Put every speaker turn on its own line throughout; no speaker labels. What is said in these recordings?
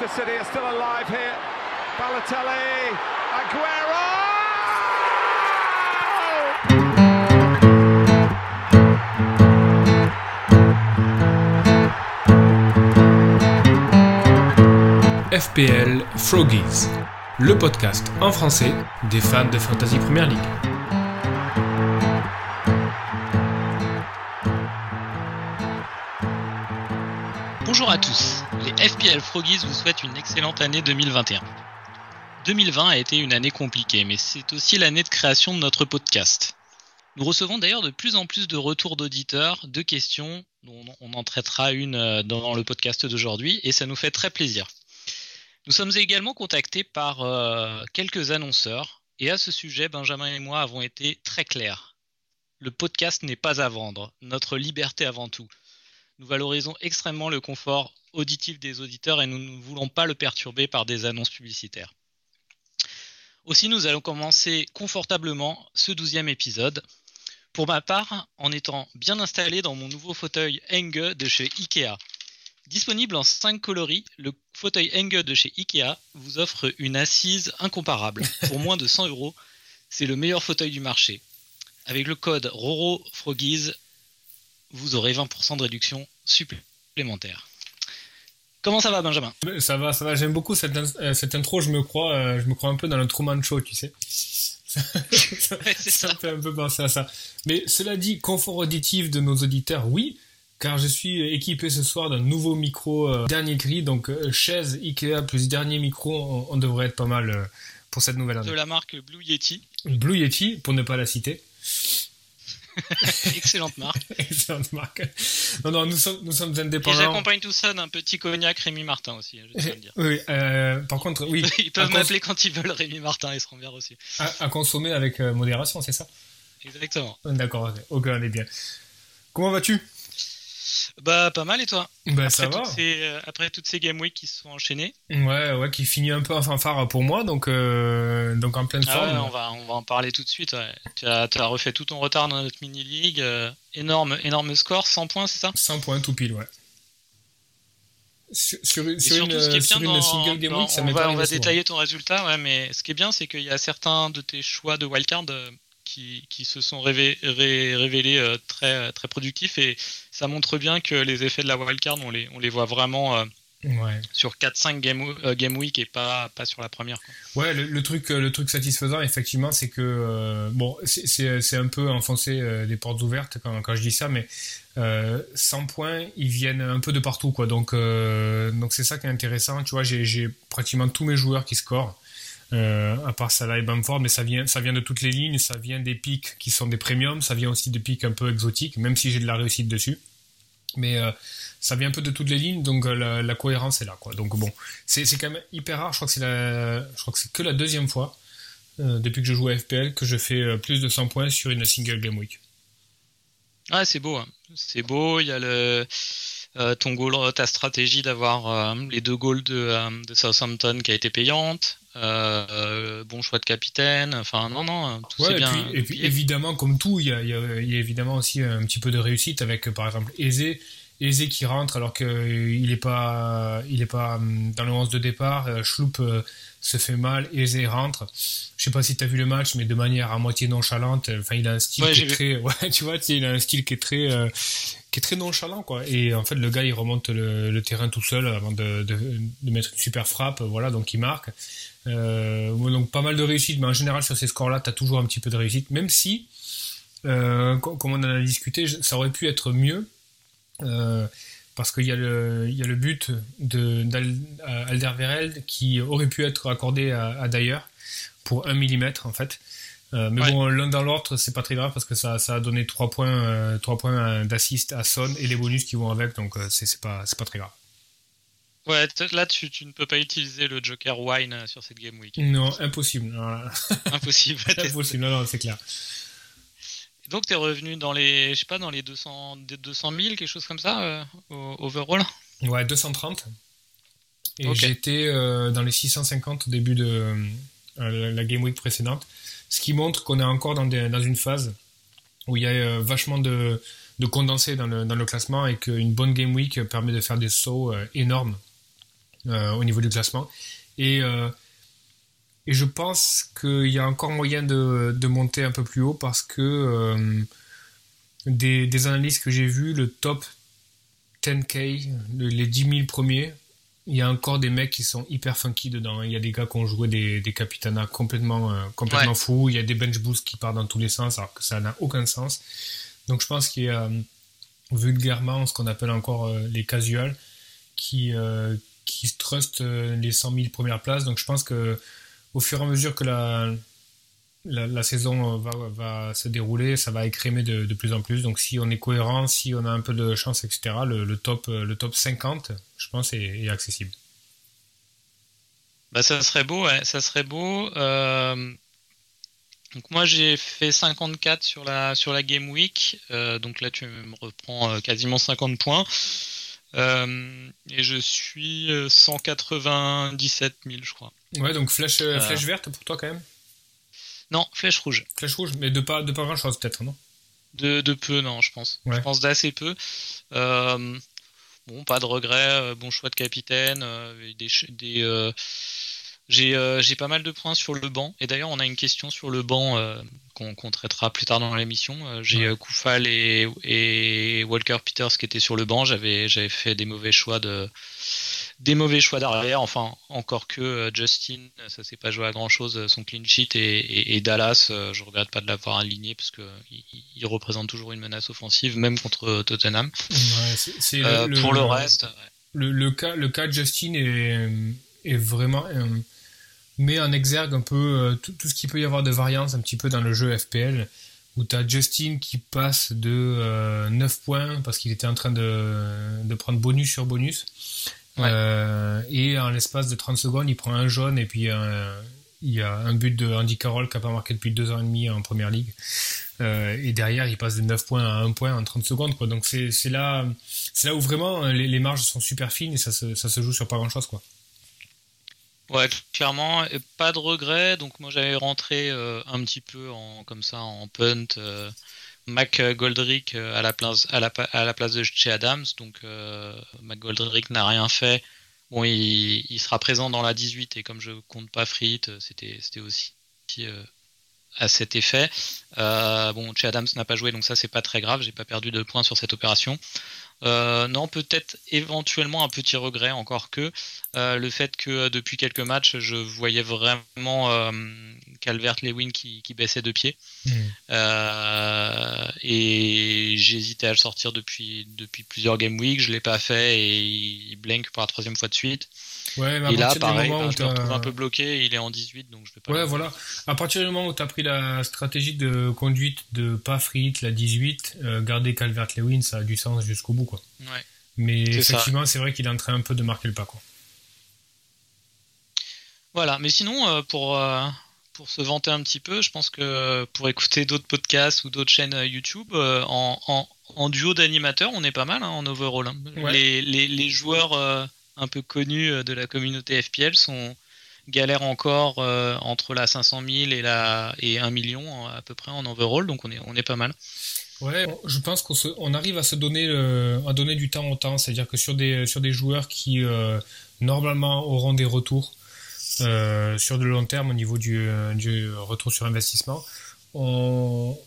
Manchester City are still alive here. Balotelli, Aguero!
FPL Froggies, le podcast en français des fans de Fantasy Premier League.
Bonjour à tous, FPL Froggies vous souhaitent une excellente année 2021. 2020 a été une année compliquée, mais c'est aussi l'année de création de notre podcast. Nous recevons d'ailleurs de plus en plus de retours d'auditeurs, de questions, dont on en traitera une euh, dans le podcast d'aujourd'hui, et ça nous fait très plaisir. Nous sommes également contactés par euh, quelques annonceurs, et à ce sujet, Benjamin et moi avons été très clairs. Le podcast n'est pas à vendre, notre liberté avant tout. Nous valorisons extrêmement le confort auditif des auditeurs et nous ne voulons pas le perturber par des annonces publicitaires. Aussi, nous allons commencer confortablement ce douzième épisode. Pour ma part, en étant bien installé dans mon nouveau fauteuil Enge de chez Ikea. Disponible en 5 coloris, le fauteuil Enge de chez Ikea vous offre une assise incomparable. Pour moins de 100 euros, c'est le meilleur fauteuil du marché. Avec le code RORO Froggies, vous aurez 20% de réduction supplémentaire. Comment ça va, Benjamin?
Ça va, ça va. J'aime beaucoup cette, euh, cette, intro. Je me crois, euh, je me crois un peu dans le Truman Show, tu sais. ça, ça me fait un peu penser à ça. Mais cela dit, confort auditif de nos auditeurs, oui, car je suis équipé ce soir d'un nouveau micro euh, dernier cri, donc chaise Ikea plus dernier micro, on, on devrait être pas mal pour cette nouvelle année.
De la marque Blue Yeti.
Blue Yeti, pour ne pas la citer.
Excellente marque.
Excellente marque. Non, non, nous sommes, nous sommes
Et
indépendants.
j'accompagne tout ça d'un petit cognac Rémi Martin aussi, je tiens à le dire.
Oui, euh, par contre, oui,
Ils peuvent
cons-
m'appeler quand ils veulent Rémi Martin, ils seront bien reçus.
à, à consommer avec euh, modération, c'est ça?
Exactement.
D'accord, ok, on est bien. Comment vas-tu?
Bah, pas mal et toi?
Bah
après
ça va.
toutes, ces, euh, après toutes ces game week qui se sont enchaînées.
Ouais, ouais, qui finit un peu en fanfare pour moi, donc donc en pleine
Ah
forme.
ouais, on, va, on va en parler tout de suite. ouais. Tu, as, tu as refait tout ton retard dans notre mini-league. euh, énorme, énorme score, 100 points, c'est ça?
100 points tout pile, ouais. Sur, sur, une- sur sur
dans-
single game
dans-
week, ça
on va, on va détailler ton résultat, ouais, mais ce qui est bien, c'est qu'il y a certains de tes choix de wildcard euh, qui, qui se sont révé- ré- révélés euh, très, très productifs et ça montre bien que les effets de la wildcard, on les, on les voit vraiment euh,
Ouais.
sur 4-5 game, euh, game week et pas, pas sur la première. quoi.
Ouais, le, le truc, euh, le truc satisfaisant, effectivement, c'est que euh, bon, c'est- un peu enfoncer des portes ouvertes quand, quand je dis ça, mais euh, 100 points, ils viennent un peu de partout, quoi. Donc, donc c'est ça qui est intéressant. Tu vois, j'ai j'ai pratiquement tous mes joueurs qui scorent, euh, à part Salah et Bamford, mais ça vient, ça vient de toutes les lignes, ça vient des pics qui sont des premiums, ça vient aussi des pics un peu exotiques, même si j'ai de la réussite dessus. Mais euh, ça vient un peu de toutes les lignes, donc euh, la, cohérence est là, quoi. Donc bon, c'est quand même hyper rare. Je crois que c'est que que la deuxième fois euh, depuis que je joue à FPL que je fais plus de 100 points sur une single game week.
Ouais, c'est beau. hein. C'est beau. Il y a le ton goal, ta stratégie d'avoir les deux goals de, de Southampton qui a été payante. Euh, bon choix de capitaine. Enfin, non, non, tout
Ouais,
bien.
puis, et puis,
goupillé.
évidemment, comme tout, il y y a- il y a évidemment aussi un petit peu de réussite avec, par exemple, Eze. Eze qui rentre alors qu'il n'est pas, il est pas hum, dans le 11 de départ. Euh, Schloup euh, se fait mal, Eze rentre. Je sais pas si tu as vu le match, mais de manière à moitié nonchalante. Enfin, il a un style
Ouais,
qui est très, ouais, tu vois, il a un style qui est très, euh, qui est très nonchalant, quoi. Et en fait, le gars, il remonte le, le terrain tout seul avant de, de, de mettre une super frappe, voilà, donc il marque. Euh, donc pas mal de réussite, mais en général sur ces scores-là, tu as toujours un petit peu de réussite, même si, euh, co- comme on en a discuté, ça aurait pu être mieux, euh, parce qu'il y, a le- il y a le but de d'Alderweireld qui aurait pu être accordé à, à Dyer pour 1 mm en fait. Euh, mais
Ouais.
bon, l'un dans l'autre, c'est pas très grave parce que ça, ça a donné 3 points, euh, points d'assist à Son et les bonus qui vont avec, donc euh, c'est pas, pas très grave.
Ouais, là, tu, tu ne peux pas utiliser le Joker Wine euh, sur cette game week.
Non, impossible. Voilà.
Impossible.
impossible, non, non, c'est clair.
Donc, t'es revenu dans les, je sais pas, dans les 200, des 200 000, quelque chose comme ça, euh, au- overall.
Ouais, 230. Et j'étais euh, dans les 650 au début de euh, la- Game Week précédente. Ce qui montre qu'on est encore dans, des- dans une phase où il y a euh, vachement de, de condensé dans le, dans le classement et qu'une bonne Game Week permet de faire des sauts énormes au niveau du classement. Et, et je pense qu'il y a encore moyen de, de, monter un peu plus haut parce que des, des analyses que j'ai vues, le top 10K, les 10 000 premiers, il y a encore des mecs qui sont hyper funky dedans. Il y a des gars qui ont joué des, des capitanas complètement, euh, complètement fous. Il y a des bench boosts qui partent dans tous les sens alors que ça n'a aucun sens. Donc je pense qu'il y a euh, vulgairement ce qu'on appelle encore euh, les casuals qui, qui trustent les 100 000 premières places. Donc je pense que au fur et à mesure que la, saison va, va, se dérouler, ça va écrémer de, plus en plus. Donc si on est cohérent, si on a un peu de chance, etc., le, top, le top 50, je pense, est, accessible.
Bah ça serait beau, ça serait beau. Euh, donc moi j'ai fait 54 sur la sur la Game Week, euh, donc là tu me reprends euh, quasiment 50 points. et je suis 197 000 je crois.
Ouais donc flèche, flèche verte pour toi quand même
non, flèche rouge.
Flèche rouge, mais de pas, de pas grand chose peut-être, non?
De, de, peu, non, je pense. Je pense d'assez peu. Euh, bon, pas de regret, euh, bon choix de capitaine, euh, des, des j'ai pas mal de points sur le banc. Et d'ailleurs, on a une question sur le banc qu'on traitera plus tard dans l'émission. J'ai Koufal et, et, Walker Peters qui étaient sur le banc. J'avais fait des mauvais choix de des mauvais choix d'arrière. Enfin, encore que euh, Justin, ça s'est pas joué à grand chose. Euh, son clean sheet et, Dallas, euh, je regrette pas de l'avoir aligné parce que il, représente toujours une menace offensive, même contre Tottenham. pour le reste,
le, cas, le cas de Justin est, est vraiment met en exergue un peu tout, ce qu'il peut y avoir de variance un petit peu dans le jeu FPL où tu as Justin qui passe de 9 points parce qu'il était en train de, de prendre bonus sur bonus euh, et en l'espace de 30 secondes, il prend un jaune et puis il y a un but de Andy Carroll qui n'a pas marqué depuis deux ans et demi en première ligue. Euh, et derrière, il passe de 9 points à 1 point en 30 secondes. Quoi. Donc c'est là, là où vraiment les, les, marges sont super fines et ça se, ça se joue sur pas grand chose. Quoi.
Ouais, clairement, pas de regret. Donc moi j'avais rentré euh, un petit peu en, comme ça en punt. Mac Goldrick euh, à la place, de chez Adams. Donc euh, Mac Goldrick n'a rien fait. Bon, il, sera présent dans la 18 et comme je compte pas Frit, euh, c'était aussi à cet effet. bon, chez Adams n'a pas joué, donc ça c'est pas très grave. J'ai pas perdu de points sur cette opération. Non, peut-être éventuellement un petit regret, encore que le fait que depuis quelques matchs, je voyais vraiment Calvert-Lewin qui, baissait de pied. Hmm. et j'hésitais à le sortir depuis, depuis plusieurs game weeks, je l'ai pas fait et il blank pour la troisième fois de suite.
Ouais,
et là, pareil, bah, je me retrouve un peu bloqué, il est en 18, donc je vais pas.
Ouais, voilà. À partir du moment où tu as pris la stratégie de conduite de pas frit, la 18, garder Calvert-Lewin, ça a du sens jusqu'au bout. Mais effectivement, c'est vrai qu'il est en train un peu de marquer le pas. Quoi.
Voilà, mais sinon, euh, pour, euh, pour se vanter un petit peu, je pense que pour écouter d'autres podcasts ou d'autres chaînes euh, YouTube, en, en, duo d'animateurs, on est pas mal hein, en overall. Hein. Les, les, les, joueurs un peu connus de la communauté FPL sont galèrent encore entre la 500 000 et, la, et 1 million à peu près en overall, donc on est, on est pas mal.
Ouais, je pense qu'on arrive à se donner à donner du temps au temps, c'est-à-dire que sur des sur des joueurs qui euh, normalement auront des retours euh, sur le long terme au niveau du, euh, du retour sur investissement, on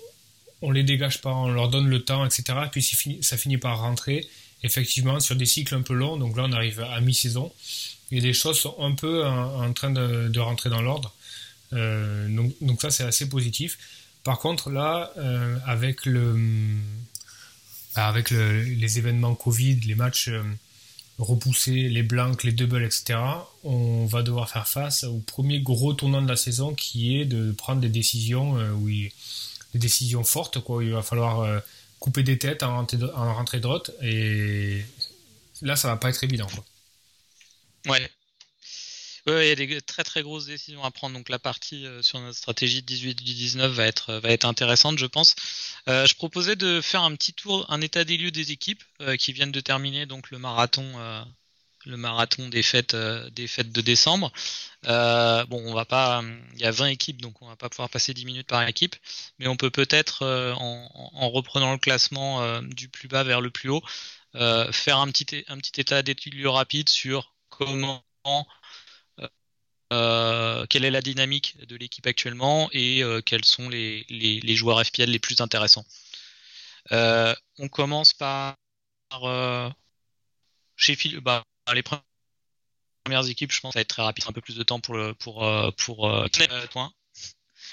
on les dégage pas, on leur donne le temps, etc. Et puis ça finit par rentrer effectivement sur des cycles un peu longs. Donc là, on arrive à mi-saison et les choses sont un peu en, train de, rentrer dans l'ordre. donc, donc ça, c'est assez positif. Par contre, là, euh, avec le, bah, avec les événements Covid, les matchs euh, repoussés, les blancs, les doubles, etc., on va devoir faire face au premier gros tournant de la saison qui est de prendre des décisions, euh, oui, des décisions fortes, quoi. Il va falloir couper des têtes en rentrée, en rentrée de droite, et là, ça va pas être évident,
Ouais, il y a des très très grosses décisions à prendre. Donc la partie euh, sur notre stratégie 18 du 19 va être va être intéressante, je pense. Euh, je proposais de faire un petit tour, un état des lieux des équipes euh, qui viennent de terminer donc le marathon le marathon des fêtes des fêtes de décembre. bon, on va pas, il y a 20 équipes, donc on va pas pouvoir passer 10 minutes par équipe, mais on peut peut-être en, en, reprenant le classement du plus bas vers le plus haut, faire un petit un petit état des lieux rapide sur comment, quelle est la dynamique de l'équipe actuellement et quels sont les, les, joueurs FPL les plus intéressants? on commence par Sheffield, bah, les premières équipes, je pense, ça va être très rapide, un peu plus de temps pour le, pour, pour, point.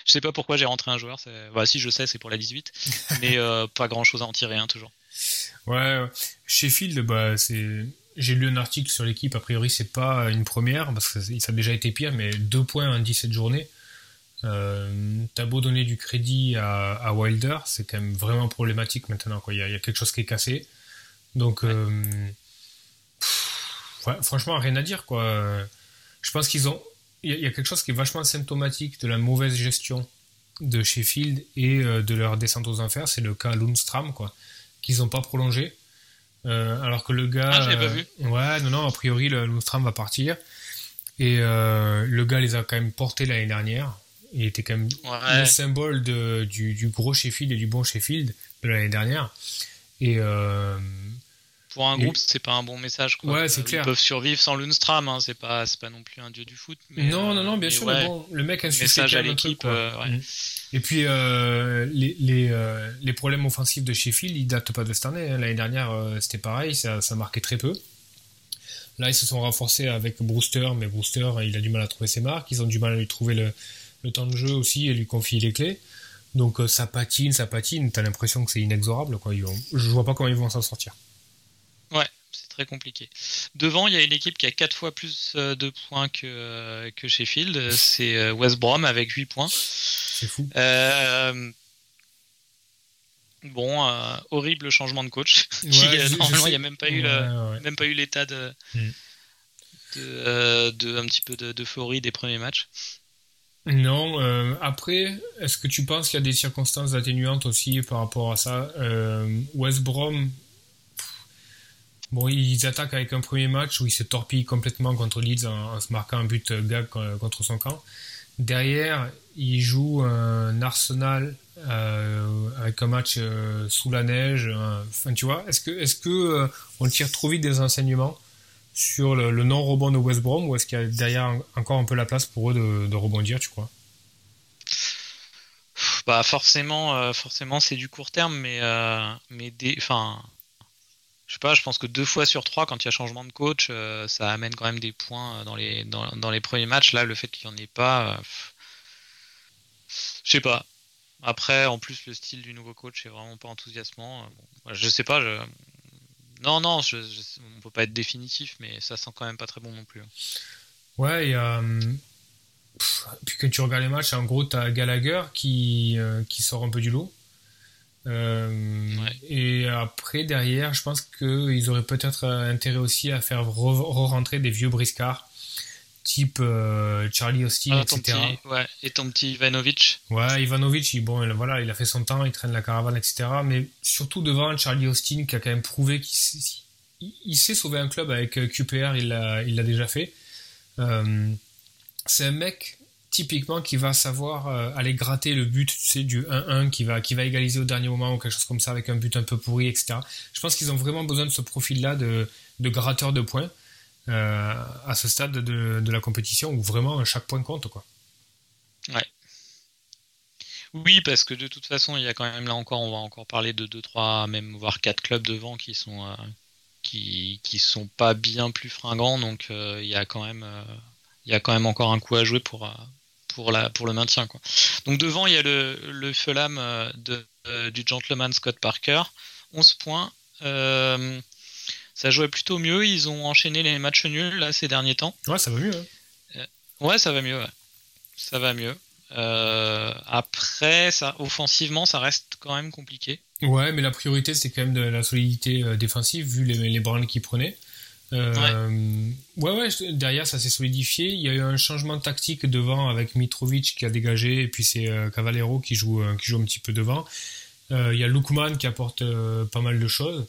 Je sais pas pourquoi j'ai rentré un joueur. Bah, si je sais, c'est pour la 18, mais euh, pas grand chose à en tirer, hein, toujours.
Ouais, Sheffield, bah, c'est. J'ai lu un article sur l'équipe. A priori, c'est pas une première parce que ça a déjà été pire, mais deux points en 17 journées. Euh, T'as beau donner du crédit à, Wilder, c'est quand même vraiment problématique maintenant. Il, y a, quelque chose qui est cassé. Donc, euh, franchement, rien à dire. quoi. Je pense qu'ils ont il y, a quelque chose qui est vachement symptomatique de la mauvaise gestion de Sheffield et euh, de leur descente aux enfers, c'est le cas Lundstram, quoi, qu'ils n'ont pas prolongé. Euh, alors que le gars.
Ah, je l'ai pas vu.
Euh, ouais, non, non, a priori, le va partir. Et le gars les a quand même portés l'année dernière. Il était quand même le symbole de, du, du, gros Sheffield et du bon Sheffield de l'année dernière. Et
pour un groupe, c'est pas un bon message. Quoi.
Ouais, c'est clair.
Ils peuvent survivre sans Lundstram, hein. c'est pas, pas non plus un dieu du foot.
non, non, non, bien sûr. bon, le mec a
su message à l'équipe. Euh.
Et puis euh, les, les, euh, les, problèmes offensifs de Sheffield, ils datent pas de cette année. Hein. L'année dernière, c'était pareil, ça, ça marquait très peu. Là, ils se sont renforcés avec Brewster, mais Brewster, il a du mal à trouver ses marques. Ils ont du mal à lui trouver le, le temps de jeu aussi et lui confier les clés. Donc ça patine, ça patine. T'as l'impression que c'est inexorable. Quoi. Ils Je vois pas comment ils vont s'en sortir.
Ouais, c'est très compliqué. Devant, il y a une équipe qui a 4 fois plus euh, de points que, euh, que Sheffield. C'est euh, West Brom avec 8 points.
C'est fou.
bon, horrible changement de coach. normalement, il n'y a même pas, eu même pas eu l'état de, hmm. de, un petit peu d'euphorie des premiers matchs.
Non, après, est-ce que tu penses qu'il y a des circonstances atténuantes aussi par rapport à ça? West Brom, Bon, ils attaquent avec un premier match où ils se torpillent complètement contre Leeds en, se marquant un but gag contre son camp. Derrière, ils jouent un Arsenal euh, avec un match euh, sous la neige. Enfin, tu vois, est-ce que, est-ce que euh, on tire trop vite des enseignements sur le, non-rebond de West Brom ou est-ce qu'il y a derrière encore un peu la place pour eux de, de rebondir, tu crois?
Bah forcément, forcément c'est du court terme, mais mais des, je sais pas, je pense que deux fois sur trois, quand il y a changement de coach, euh, ça amène quand même des points euh, dans les, dans, les premiers matchs. Là, le fait qu'il n'y en ait pas, euh, je sais pas. Après, en plus, le style du nouveau coach est vraiment pas enthousiasmant. Bon, je sais pas. Je... Non, non, je, on peut pas être définitif, mais ça sent quand même pas très bon non plus. Hein.
Ouais, et puis que tu regardes les matchs, en gros, tu as Gallagher qui, qui sort un peu du lot. Euh, et après, derrière, je pense qu'ils auraient peut-être intérêt aussi à faire re-rentrer des vieux briscards, type euh, Charlie Austin, ah, etc.
ouais. Et ton petit Ivanovic
Ouais, Ivanovic, il, bon, voilà, il a fait son temps, il traîne la caravane, etc. Mais surtout devant Charlie Austin, qui a quand même prouvé qu'il il, sait sauver un club avec euh, QPR, il l'a déjà fait. c'est un mec typiquement qui va savoir euh, aller gratter le but, tu sais, du 1-1, qui va, qui va égaliser au dernier moment ou quelque chose comme ça avec un but un peu pourri, etc. Je pense qu'ils ont vraiment besoin de ce profil-là de, de gratteur de points euh, à ce stade de, de, la compétition où vraiment chaque point compte, quoi.
Ouais. Oui, parce que de toute façon, il y a quand même là encore, on va encore parler de 2, 3, même voire 4 clubs devant qui sont, euh, qui, qui sont pas bien plus fringants, donc il y a quand même il y a quand même encore un coup à jouer pour, pour, la, pour le maintien. Quoi. Donc devant, il y a le, le Fulham euh, de, euh, du gentleman Scott Parker, 11 points. Euh, ça jouait plutôt mieux, ils ont enchaîné les matchs nuls là ces derniers temps.
Ouais, ça va mieux.
Hein. ouais, ça va mieux. Ça va mieux. après, ça, offensivement, ça reste quand même compliqué.
Ouais, mais la priorité, c'est quand même de la solidité défensive, vu les, les branles qu'ils prenaient. Euh, ouais. ouais, derrière ça s'est solidifié. Il y a eu un changement de tactique devant avec Mitrovic qui a dégagé et puis c'est euh, Cavallero qui joue, euh, qui joue un petit peu devant. il y a Lukman qui apporte pas mal de choses.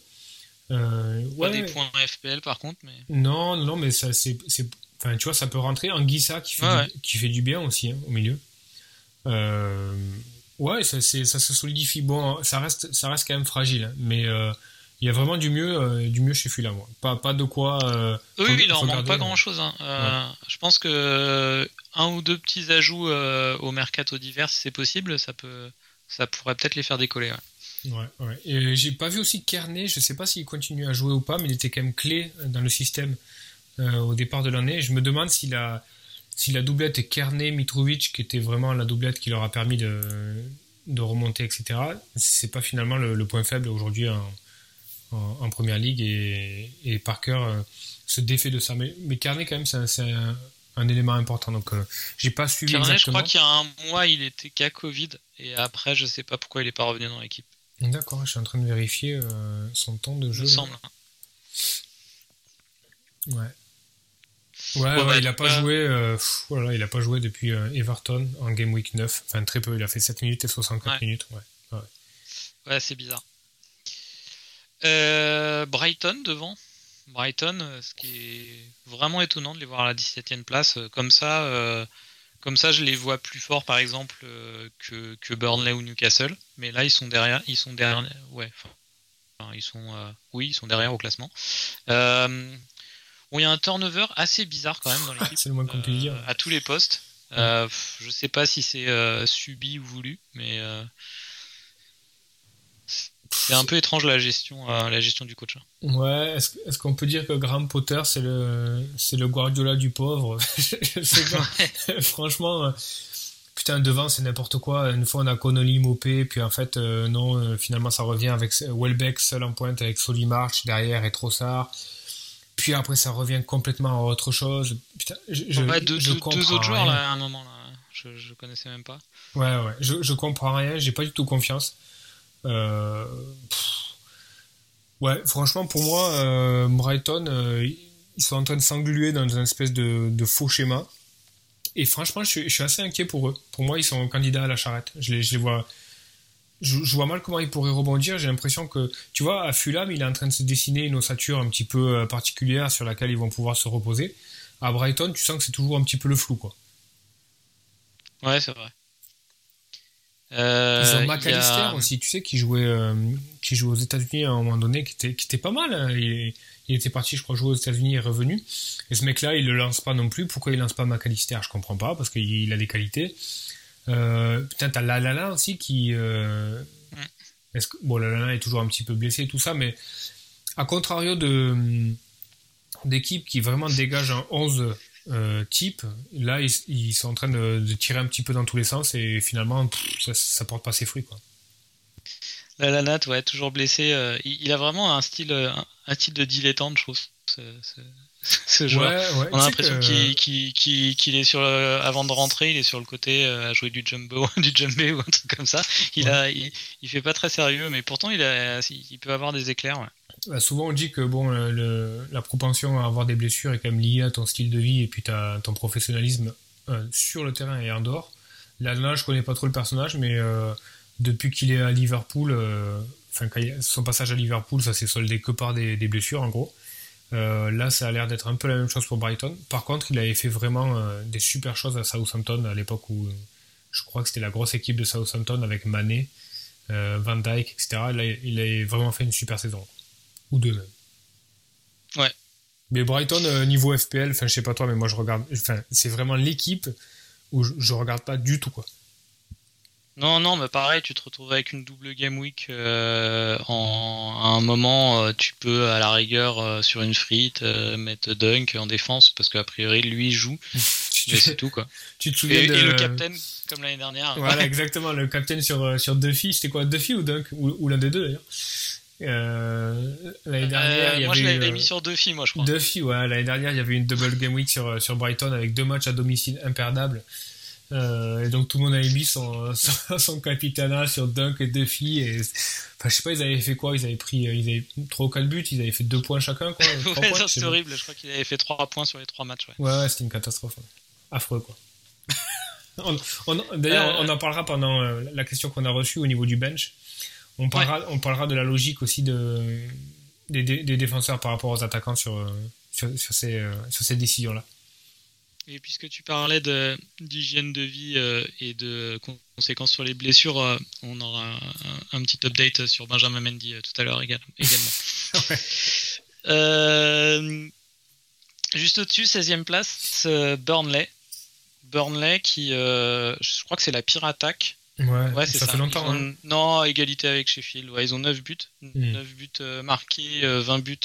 pas des points FPL par contre, mais.
Non, non, mais ça c'est, enfin tu vois, ça peut rentrer. Anguissa qui fait, du, qui fait du bien aussi hein, au milieu. ouais, ça, ça se solidifie. Bon, ça reste, ça reste quand même fragile, hein, mais il y a vraiment du mieux, du mieux chez Fulham. Pas, pas de quoi.
oui, il en manque pas grand chose. Hein. Je pense que un ou deux petits ajouts au mercato d'hiver, si c'est possible, ça peut, ça pourrait peut-être les faire décoller.
Ouais, ouais. Et j'ai pas vu aussi Kearney, je sais pas s'il continue à jouer ou pas, mais il était quand même clé dans le système euh, au départ de l'année. Je me demande si la, si la doublette Kearney-Mitrovic, qui était vraiment la doublette qui leur a permis de, de remonter, etc., c'est pas finalement le, point faible aujourd'hui en, en, première ligue et, et Parker euh, se défait de ça. Mais, mais Kearney, quand même, c'est un, un, élément important. Donc, euh, j'ai pas suivi exactement.
je crois qu'il y a un mois, il était qu'à Covid et après, je sais pas pourquoi il est pas revenu dans l'équipe.
D'accord, je suis en train de vérifier euh, son temps de jeu.
Il me semble.
Ouais. Ouais, il a pas joué. Euh, voilà, il a pas joué depuis euh, Everton en Game Week 9. Enfin, très peu. Il a fait 7 minutes et 64 minutes. Ouais, ouais.
ouais c'est bizarre. Brighton devant. Brighton, ce qui est vraiment étonnant de les voir à la 17e place. Comme ça, comme ça, je les vois plus forts, par exemple, euh, que, que, Burnley ou Newcastle. Mais là, ils sont derrière. Ils sont derrière. Ouais. Enfin, ils sont. Euh, oui, ils sont derrière au classement. Euh, bon, il y a un turnover assez bizarre quand même dans l'équipe.
c'est le moins qu'on dire.
À tous les postes. Je je sais pas si c'est subi ou voulu, mais c'est un peu étrange la gestion, euh, la gestion du coach.
Hein. Ouais, est-ce, qu'on peut dire que Graham Potter c'est le, c'est le Guardiola du pauvre? Je sais pas. Franchement, euh, putain, devant c'est n'importe quoi. Une fois on a Connolly Mopé, puis en fait, euh, non, finalement ça revient avec Welbeck seul en pointe avec Soli March derrière et Trossard. Puis après ça revient complètement à autre chose. Putain, je,
deux, je deux autres joueurs là à un moment là. Je, je connaissais même pas.
Ouais, ouais, je, je comprends rien, j'ai pas du tout confiance. Euh, ouais, franchement, pour moi, euh, Brighton, euh, ils sont en train de s'engluer dans une espèce de, faux schéma. Et franchement, je suis, assez inquiet pour eux. Pour moi, ils sont candidats à la charrette. Je les, je les vois. Je, vois mal comment ils pourraient rebondir. J'ai l'impression que, tu vois, à Fulham, il est en train de se dessiner une ossature un petit peu particulière sur laquelle ils vont pouvoir se reposer. À Brighton, tu sens que c'est toujours un petit peu le flou, quoi.
Ouais, c'est vrai.
Euh, Ils ont McAllister aussi, tu sais, qui jouait, euh, qui jouait aux États-Unis à un moment donné, qui était, qui était pas mal. Hein. Il, était parti, je crois, jouer aux États-Unis et revenu. Et ce mec-là, il le lance pas non plus. Pourquoi il lance pas McAllister? Je comprends pas, parce qu'il a des qualités. Euh, putain, t'as Lalala aussi qui. Euh, est-ce que, bon, Lalala est toujours un petit peu blessé et tout ça, mais à contrario de d'équipes qui vraiment dégagent un 11 euh, type, là, ils, sont en train de, tirer un petit peu dans tous les sens et finalement, ça, ça, porte pas ses fruits. Quoi.
La Lanat, ouais, toujours blessé. Euh, il, a vraiment un style, euh, un, style de dilettante, je trouve. Ce, joueur. On a l'impression qu'il est sur avant de rentrer, il est sur le côté à jouer du jumbo, du jumbé ou un truc comme ça. Il a, il, fait pas très sérieux, mais pourtant il a, il peut avoir des éclairs.
Bah, souvent on dit que bon, la propension à avoir des blessures est quand même liée à ton style de vie et puis à ton professionnalisme euh, sur le terrain et en dehors. Là, je connais pas trop le personnage, mais euh, depuis qu'il est à Liverpool, euh, enfin son passage à Liverpool, ça s'est soldé que par des, blessures en gros. là, ça a l'air d'être un peu la même chose pour Brighton. Par contre, il avait fait vraiment des super choses à Southampton à l'époque où je crois que c'était la grosse équipe de Southampton avec Mané, Van Dyke, etc. Là, il a vraiment fait une super saison ou deux même.
Ouais.
Mais Brighton, euh, niveau FPL, enfin, je sais pas toi, mais moi, je regarde. Enfin, c'est vraiment l'équipe où je, regarde pas du tout, quoi.
Non, non, mais pareil, tu te retrouves avec une double game week euh, en, à un moment, euh, tu peux à la rigueur sur une frite mettre Dunk en défense parce qu'a priori lui joue, mais c'est tout quoi.
Tu te souviens
et,
de...
et le captain comme l'année dernière.
Voilà, exactement, le captain sur sur Duffy, c'était quoi Duffy ou Dunk? Ou l'un des deux d'ailleurs. Euh, l'année dernière, il y
moi
avait
je l'avais mis sur Duffy, moi je crois.
Duffy, ouais. L'année dernière, il y avait une double game week sur, sur Brighton avec deux matchs à domicile imperdables. Euh, et donc tout le monde avait mis son, son, capitana sur Dunk et Duffy. Et, enfin, je sais pas, ils avaient fait quoi? Ils avaient pris ils avaient 3 ou 4 buts, ils avaient fait 2 points chacun. Quoi,
ouais, c'est horrible. Je crois qu'il avait fait 3 points sur les 3 matchs. Ouais,
ouais, ouais c'était une catastrophe. Affreux, quoi. D'ailleurs, on en parlera pendant euh, la question qu'on a reçue au niveau du bench. On parlera, on parlera de la logique aussi de, des, défenseurs par rapport aux attaquants sur, sur, ces, sur ces décisions-là.
Et puisque tu parlais d'hygiène de, vie euh, et de conséquences sur les blessures, euh, on aura un, petit update sur Benjamin Mendy euh, tout à l'heure également. juste au-dessus, 16e place, Burnley. Burnley qui, je crois que c'est la pire attaque.
Ouais, ça, fait longtemps. Hein.
Non, égalité avec Sheffield. Ouais, ils ont 9 buts. 9 hmm. buts marqués, 20 buts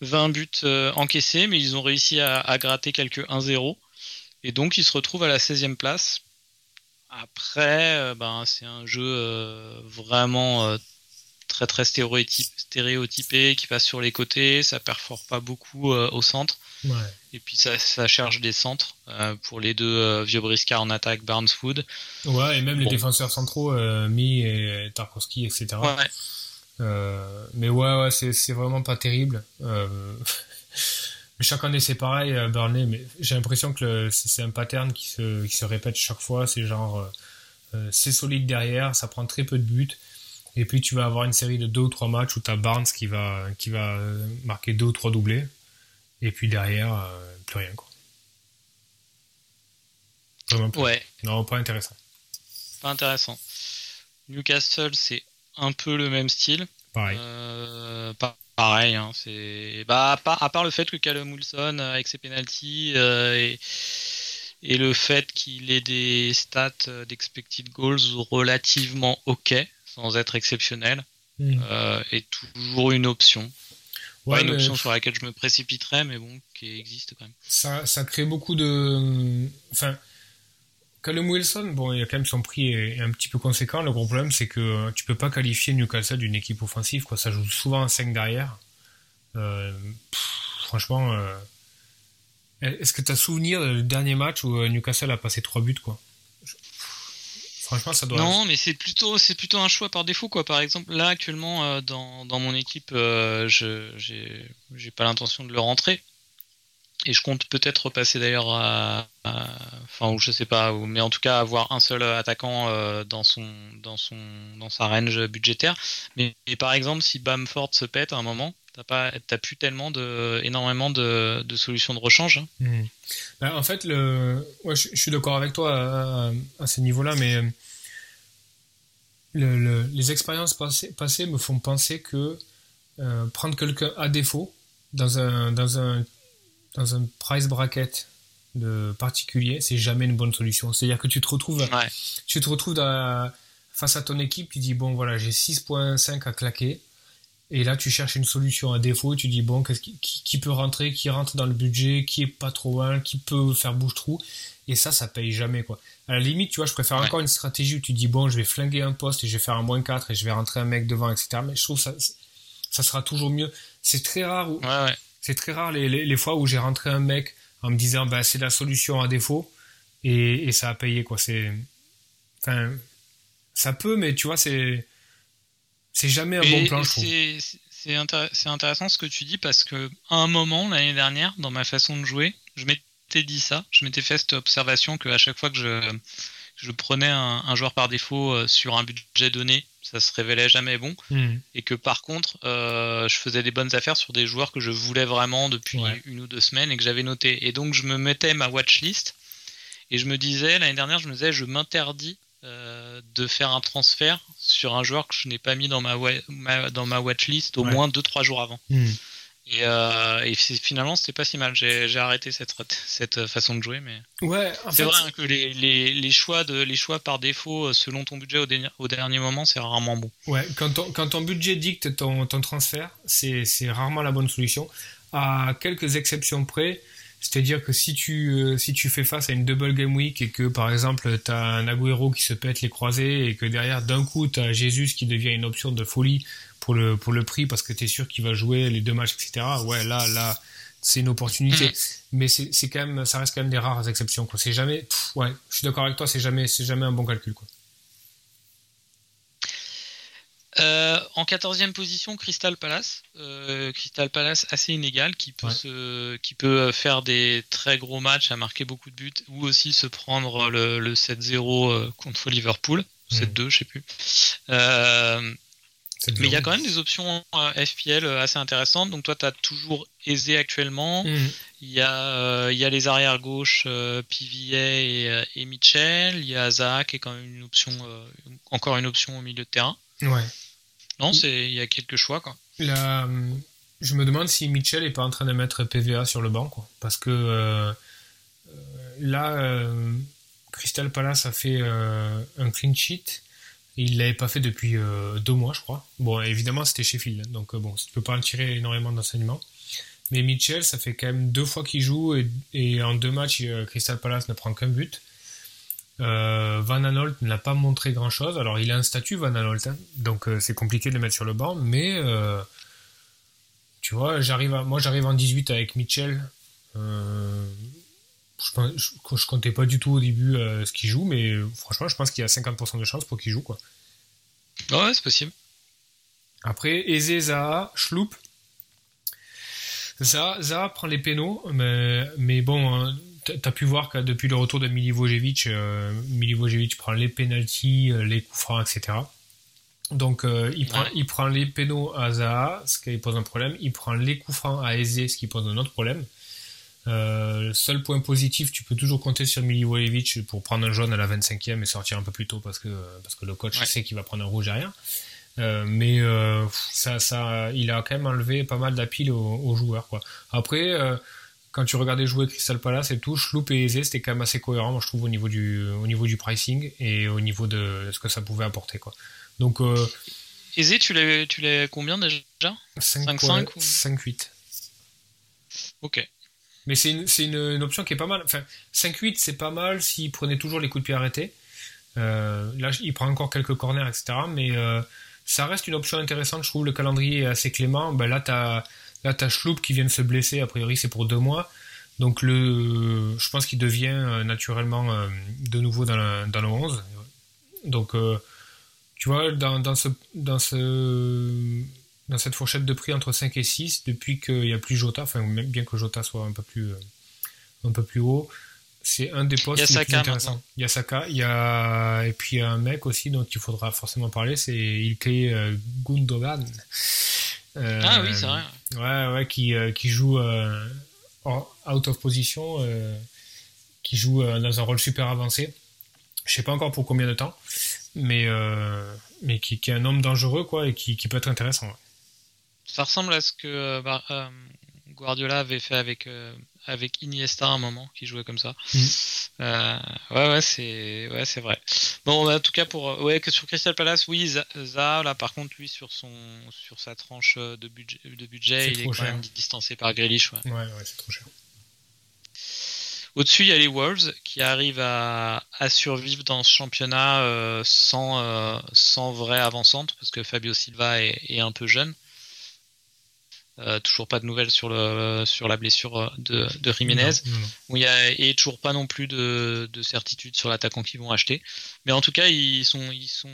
20 buts euh, encaissés, mais ils ont réussi à, gratter quelques 1-0. Et donc ils se retrouvent à la 16e place. Après, euh, ben, c'est un jeu euh, vraiment très très stéréotypé qui passe sur les côtés, ça perfore pas beaucoup au centre. Et puis ça, ça, cherche des centres pour les deux vieux briscards en attaque, Barneswood.
Ouais, et même les défenseurs centraux, Mi et Tarkowski, etc. Ouais. Euh, mais ouais, ouais c'est vraiment pas terrible. Euh, mais chaque année c'est pareil, Burnley, mais j'ai l'impression que c'est un pattern qui se, qui se répète chaque fois. C'est genre, euh, c'est solide derrière, ça prend très peu de buts. Et puis tu vas avoir une série de deux ou trois matchs où tu as Barnes qui va, qui va marquer deux ou trois doublés. Et puis derrière, plus rien. Quoi.
Vraiment Ouais.
Non, pas intéressant.
Pas intéressant. Newcastle, c'est un peu le même style.
Pareil.
Euh, pareil, hein, c'est bah, à part, le fait que Callum Wilson euh, avec ses penalties euh, et, et, le fait qu'il ait des stats d'expected goals relativement ok, sans être exceptionnel, hmm. est toujours une option. Ouais, une option sur laquelle je me précipiterais, mais bon, qui existe quand même.
Ça, ça crée beaucoup de. Enfin, Callum Wilson, bon, il a quand même son prix est, un petit peu conséquent. Le gros problème, c'est que euh, tu peux pas qualifier Newcastle d'une équipe offensive. Quoi. Ça joue souvent en 5 derrière. Euh, franchement, euh, est-ce que tu as souvenir du dernier match où Newcastle a passé 3 buts quoi? Franchement, ça doit.
Non, mais c'est plutôt c'est plutôt un choix par défaut quoi. Par exemple, là actuellement dans, dans mon équipe, je j'ai pas l'intention de le rentrer et je compte peut-être repasser d'ailleurs à, enfin ou je sais pas mais en tout cas avoir un seul attaquant euh, dans son dans son dans sa range budgétaire mais par exemple si Bamford se pète à un moment t'as pas t'as plus tellement de énormément de, de solutions de rechange hein.
hmm. ben, en fait le ouais, je, suis d'accord avec toi à, à, ce niveau là mais le, les expériences passées, passées, me font penser que euh, prendre quelqu'un à défaut dans un dans un dans un price bracket de particulier, c'est jamais une bonne solution. C'est-à-dire que tu te retrouves, tu te retrouves face à ton équipe, tu dis bon voilà j'ai 6.5 à claquer, et là tu cherches une solution à défaut, tu dis bon qu'est-ce qui, qui, peut rentrer, qui rentre dans le budget, qui est pas trop loin, qui peut faire bouche trou, et ça ça paye jamais quoi. À la limite tu vois je préfère encore une stratégie où tu dis bon je vais flinguer un poste et je vais faire un moins 4 et je vais rentrer un mec devant etc. Mais je trouve ça ça sera toujours mieux. C'est très rare où,
ouais,
c'est très rare les, les, fois où j'ai rentré un mec en me disant bah c'est la solution à défaut et, et ça a payé quoi. C'est enfin ça peut mais tu vois c'est c'est jamais un bon plan.
C'est intéressant ce que tu dis parce que à un moment l'année dernière dans ma façon de jouer je m'étais dit ça, je m'étais fait cette observation que à chaque fois que je je prenais un, joueur par défaut euh, sur un budget donné, ça se révélait jamais bon. Hmm. Et que par contre, euh, je faisais des bonnes affaires sur des joueurs que je voulais vraiment depuis une ou deux semaines et que j'avais noté. Et donc, je me mettais ma watchlist et je me disais, l'année dernière, je me disais, je m'interdis euh, de faire un transfert sur un joueur que je n'ai pas mis dans ma, dans ma watchlist au moins 2-3 jours avant. Hmm. Et, euh, et finalement, c'était pas si mal. J'ai arrêté cette, cette façon de jouer, mais
ouais,
c'est vrai hein, que les, les, les, choix de, les choix par défaut euh, selon ton budget au, au dernier moment, c'est rarement bon.
Ouais, quand, ton, quand ton budget dicte ton, ton transfert, c'est rarement la bonne solution. À quelques exceptions près, c'est-à-dire que si tu, euh, si tu fais face à une double game week et que par exemple tu as un Agüero qui se pète les croisés et que derrière d'un coup tu as Jésus qui devient une option de folie pour le, pour le prix parce que tu es sûr qu'il va jouer les deux matchs, etc. Ouais, là, là, c'est une opportunité. Mm. Mais c'est quand même, ça reste quand même des rares exceptions, quoi. C'est jamais, ouais, je suis d'accord avec toi, c'est jamais, c'est jamais un bon calcul, quoi.
Euh, en 14e position, Crystal Palace. Euh, Crystal Palace assez inégal, qui peut, se, qui peut faire des très gros matchs, à marquer beaucoup de buts, ou aussi se prendre le, le 7-0 euh, contre Liverpool. 7-2, mm. je sais plus. Euh, mais il y a quand même des options FPL assez intéressantes. Donc toi, tu as toujours aisé actuellement. Mhm. Il y a, y a les arrières gauche, PVA et, et, Mitchell. Il y a Zaha qui est quand même une option, encore une option au milieu de terrain.
Ouais.
Non, c'est il y a quelques choix quoi.
La, je me demande si Mitchell est pas en train de mettre PVA sur le banc, quoi. Parce que euh, là, euh, Crystal Palace a fait euh, un clean sheet. il l'avait pas fait depuis deux mois, je crois. Bon, évidemment, c'était Sheffield, hein, donc bon, tu peux pas en tirer énormément d'enseignements. Mais Mitchell, ça fait quand même deux fois qu'il joue et, en deux matchs, Crystal Palace ne prend qu'un but. Van Anolt n'a pas montré grand chose. Alors il a un statut Van Anolt, hein, donc c'est compliqué de le mettre sur le banc, mais tu vois, j'arrive moi j'arrive en 18 avec Mitchell. Euh, je, je, comptais pas du tout au début euh, ce qu'il joue, mais franchement, je pense qu'il y a 50% de chance pour qu'il joue. Quoi.
Ouais, c'est possible.
Après, Eze, Zaha, Schloup. Zaha, Zaha prend les pénaux, mais, mais bon, hein, t'as pu voir que depuis le retour de Milivojevic, euh, Milivojevic prend les pénalties, euh, les coups francs, etc. Donc euh, il, prend, il prend les pénaux à Zaha, ce qui pose un problème. Il prend les coups francs à Eze, ce qui pose un autre problème. Euh, seul point positif, tu peux toujours compter sur Milivojevic pour prendre un jaune à la 25e et sortir un peu plus tôt parce que, parce que le coach sait qu'il va prendre un rouge derrière. Euh, mais ça, ça, il a quand même enlevé pas mal d'appils aux, aux, joueurs. Quoi. Après, quand tu regardais jouer Crystal Palace et tout, Schloup et Eze, c'était quand même assez cohérent, moi, je trouve, au niveau, du, au niveau du pricing et au niveau de ce que ça pouvait apporter. Quoi. Donc, euh,
Aisé, tu l'as, tu l'as combien déjà?
5-5 ou 5-8.
Ok.
Mais c'est une, c'est une, option qui est pas mal. Enfin, 5-8, c'est pas mal s'il prenait toujours les coups de pied arrêtés. Euh, là, il prend encore quelques corners, etc. Mais euh, ça reste une option intéressante. Je trouve le calendrier est assez clément. Ben, là, t'as, là, t'as Schloup qui vient de se blesser. A priori, c'est pour deux mois. Donc, le, je pense qu'il devient naturellement de nouveau dans le, dans le 11. Donc, tu vois, dans, dans, ce, dans, ce, dans cette fourchette de prix entre 5 et 6, depuis qu'il n'y a plus Jota, enfin, bien que Jota soit un peu plus, euh, un peu plus haut, c'est un des postes les plus intéressants. Il y a Saka, il y a, et puis il y a un mec aussi dont il faudra forcément parler, c'est Ilke euh, Gundogan.
Euh, ah oui, c'est vrai.
Ouais, ouais, qui, qui joue out of position, qui joue dans un rôle super avancé. Je sais pas encore pour combien de temps, mais, euh, mais qui, qui, est un homme dangereux quoi, et qui, qui peut être intéressant.
Ça ressemble à ce que euh, bah, euh, Guardiola avait fait avec, avec Iniesta à un moment, qui jouait comme ça. Mm. ouais, ouais, c'est ouais, c'est vrai. Bon, en tout cas, pour, ouais, que sur Crystal Palace, oui, Zaha, là, par contre, lui, sur, son, sur sa tranche de budget, de budget il est quand même distancé par Grealish.
Ouais, ouais, ouais c'est trop cher.
Au-dessus, il y a les Wolves qui arrivent à, survivre dans ce championnat euh, sans, euh, sans vraie avancante parce que Fabio Silva est, un peu jeune. Euh, toujours pas de nouvelles sur, le, sur la blessure de, de Jiménez. il y a, et toujours pas non plus de, certitude sur l'attaquant qu'ils vont acheter. Mais en tout cas, ils sont, ils sont.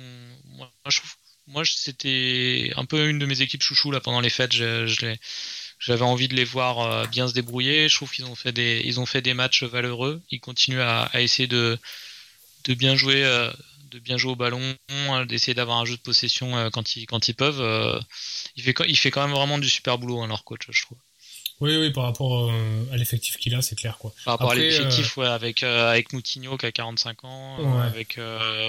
Moi, je trouve, moi, c'était un peu une de mes équipes chouchou là pendant les fêtes. Je, je j'avais envie de les voir euh, bien se débrouiller. Je trouve qu'ils ont fait des, ils ont fait des matchs valeureux. Ils continuent à, à essayer de, de bien jouer, euh, de bien jouer au ballon, hein, d'essayer d'avoir un jeu de possession euh, quand ils, quand ils peuvent. il fait, il fait quand même vraiment du super boulot, hein, leur coach, je trouve.
Oui, oui, par rapport à l'effectif qu'il a, c'est clair, quoi.
Par rapport à l'effectif, ouais, avec avec Moutinho qui a 45 ans, avec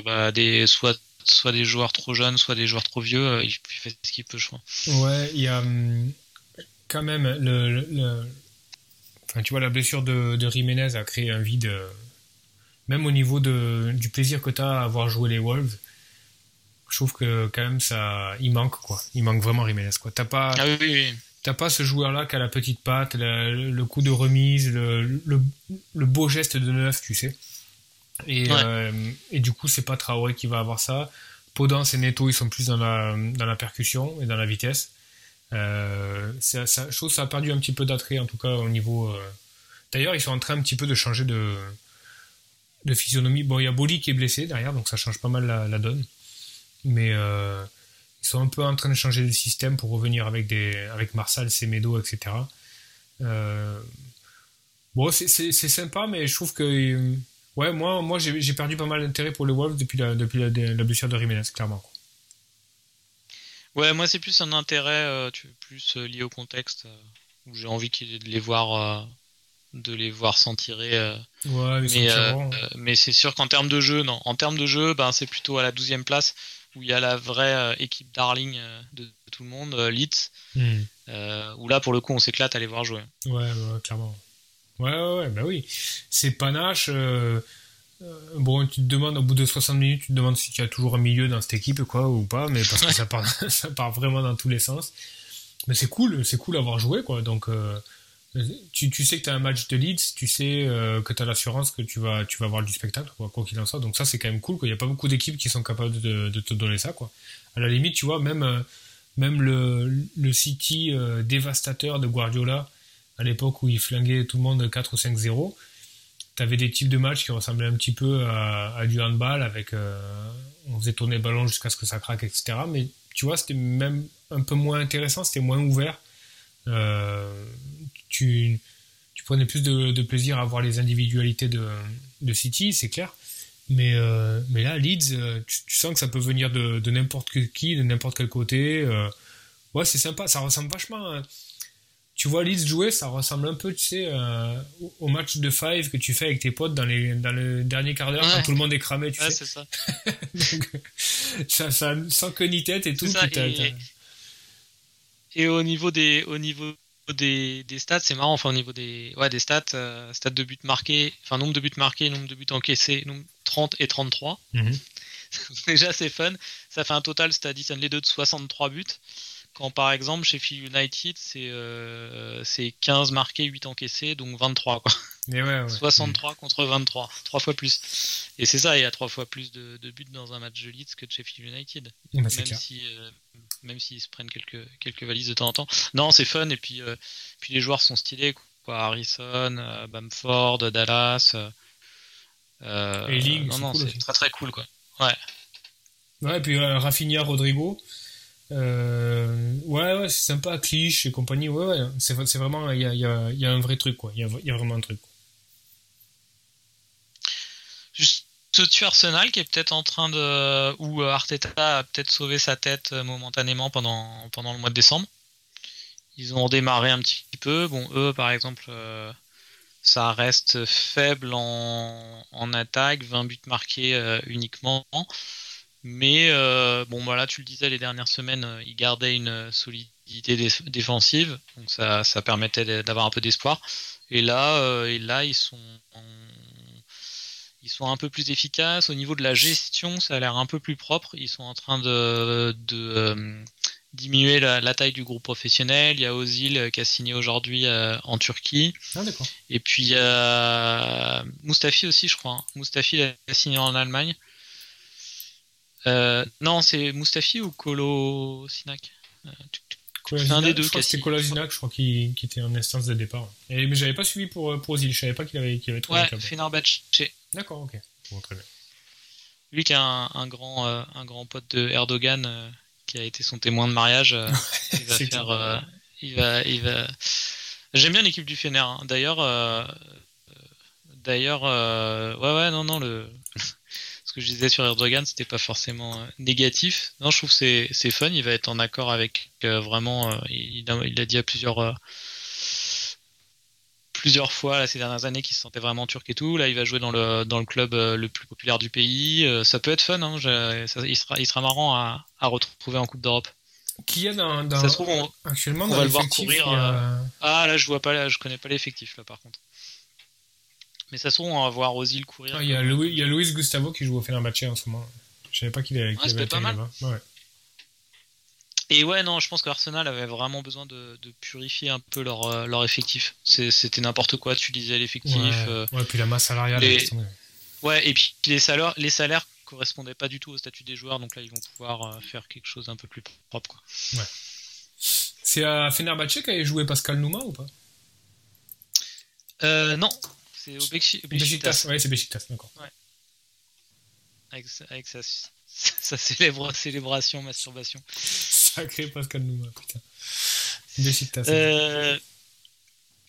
bah, des soit soit des joueurs trop jeunes, soit des joueurs trop vieux, il fait ce qu'il peut, je crois.
Ouais, il y a hum, quand même, le, enfin, tu vois, la blessure de, de Jiménez a créé un vide, euh, même au niveau de, du plaisir que tu as à avoir joué les Wolves. Je trouve que quand même ça, il manque quoi. Il manque vraiment Jiménez quoi. T'as pas,
ah oui,
pas ce joueur-là qui a la petite patte, le, coup de remise, le, le, beau geste de neuf, tu sais. Et, euh, et du coup, c'est pas Traoré qui va avoir ça. Podence et Neto, ils sont plus dans la, dans la percussion et dans la vitesse. Euh, ça, ça, je trouve que ça a perdu un petit peu d'attrait, en tout cas au niveau. Euh... D'ailleurs, ils sont en train un petit peu de changer de, de physionomie. Bon, il y a Boli qui est blessé derrière, donc ça change pas mal la, donne. Mais euh, ils sont un peu en train de changer le système pour revenir avec des avec Marsal, Semedo, etc. Euh, bon, c'est sympa, mais je trouve que ouais, moi, j'ai perdu pas mal d'intérêt pour le Wolves depuis la, depuis blessure de Jiménez, clairement.
Ouais, moi c'est plus un intérêt euh, plus euh, lié au contexte euh, où j'ai envie de les voir de les voir s'en tirer.
ouais,
mais, mais c'est sûr qu'en termes de jeu, non. En termes de jeu, ben, c'est plutôt à la 12e place où il y a la vraie équipe darling de, tout le monde, Leeds, hmm. où là, pour le coup, on s'éclate à les voir jouer.
Ouais, clairement. Ouais, ouais, ouais, bah oui. C'est panache. Euh, bon, tu te demandes au bout de 60 minutes, tu te demandes si tu as toujours un milieu dans cette équipe, quoi, ou pas, mais parce que ça part, ça part vraiment dans tous les sens. Mais c'est cool, c'est cool d'avoir joué, quoi. Donc, euh, tu, tu, sais que tu as un match de Leeds, tu sais euh, que tu as l'assurance que tu vas, tu vas voir du spectacle, quoi, qu'il en soit. Donc ça, c'est quand même cool, quoi. Il n'y a pas beaucoup d'équipes qui sont capables de, te donner ça, quoi. À la limite, tu vois, même, même le, le City dévastateur de Guardiola, à l'époque où il flinguait tout le monde 4 ou 5-0, tu avais des types de matchs qui ressemblaient un petit peu à, du handball avec euh, on faisait tourner le ballon jusqu'à ce que ça craque etc mais tu vois c'était même un peu moins intéressant c'était moins ouvert euh, tu, tu prenais plus de, plaisir à voir les individualités de, de City c'est clair mais euh, mais là Leeds tu, sens que ça peut venir de, de n'importe qui de n'importe quel côté ouais c'est sympa ça ressemble vachement tu vois Leeds jouer, ça ressemble un peu, tu sais, euh, au match de five que tu fais avec tes potes dans, les, dans le dernier quart d'heure quand tout le monde est cramé, tu
ouais, c'est ça.
ça, ça. Sans queue ni tête et tout.
Ça, et, et, au niveau des, au niveau des, des stats, c'est marrant, enfin au niveau des, ouais, des stats, euh, stats de buts marqués, enfin nombre de buts marqués, nombre de buts encaissés, nombre 30 et 33. Mhm. Déjà c'est fun. Ça fait un total, c'est les deux de 63 buts. Quand par exemple chez Phil United, c'est euh, 15 marqués, 8 encaissés, donc 23. Quoi. 63 contre 23, 3 fois plus. Et c'est ça, il y a 3 fois plus de, buts dans un match de Leeds que de Sheffield United.
Bah, même,
si, euh, même s'ils se prennent quelques, quelques valises de temps en temps. Non, c'est fun, et puis, euh, puis les joueurs sont stylés. Quoi. Harrison, euh, Bamford, Dallas.
et Link,
non, non, c'est très très cool. Quoi. Ouais.
Ouais, et puis Rafinha, Rodrigo. Euh, ouais, ouais, c'est sympa, Clich et compagnie. Ouais, ouais, c'est, vraiment, il y a, y, a, y a, un vrai truc, quoi. Il y a, y a, vraiment un truc.
Juste tu Arsenal qui est peut-être en train de. ou Arteta a peut-être sauvé sa tête euh, momentanément pendant, le mois de décembre. Ils ont démarré un petit peu. Bon, eux, par exemple, euh, ça reste faible en, en attaque, 20 buts marqués uniquement. Mais euh, bon, voilà, tu le disais, les dernières semaines, euh, ils gardaient une solidité défensive, donc ça, ça permettait d'avoir un peu d'espoir. Et là, euh, et là, ils sont, ils sont un peu plus efficaces au niveau de la gestion. Ça a l'air un peu plus propre. Ils sont en train de, de diminuer la, taille du groupe professionnel. Il y a Ozil qui a signé aujourd'hui en Turquie.
Ah,
et puis il y a Mustafi aussi, je crois. Hein. Mustafi a signé en Allemagne. Euh, non, c'est Mustafi ou Kolo Sinak
euh, un des deux. C'était Kolo Sinak, je crois, qui, qui, était en instance de départ. Et, mais j'avais pas suivi pour, euh, pour Ozil, je savais pas qu'il avait, qu'il avait trouvé
ouais, Fenerbahce.
D'accord, ok. Bon, très bien.
Lui qui est un, un grand, un grand pote de Erdogan, qui a été son témoin de mariage, il va faire. il va, il va... J'aime bien l'équipe du Fener. Hein. D'ailleurs, d'ailleurs, ouais, ouais, non, non, le que je disais sur Erdogan, c'était pas forcément euh, négatif. Non, je trouve que c'est fun. Il va être en accord avec euh, vraiment. Euh, il, l'a dit à plusieurs plusieurs fois là, ces dernières années qu'il se sentait vraiment turc et tout. Là, il va jouer dans le, dans le club le plus populaire du pays. ça peut être fun. Hein. il, sera, il sera marrant à, à retrouver en Coupe d'Europe.
Qui a dans, ça
se trouve,
actuellement
on va le voir courir. Ah là, je vois pas, là, je connais pas l'effectif là par contre. Mais ça se trouve, on va voir Ozil courir.
Ah, il, y a Louis, il y a Luis Gustavo qui joue au Fenerbahce en ce moment. Je savais pas qu'il avait,
qu pas mal. Ouais. Et ouais, non, je pense qu'Arsenal avait vraiment besoin de, de, purifier un peu leur, euh, leur effectif. C'était n'importe quoi, tu disais l'effectif. Ouais,
euh, ouais, puis la masse salariale.
Les... Ouais, et puis les salaires, les salaires correspondaient pas du tout au statut des joueurs, donc là ils vont pouvoir euh, faire quelque chose un peu plus propre. Quoi.
Ouais. C'est à Fenerbahce qu'avait joué Pascal Nouma ou pas?
Euh, Non, c'est au
Beşiktaş. Ouais, c'est Beşiktaş, d'accord.
Ouais. Avec, avec sa, sa célèbre célébration, masturbation.
Sacré Pascal Nouma, putain.
Euh,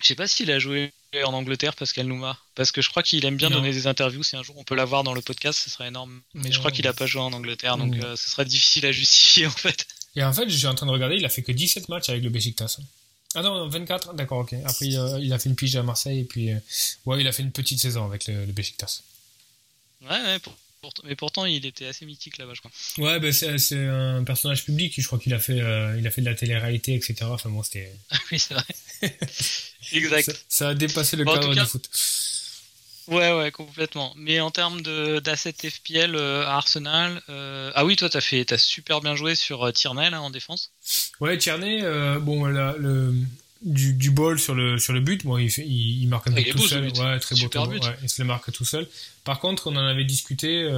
je sais pas s'il a joué en Angleterre, Pascal Nouma, parce que je crois qu'il aime bien donner des interviews. Si un jour on peut l'avoir dans le podcast, ce serait énorme. Mais je crois qu'il a pas joué en Angleterre, donc euh, ce serait difficile à justifier en fait.
Et en fait, je suis en train de regarder, il a fait que 17 matchs avec le Beşiktaş. Ah non, 24, d'accord, ok. Après, il a, fait une pige à Marseille et puis, ouais, il a fait une petite saison avec le, le Besiktas.
Ouais, ouais, mais pourtant, il était assez mythique là-bas, je crois.
Ouais, bah, c'est un personnage public. Je crois qu'il a fait, il a fait de la télé-réalité, etc. Enfin bon, c'était.
Ah oui, c'est vrai. exact.
Ça, a dépassé le cadre du foot.
Ouais, ouais, complètement. Mais en termes d'assets FPL euh, à Arsenal, euh, ah oui, toi, t'as fait, as super bien joué sur euh, Tierney là en défense.
Ouais, Tierney, bon, là, le du, du ball sur le sur le but, bon, il, marque un but tout seul, ouais, très beau, but. Ouais, il se le marque tout seul. Par contre, on en avait discuté.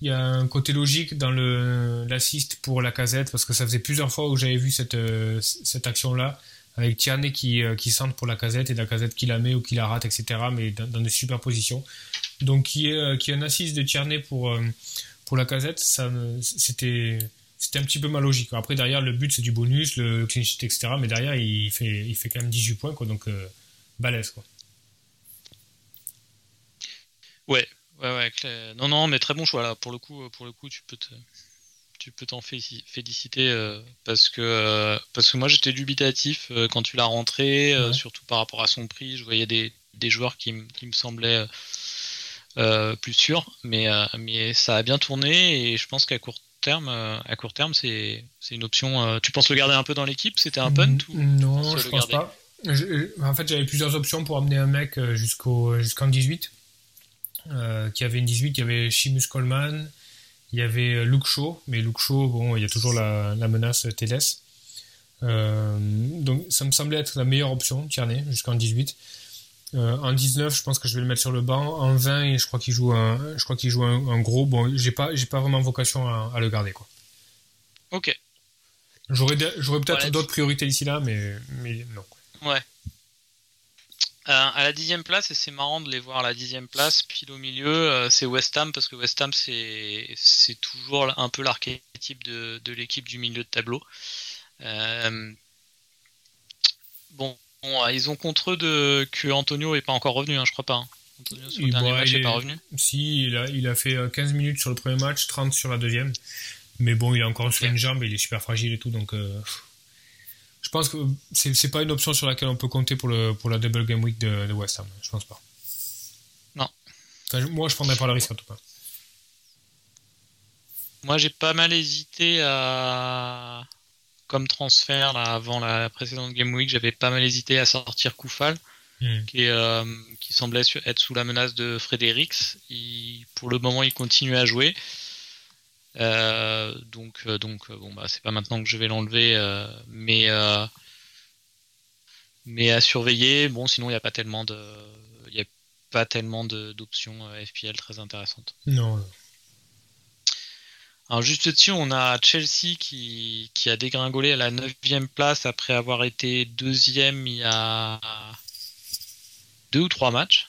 il y a un côté logique dans le l'assist pour la casette parce que ça faisait plusieurs fois où j'avais vu cette cette action là avec Tierney qui, euh, qui centre pour la casette et la casette qui la met ou qui la rate, etc. Mais dans, des super positions. Donc, qui est, euh, qui est un assist de Tierney pour, euh, pour la casette, ça, c'était, c'était un petit peu mal logique. Après, derrière, le but, c'est du bonus, le clean sheet, etc. Mais derrière, il fait, il fait quand même 18 points, quoi. Donc, balèze, quoi.
Ouais, ouais, ouais. Non, non, mais très bon choix là. Pour le coup, pour le coup, tu peux te, tu peux t'en féliciter euh, parce que euh, parce que moi j'étais dubitatif euh, quand tu l'as rentré, surtout par rapport à son prix. Je voyais des, des joueurs qui, qui, me semblaient plus sûrs, mais mais ça a bien tourné et je pense qu'à court terme, à court terme, c'est c'est une option. tu penses le garder un peu dans l'équipe C'était un punt ou
Non, je pense pas. en fait, j'avais plusieurs options pour amener un mec jusqu'au jusqu'en 18. qui avait une 18, il y avait Shimus Coleman, il y avait euh, Luke Shaw, mais Luke Shaw, bon, il y a toujours la, menace. Euh, donc ça me semblait être la meilleure option, Tierney, jusqu'en 18. Euh, en 19, je pense que je vais le mettre sur le banc. En 20, je crois qu'il joue un, je crois qu'il joue un, gros. Bon, j'ai pas, j'ai pas vraiment vocation à, le garder, quoi.
Ok.
J'aurais, j'aurais peut-être d'autres priorités d'ici là, mais, mais non.
Ouais. Euh, à la dixième place, et c'est marrant de les voir à la dixième place, pile au milieu, euh, c'est West Ham, parce que West Ham, c'est, c'est toujours un peu l'archétype de, de l'équipe du milieu de tableau. Euh, bon, ils ont contre eux de, que Antonio est pas encore revenu, hein, je crois pas. Hein. Antonio, sur le dernier match, pas revenu.
Si, il a, il a fait 15 minutes sur le premier match, 30 sur la deuxième. Mais bon, il est encore sur une jambe, il est super fragile et tout, donc je pense que c'est pas une option sur laquelle on peut compter pour, le, pour la double game week de, West Ham. Je pense pas.
Non.
moi, je prendrais pas le risque en tout cas.
Moi, j'ai pas mal hésité à. Comme transfert, là, avant la précédente Game Week, j'avais pas mal hésité à sortir Koufal, hmm. qui, euh, qui semblait être sous la menace de Fredericks. pour le moment, il continue à jouer. Euh, donc, euh, donc bon, bah, c'est pas maintenant que je vais l'enlever, mais mais à surveiller. Bon, sinon il n'y a pas tellement de, il a pas tellement d'options FPL très intéressantes.
Non.
Alors juste dessus, on a Chelsea qui, a dégringolé à la 9 place après avoir été deuxième il y a deux ou trois matchs.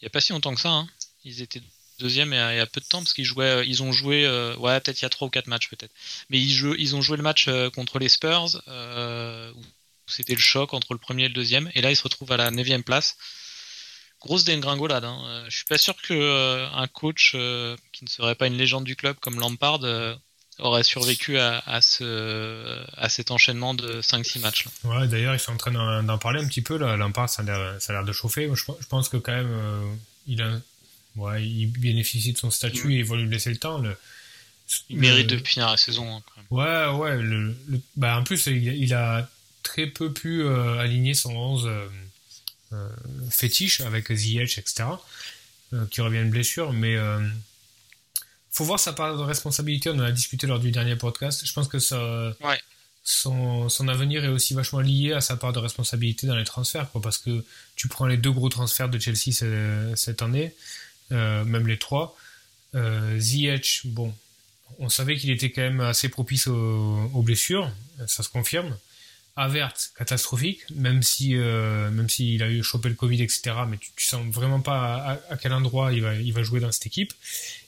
Il n'y a pas si longtemps que ça. Hein. Ils étaient deuxième il y, a, peu de temps parce qu'ils jouaient, euh, ils ont joué, euh, ouais peut-être il y a trois ou quatre matchs peut-être, mais ils, ont joué le match euh, contre les Spurs où c'était le choc entre le premier et le deuxième, et là ils se retrouvent à la neuvième place. Grosse dégringolade. Hein. Je suis pas sûr que un coach qui ne serait pas une légende du club comme Lampard aurait survécu à, à, ce, à cet enchaînement de 5-6 matchs.
Ouais, d'ailleurs, ils sont en train d'en parler un petit peu. Là. Lampard, ça a l'air de chauffer. Je, je, pense que quand même, il a Ouais, il bénéficie de son statut et il va lui laisser le temps. Le,
il mérite de finir la saison. Hein,
ouais, ouais. Le, bah, en plus, il, a très peu pu euh, aligner son 11 euh, euh, fétiche avec Ziyech, etc. qui revient de blessure. Mais faut voir sa part de responsabilité. On en a discuté lors du dernier podcast. Je pense que ça, son, son, avenir est aussi vachement lié à sa part de responsabilité dans les transferts. Quoi, parce que tu prends les deux gros transferts de Chelsea cette année. Euh, même les trois. Euh, Ziyech, bon, on savait qu'il était quand même assez propice aux, blessures, ça se confirme. Avert, catastrophique, même si euh, même s'il a eu chopé le Covid, etc. Mais tu, sens vraiment pas à, quel endroit il va il va jouer dans cette équipe.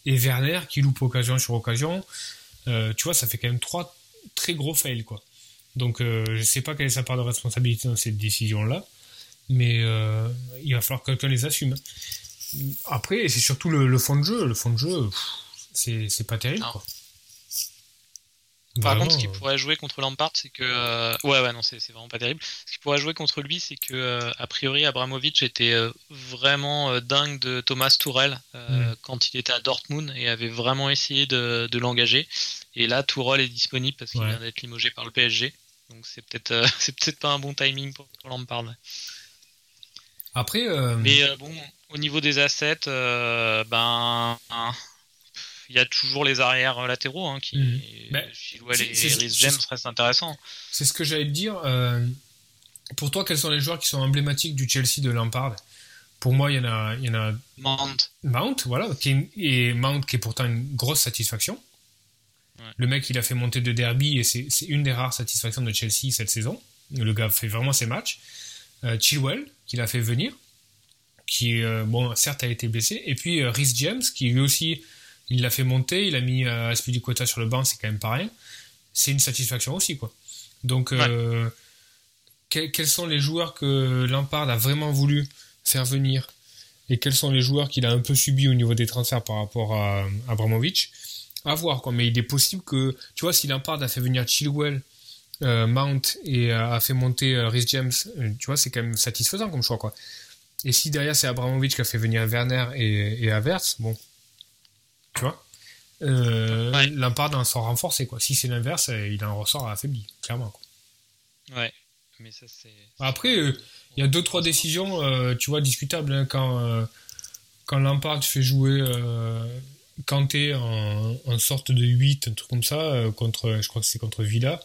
Et Werner qui loupe occasion sur occasion. tu vois, ça fait quand même trois très gros fails quoi. Donc je sais pas quelle est sa part de responsabilité dans cette décision là, mais il va falloir que quelqu'un les assume. Après, c'est surtout le, fond de jeu. Le fond de jeu, c'est pas terrible.
Par contre, ce qui pourrait jouer contre Lampard, c'est que ouais, ouais, non, c'est vraiment pas terrible. Ce qui pourrait jouer contre lui, c'est que a priori, Abramovich était vraiment dingue de Thomas Tourelle mm. quand il était à Dortmund et avait vraiment essayé de, de l'engager. Et là, Tourelle est disponible parce qu'il vient d'être limogé par le PSG. Donc c'est peut-être c'est peut-être pas un bon timing pour, Lampard.
Après,
mais bon, au niveau des assets, ben il y a toujours les arrières latéraux hein, qui mmh. bah, les James restent intéressants.
C'est ce que j'allais te dire. Euh, pour toi, quels sont les joueurs qui sont emblématiques du Chelsea de Lampard? Pour moi, il y en a, il y en a
Mount.
Mount, voilà, qui et Mount qui est pourtant une grosse satisfaction. Le mec, il a fait monter de derby et c'est une des rares satisfactions de Chelsea cette saison. Le gars fait vraiment ses matchs. Euh, Chilwell, qui l'a fait venir, qui, euh, bon, certes a été blessé. Et puis euh, Rhys James, qui lui aussi il l'a fait monter, il a mis euh, Aspilicueta sur le banc, c'est quand même pas rien. C'est une satisfaction aussi, quoi. Donc, euh, quels sont les joueurs que Lampard a vraiment voulu faire venir et quels sont les joueurs qu'il a un peu subi au niveau des transferts par rapport à Abramovich À voir, quoi. Mais il est possible que, tu vois, si Lampard a fait venir Chilwell, euh, Mount et a fait monter Rhys James, tu vois, c'est quand même satisfaisant comme choix, quoi. Et si derrière c'est Abramovich qui a fait venir Werner et, et Havertz, bon, tu vois euh, ouais. Lampard en sort renforcé, quoi? Si c'est l'inverse, euh, il en ressort affaibli, clairement. Quoi.
Ouais, mais ça c'est.
Après, euh, il y a deux trois décisions, euh, tu vois, discutables hein, quand quand Lampard fait jouer Kanté en, en, sorte de 8, un truc comme ça, contre, je crois que c'est contre Villa.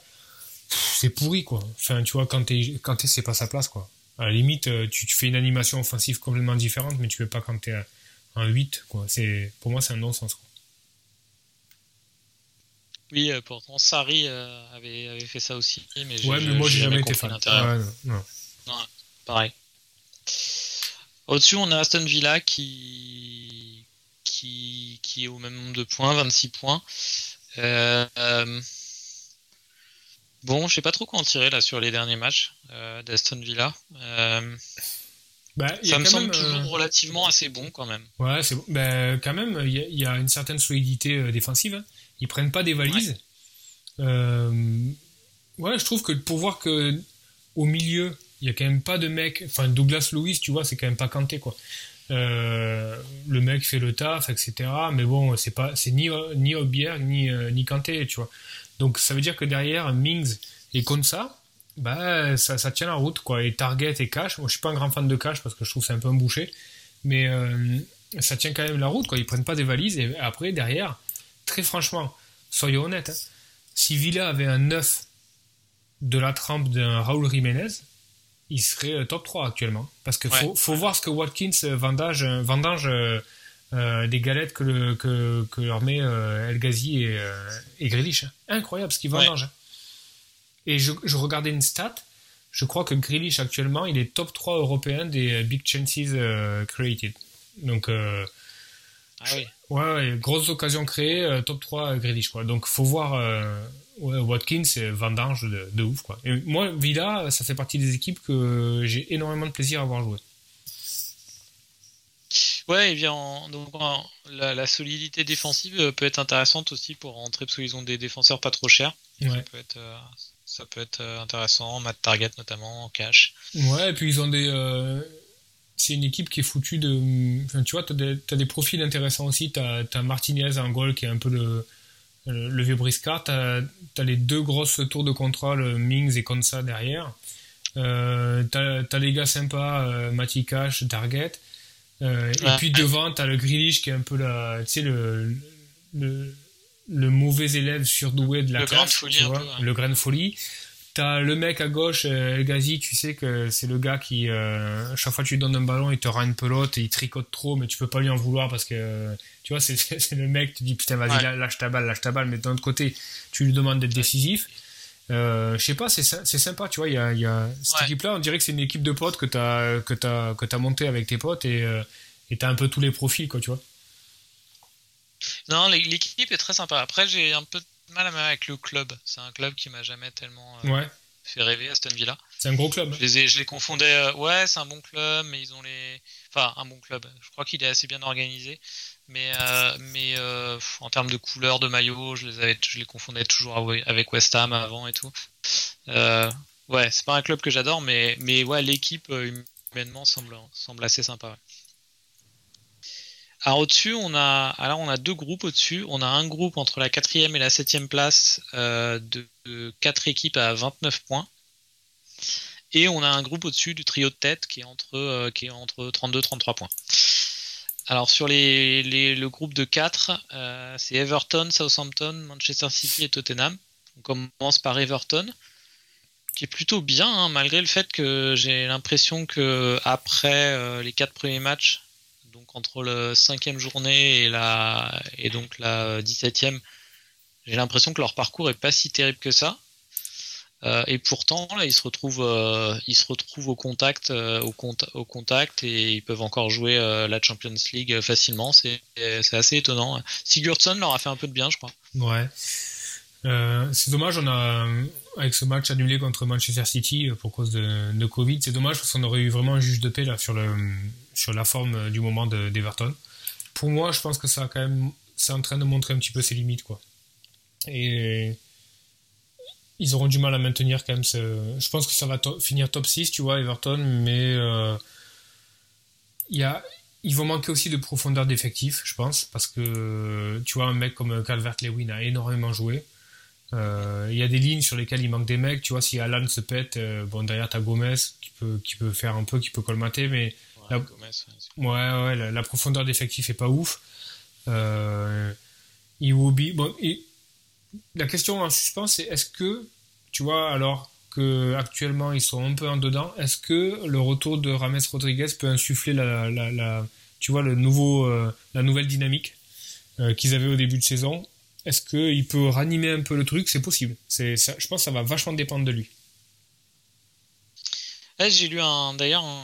C'est pourri, quoi. Enfin, tu vois, Kanté, Kanté c'est pas sa place, quoi. À la limite, tu, tu, fais une animation offensive complètement différente, mais tu veux pas Kanté en 8, quoi. C'est, pour moi, c'est un non-sens.
Oui, euh, pourtant Sari euh, avait, avait, fait ça aussi. Mais
ouais, mais moi j'ai jamais, été fan.
Ouais, non, non. pareil. Au-dessus, on a Aston Villa qui, qui, qui est au même nombre de points, 26 points. Euh, bon, je sais pas trop quoi en tirer là sur les derniers matchs d'Aston Villa. Euh, bah, ça me semble toujours relativement assez bon quand même.
Ouais, c'est bon. Bah, quand même, il y, y, a une certaine solidité défensive. Hein. Ils prennent pas des valises. Ouais. Euh, ouais, je trouve que pour voir que au milieu, il y a quand même pas de mec. Enfin, Douglas Lewis, tu vois, c'est quand même pas canté quoi. Euh, le mec fait le taf, etc. Mais bon, c'est pas, c'est ni ni Aubière ni euh, ni Kanté, tu vois. Donc ça veut dire que derrière Mings et Konsa, bah ça, ça tient la route quoi. Et Target et Cash, moi je suis pas un grand fan de Cash parce que je trouve c'est un peu un boucher, mais euh, ça tient quand même la route quoi. Ils prennent pas des valises et après derrière, très franchement, soyons honnêtes, hein, si Villa avait un 9 de la trempe d'un Raúl Jiménez, il serait euh, top 3 actuellement. Parce qu'il faut, faut, voir ce que Watkins euh, vendage, vendange euh, des galettes que, le, que, que leur met El Ghazi et, et Grealish. Hein. Incroyable ce qu'ils vendangent. Ouais. Et je, je, regardais une stat. Je crois que Grealish actuellement, il est top 3 européen des Big Chances Created. Donc,
ah oui.
Ouais, ouais, grosses occasions créées, euh, top 3 euh, Grealish, quoi. Donc, faut voir euh, Watkins et vendange de, de, ouf, quoi. Et moi, Villa, ça fait partie des équipes que j'ai énormément de plaisir à voir jouer.
Ouais, et bien, donc, la, la, solidité défensive peut être intéressante aussi pour rentrer parce qu'ils ont des défenseurs pas trop chers.
Ouais.
Ça peut être, ça peut être intéressant, Matt Target notamment, en cash.
Ouais, et puis ils ont des c'est une équipe qui est foutue de. Enfin, tu vois, tu as, as, des profils intéressants aussi. Tu as, Martinez en goal qui est un peu le, le, le vieux briscard. Tu as, les deux grosses tours de contrôle, Mings et Konsa derrière. Euh, tu as, les gars sympas, euh, Matty Cash, Target. Euh, ouais. Et puis devant, tu as le Grealish qui est un peu la, tu sais, le, le, le mauvais élève surdoué de la
le
classe.
Folie
tu vois,
peu.
Le grain de folie. T'as le mec à gauche, euh, El Ghazi, tu sais que c'est le gars qui, euh, chaque fois que tu lui donnes un ballon, il te rend une pelote et il tricote trop, mais tu peux pas lui en vouloir parce que, tu vois, c'est le mec, tu dis putain, vas-y, ouais. lâche ta balle, lâche ta balle, mais d'un autre côté, tu lui demandes d'être décisif. Euh, je sais pas, c'est sympa, tu vois, il y a, y a cette ouais. équipe-là, on dirait que c'est une équipe de potes que t'as que t'as que t'as monté avec tes potes et euh, et t'as un peu tous les profils, quoi, tu vois.
Non, l'équipe est très sympa. Après, j'ai un peu mal avec le club. C'est un club qui m'a jamais tellement
euh, ouais.
fait rêver Aston Villa.
C'est un gros club.
Je les, je les confondais. ouais, c'est un bon club, mais ils ont les. Enfin, un bon club. Je crois qu'il est assez bien organisé. Mais, mais en termes de couleur de maillot, je les, avais, je les confondais toujours avec West Ham avant et tout. ouais, c'est pas un club que j'adore, mais, mais ouais, l'équipe humainement semble, semble assez sympa. Alors au-dessus, on a, alors on a deux groupes au-dessus. On a un groupe entre la quatrième et la septième place euh, de, quatre équipes à 29 points. Et on a un groupe au-dessus du trio de tête qui est entre, euh, qui est entre 32-33 points. Alors sur le groupe de 4, euh, c'est Everton, Southampton, Manchester City et Tottenham. On commence par Everton, qui est plutôt bien, hein, malgré le fait que j'ai l'impression que après les quatre premiers matchs, donc entre le cinquième journée et la et donc la 17e, j'ai l'impression que leur parcours est pas si terrible que ça. Euh, et pourtant, là, ils se retrouvent, euh, ils se retrouvent au contact, euh, au, au, contact, et ils peuvent encore jouer la Champions League facilement. C'est, assez étonnant. Sigurdsson leur a fait un peu de bien, je crois.
Ouais. c'est dommage, on a avec ce match annulé contre Manchester City pour cause de, de Covid. C'est dommage parce qu'on aurait eu vraiment un juge de paix là sur le sur la forme euh, du moment d'Everton. Pour moi, je pense que ça a quand même, c'est en train de montrer un petit peu ses limites, quoi. Et ils auront du mal à maintenir quand même ce... Je pense que ça va finir top 6, tu vois, Everton, mais euh, ils vont manquer aussi de profondeur d'effectif, je pense, parce que tu vois, un mec comme Calvert-Lewin a énormément joué. Euh, il y a des lignes sur lesquelles il manque des mecs, tu vois, si Alan se pète, bon, derrière t'as Gomez qui peut, qui peut faire un peu, qui peut colmater, mais la, ouais, ouais, la, profondeur d'effectif est pas ouf. Euh, Iwobi, bon, la question en suspens, c'est est-ce que, tu vois, alors que actuellement ils sont un peu en dedans, est-ce que le retour de Rames Rodriguez peut insuffler la, la, la tu vois, le nouveau, euh, la nouvelle dynamique euh, qu'ils avaient au début de saison? Est-ce qu'il peut ranimer un peu le truc? C'est possible. C'est, je pense que ça va vachement dépendre de lui.
J'ai lu un, d'ailleurs un,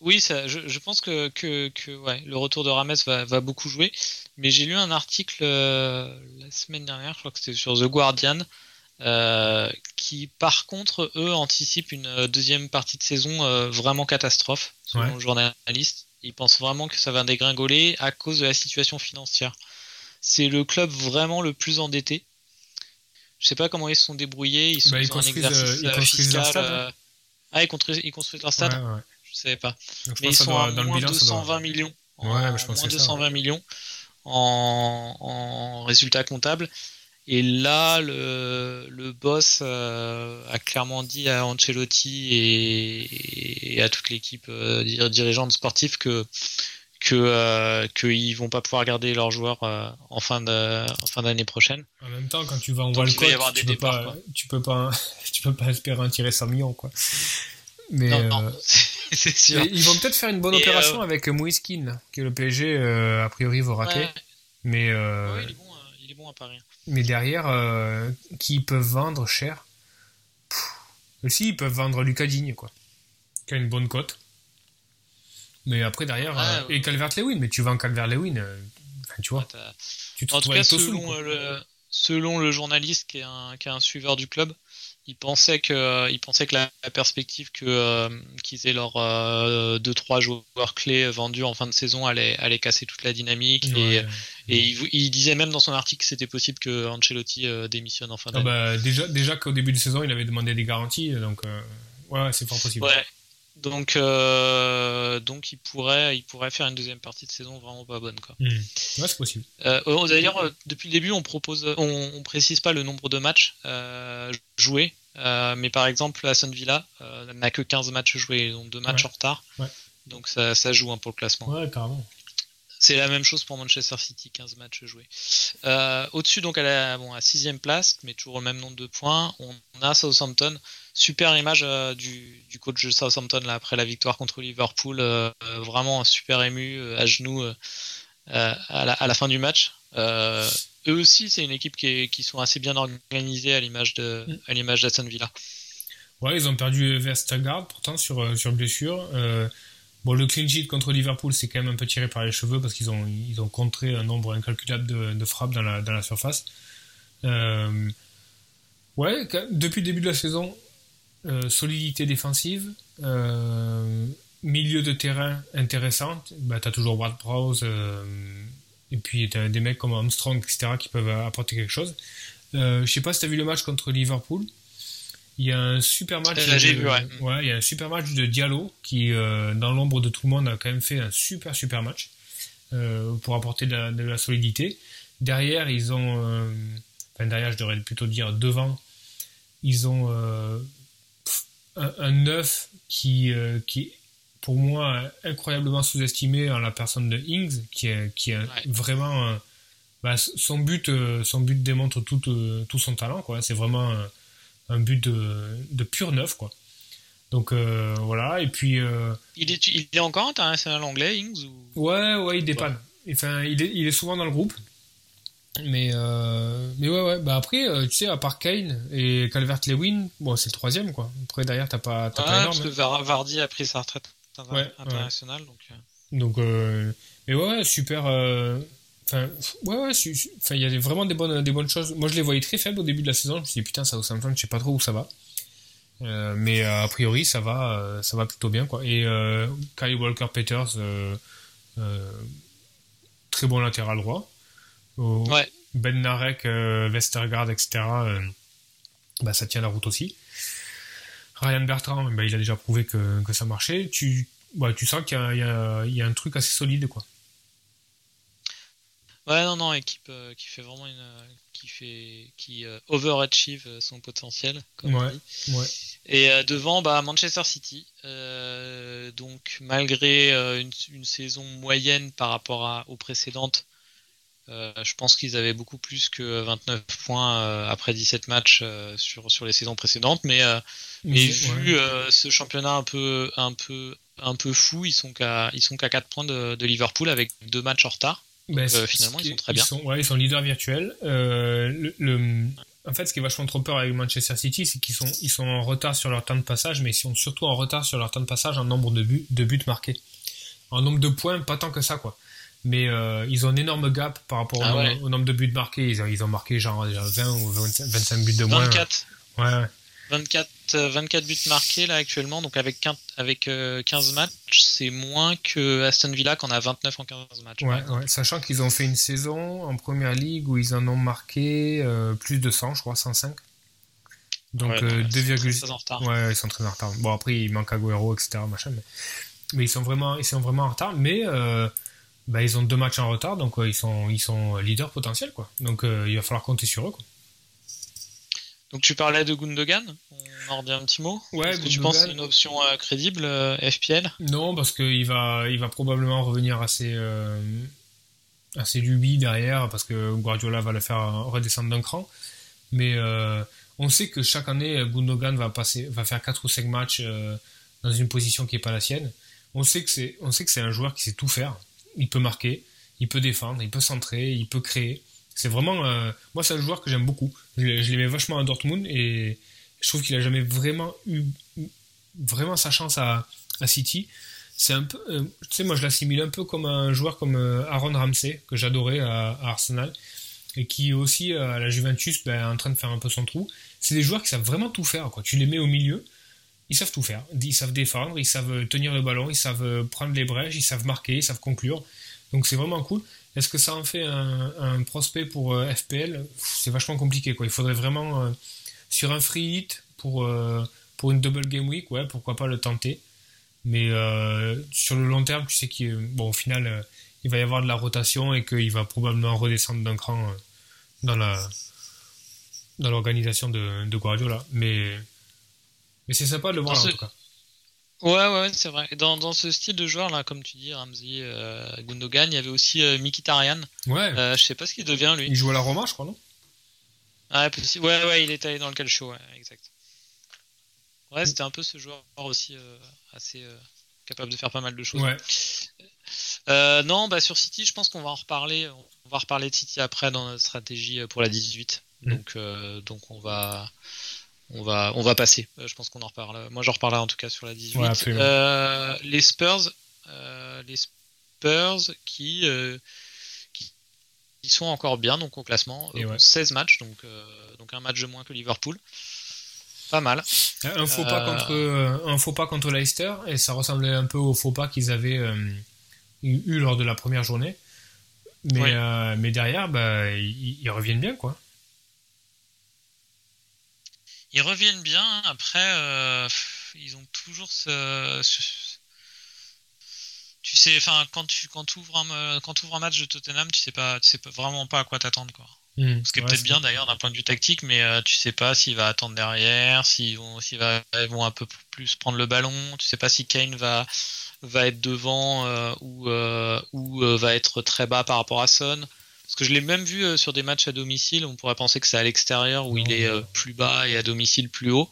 oui, ça, je, pense que, que, ouais, le retour de Rames va, beaucoup jouer. Mais j'ai lu un article euh, la semaine dernière, je crois que c'était sur The Guardian, euh, qui par contre, eux, anticipent une euh, deuxième partie de saison vraiment catastrophe, selon le journaliste. Ils pensent vraiment que ça va dégringoler à cause de la situation financière. C'est le club vraiment le plus endetté. Je sais pas comment ils se sont débrouillés. Ils sont
bah, un exercice fiscal.
Ah, ils construisent, ils construisent leur stade savais pas. mais ils sont à dans moins 220 millions.
Ouais, je
moins 220 millions en, en résultat comptable. Et là, le, le boss euh, a clairement dit à Ancelotti et, et à toute l'équipe euh, dirigeante sportive que que euh, qu'ils vont pas pouvoir garder leurs joueurs en fin de en fin d'année prochaine.
En même temps, quand tu vas en Walcott, tu, peux pas, tu peux pas tu peux pas espérer en tirer 100 millions quoi. Mais
non, c'est sûr.
Ils vont peut-être faire une bonne opération euh, avec Moiskin, que le PSG euh, a priori va rater. Mais
euh, il, est bon, il, est bon, à Paris.
Mais derrière, qui peuvent vendre cher? Aussi, ils peuvent vendre Lucas Digne, quoi, qui a une bonne cote. Mais après derrière, et Calvert Lewin, mais tu vends Calvert Lewin, tu vois.
tu te en tout cas, selon, le, selon le journaliste qui est un, qui est un suiveur du club, ils pensaient que euh, ils pensaient que la, perspective que euh, qu'ils aient leurs euh, deux trois joueurs clés vendus en fin de saison allait allait casser toute la dynamique et et il, disait même dans son article que c'était possible que Ancelotti démissionne en fin
ah
d'année.
bah, déjà déjà qu'au début de saison il avait demandé des garanties donc ouais c'est fort possible.
Ouais. Donc, donc il pourrait, il pourrait faire une deuxième partie de saison vraiment pas bonne quoi.
Hmm. Ouais, c'est possible.
Oh, d'ailleurs, depuis le début, on propose, on, on, précise pas le nombre de matchs joués euh, mais par exemple, Aston Villa euh, n'a que 15 matchs joués, donc deux matchs en retard. Donc ça, ça joue hein, pour le classement.
Ouais, carrément.
C'est la même chose pour Manchester City, 15 matchs joués. Euh, au-dessus, donc à la sixième place, mais toujours le même nombre de points, on a Southampton. Super image du, du, coach de Southampton après la victoire contre Liverpool. vraiment super ému, à genoux à la, fin du match eux aussi, c'est une équipe qui, sont assez bien organisées à l'image d'Aston Villa.
Ouais, ils ont perdu Vestergaard pourtant euh, sur blessure. Euh, bon, le clean sheet contre Liverpool, c'est quand même un peu tiré par les cheveux parce qu'ils ont ils ont contré un nombre incalculable de, de frappes dans la dans la surface. Euh, ouais, depuis le début de la saison, solidité défensive, milieu de terrain intéressant. Bah, tu as toujours Ward Prowse et puis tu as des mecs comme Armstrong, etc., qui peuvent apporter quelque chose. je sais pas si tu as vu le match contre Liverpool. Il y a un super match.
De,
ouais. il y a un super match de Diallo qui, dans l'ombre de tout le monde, a quand même fait un super super match pour apporter de la, solidité. Derrière, ils ont derrière, je devrais plutôt dire devant, ils ont euh, un, neuf qui, euh, qui est pour moi incroyablement sous-estimé en la personne de Ings, qui est, qui est vraiment. Bah, son, but, euh, son but démontre tout, tout son talent, quoi. C'est vraiment un, but de, de, pur neuf, quoi. Donc voilà, et puis.
il, est, il est encore international anglais, Ings ou...
Ouais, ouais, il dépanne. Enfin, il est, il est souvent dans le groupe. Mais, euh, mais ouais, ouais. Bah après, euh, tu sais, à part Kane et Calvert-Lewin, bon, c'est le troisième, quoi. Après, derrière, t'as pas, t'as pas
énorme. Parce que hein. Vardy a pris sa retraite internationale, donc. Euh.
Donc, mais ouais, super. Enfin, ouais, ouais. Enfin, il y a vraiment des bonnes, des bonnes choses. Moi, je les voyais très faibles au début de la saison. Je me suis dit, putain, ça Southampton, je sais pas trop où ça va. mais a priori, ça va, ça va plutôt bien, quoi. Et Kyle Walker-Peters, très bon latéral droit. Ben Narek, euh, Westergaard, etc., euh, bah, ça tient la route aussi. Ryan Bertrand, bah, il a déjà prouvé que, ça marchait. Tu, bah, tu sens qu'il y, a, un truc assez solide, quoi.
Ouais, non, non, équipe euh, qui fait vraiment une. qui fait. qui overachieve son potentiel, comme
ouais, Ouais.
Et devant, bah, Manchester City. donc, malgré une, une, saison moyenne par rapport à, aux précédentes, euh, je pense qu'ils avaient beaucoup plus que 29 points euh, après 17 matchs euh, sur, sur les saisons précédentes, mais, mais vu ce championnat un peu, un peu, un peu fou, ils sont qu'à qu'à 4 points de, Liverpool avec deux matchs en retard. Ben, finalement, ils sont très bien.
Ils sont, ouais, ils sont leaders virtuels. le, en fait, ce qui est vachement trop peur avec Manchester City, c'est qu'ils sont, ils sont en retard sur leur temps de passage, mais ils sont surtout en retard sur leur temps de passage en nombre de buts, de buts marqués. En nombre de points, pas tant que ça, quoi mais euh, ils ont un énorme gap par rapport ah au, nombre, de buts marqués. Ils ont, ils ont marqué genre 20 ou 25 buts de moins.
24.
Ouais,
24, 24 buts marqués là actuellement, donc avec 15, avec 15 euh, matchs, c'est moins que Aston Villa qu'on a 29 en 15 matchs.
Ouais, ouais. sachant qu'ils ont fait une saison en première ligue où ils en ont marqué euh, plus de 100, je crois, 105. Donc ouais, 2,6. Ouais, ils sont très en retard. Bon, après, il manque Agüero, etc. Machin, mais, mais, ils, sont vraiment, ils sont vraiment en retard. Mais bah, ils ont deux matchs en retard, donc ils, sont, ils sont leaders potentiels. Quoi. Donc euh, il va falloir compter sur eux. Quoi.
Donc tu parlais de Gundogan, on en redit un petit mot.
Ouais,
Est-ce que tu penses que c'est une option euh, crédible euh, FPL
Non, parce qu'il va, il va probablement revenir assez, assez lubi derrière, parce que Guardiola va le faire redescendre d'un cran. Mais on sait que chaque année, Gundogan va, passer, va faire 4 ou 5 matchs dans une position qui n'est pas la sienne. On sait que c'est, on sait que c'est un joueur qui sait tout faire il peut marquer, il peut défendre, il peut centrer, il peut créer. C'est vraiment, euh, moi, c'est un joueur que j'aime beaucoup. Je, l'aimais vachement à Dortmund et je trouve qu'il a jamais vraiment eu vraiment sa chance à, City. C'est un peu, euh, tu sais, moi, je l'assimile un peu comme un joueur comme euh, Aaron Ramsey que j'adorais à, Arsenal et qui aussi à la Juventus ben, est en train de faire un peu son trou. C'est des joueurs qui savent vraiment tout faire. Quoi. Tu les mets au milieu, ils savent tout faire. Ils savent défendre, ils savent tenir le ballon, ils savent prendre les brèches, ils savent marquer, ils savent conclure. Donc c'est vraiment cool. Est-ce que ça en fait un, prospect pour euh, FPL C'est vachement compliqué. Quoi. Il faudrait vraiment, euh, sur un free hit pour, euh, pour une double game week, ouais, pourquoi pas le tenter. Mais sur le long terme, tu sais qu'au bon, au final, il va y avoir de la rotation et qu'il va probablement redescendre d'un cran dans la dans l'organisation de, de Guardiola. Mais mais c'est sympa de le voir en tout cas.
Ouais, ouais, c'est vrai. Dans, dans ce style de joueur, là, comme tu dis, Ramsey, euh, Gundogan, il y avait aussi euh, Mkhitaryan.
Ouais.
Euh, je sais pas ce qu'il devient, lui.
Il joue à la Roma, je crois, non?
Ouais, ouais, ouais, il est allé dans le calcio, ouais, exact. Ouais, c'était un peu ce joueur aussi euh, assez capable de faire pas mal de choses.
Ouais.
non, bah sur City, je pense qu'on va en reparler. On va reparler de City après dans notre stratégie pour la 18. Mm. Donc, donc on va on va, on va passer. Euh, je pense qu'on en reparle. Moi, j'en reparlerai en tout cas sur la 18. Euh, les Spurs, euh, les Spurs qui, qui, sont encore bien donc au classement. 16 matchs, donc, donc un match de moins que Liverpool. pas mal.
Un faux pas contre un faux pas contre Leicester et ça ressemblait un peu au faux pas qu'ils avaient eu lors de la première journée. Mais, mais derrière, bah, ils, reviennent bien, quoi.
Ils reviennent bien. Après, ils ont toujours ce, tu sais, enfin, quand tu quand ouvres un quand ouvres un match de Tottenham, tu sais pas, tu sais pas, vraiment pas à quoi t'attendre, quoi. Hmm. Ce qui est peut-être bien d'ailleurs d'un point de vue tactique, mais euh, tu sais pas s'il va attendre derrière, s'ils vont, s'ils vont un peu plus prendre le ballon. Tu sais pas si Kane va va être devant euh, ou euh, ou va être très bas par rapport à Son. Parce que je l'ai même vu sur des matchs à domicile, on pourrait penser que c'est à l'extérieur où il est plus bas et à domicile plus haut.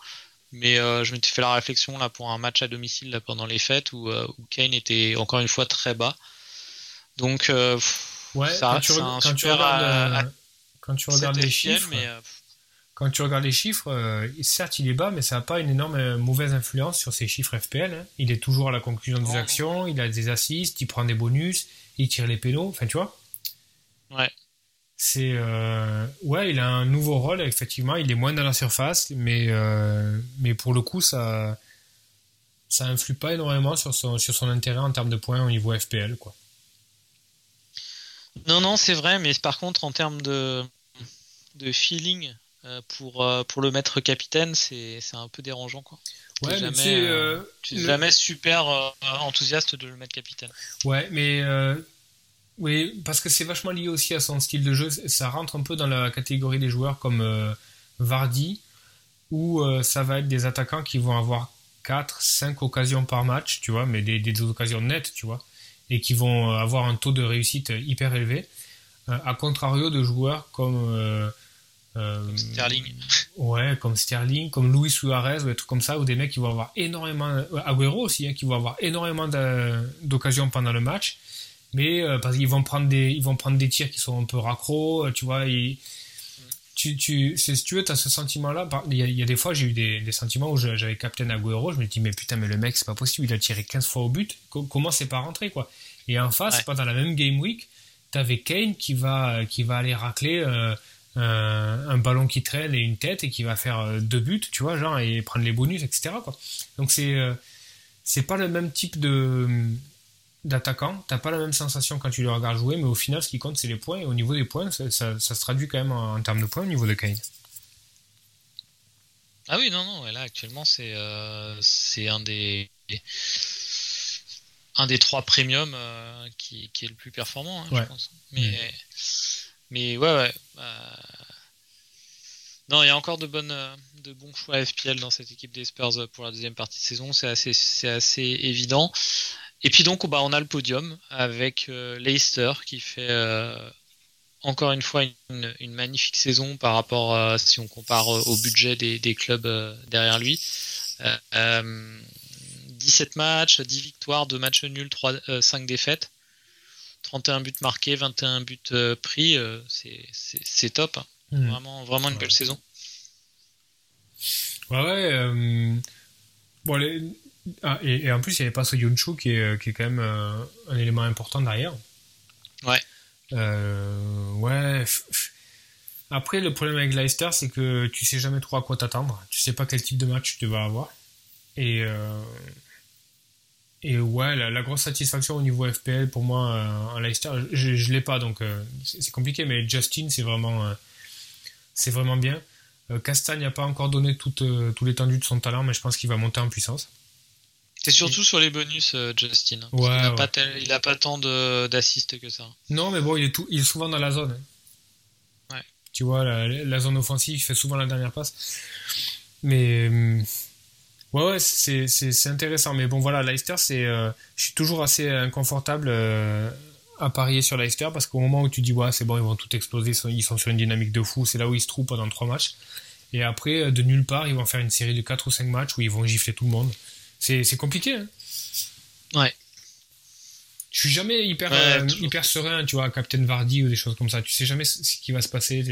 Mais euh, je m'étais fait la réflexion là pour un match à domicile là, pendant les fêtes où, euh, où, Kane était encore une fois très bas. Donc, euh,
ouais, ça, quand, tu, quand, tu regardes, quand tu regardes les chiffres, mais, quand tu regardes les chiffres, certes il est bas, mais ça n'a pas une énorme mauvaise influence sur ses chiffres FPL. Hein. Il est toujours à la conclusion des actions, il a des assists, il prend des bonus, il tire les pénaux, enfin tu vois.
Ouais.
C'est euh, ouais il a un nouveau rôle effectivement. Il est moins dans la surface mais euh, mais pour le coup ça ça influe pas énormément sur son sur son intérêt en termes de points au niveau FPL quoi.
Non non c'est vrai mais par contre en termes de de feeling euh, pour pour le mettre capitaine c'est c'est un peu dérangeant quoi.
Ouais jamais,
jamais super enthousiaste de le mettre capitaine.
Ouais mais oui, parce que c'est vachement lié aussi à son style de jeu. Ça rentre un peu dans la catégorie des joueurs comme euh, Vardy, où euh, ça va être des attaquants qui vont avoir 4, 5 occasions par match, tu vois, mais des, des occasions nettes, tu vois, et qui vont euh, avoir un taux de réussite hyper élevé. à contrario de joueurs comme...
Sterling.
Ouais, comme Sterling, comme Luis Suarez, ou des trucs comme ça, ou des mecs qui vont avoir énormément... Agüero aussi, hein, qui vont avoir énormément d'occasions pendant le match mais euh, parce qu'ils vont prendre des ils vont prendre des tirs qui sont un peu raccro euh, tu vois et, tu tu si tu veux as ce sentiment là il y, a, des fois j'ai eu des, des, sentiments où j'avais Captain Agüero je me dis mais putain mais le mec c'est pas possible il a tiré 15 fois au but. Comment c'est pas rentré quoi? Et en face pendant la même game week t'avais Kane qui va qui va aller racler euh, un, ballon qui traîne et une tête et qui va faire deux buts tu vois genre et prendre les bonus etc quoi. Donc c'est c'est pas le même type de d'attaquant, t'as pas la même sensation quand tu le regardes jouer, mais au final, ce qui compte, c'est les points. Et au niveau des points, ça, se traduit quand même en, termes de points au niveau de Kane.
Ah oui, non, non, là, actuellement, c'est euh, un des un des trois premiums euh, qui, qui, est le plus performant, hein, je pense. Mais, mm. mais ouais, ouais. Bah, non, il y a encore de, bonnes, de bons choix FPL dans cette équipe des Spurs pour la deuxième partie de saison, c'est assez, c'est assez évident. Et puis donc, bah, on a le podium avec euh, Leicester qui fait euh, encore une fois une, magnifique saison par rapport à si on compare euh, au budget des, clubs derrière lui. 17 matchs, 10 victoires, 2 matchs nuls, 3, 5 défaites. 31 buts marqués, 21 buts pris, c'est top. Hein. Hmm. Vraiment, vraiment une belle saison.
Ouais, ouais. Bon, les, ah, et, en plus, il n'y avait pas ce Yunchu qui est, euh, qui est quand même euh, un élément important derrière.
Ouais.
Euh, ouais. Après, le problème avec Leicester, c'est que tu sais jamais trop à quoi t'attendre. Tu sais pas quel type de match tu vas avoir. Et, et ouais, la, grosse satisfaction au niveau FPL pour moi en Leicester, je, je l'ai pas donc c'est compliqué. Mais Justin, c'est vraiment, c'est vraiment bien. Castagne n'a pas encore donné toute, tout l'étendue de son talent, mais je pense qu'il va monter en puissance.
C'est surtout sur les bonus, euh, Justin.
il, n'a
pas pas tant d'assists que ça.
Non, mais bon, il est, tout, il est souvent dans la zone.
Ouais.
Tu vois, la, zone offensive, il fait souvent la dernière passe. Mais. Euh, ouais, ouais, c'est intéressant. Mais bon, voilà, Leicester, c'est. Euh, je suis toujours assez inconfortable à parier sur Leicester parce qu'au moment où tu dis, ouais, c'est bon, ils vont tout exploser, ils sont, sur une dynamique de fou, c'est là où ils se trouvent pendant trois matchs. Et après, de nulle part, ils vont faire une série de 4 ou 5 matchs où ils vont gifler tout le monde. C'est compliqué. Hein.
Ouais.
Je suis jamais hyper, euh, hyper serein, tu vois, Captain Vardy ou des choses comme ça. Tu sais jamais ce qui va se passer.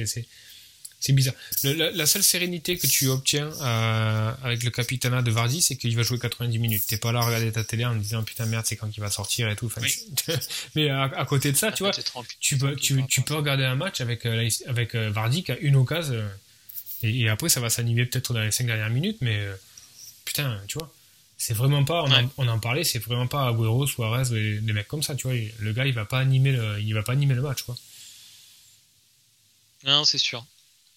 C'est bizarre. la, seule sérénité que tu obtiens euh, avec le capitana de Vardy, c'est qu'il va jouer 90 minutes. T'es pas là à regarder ta télé en disant putain merde, c'est quand il va sortir et tout. mais à, côté de ça, tu vois, tu peux, tu, peux regarder un match avec, euh, avec Vardy qui a une occasion Et, après, ça va s'animer peut-être dans les 5 dernières minutes, mais putain, tu vois. C'est vraiment pas, on, en, parlait, c'est vraiment pas Agüero, Suarez, des, des mecs comme ça, tu vois. Le gars, il va pas animer le, il va pas animer le match, quoi.
Non, c'est sûr.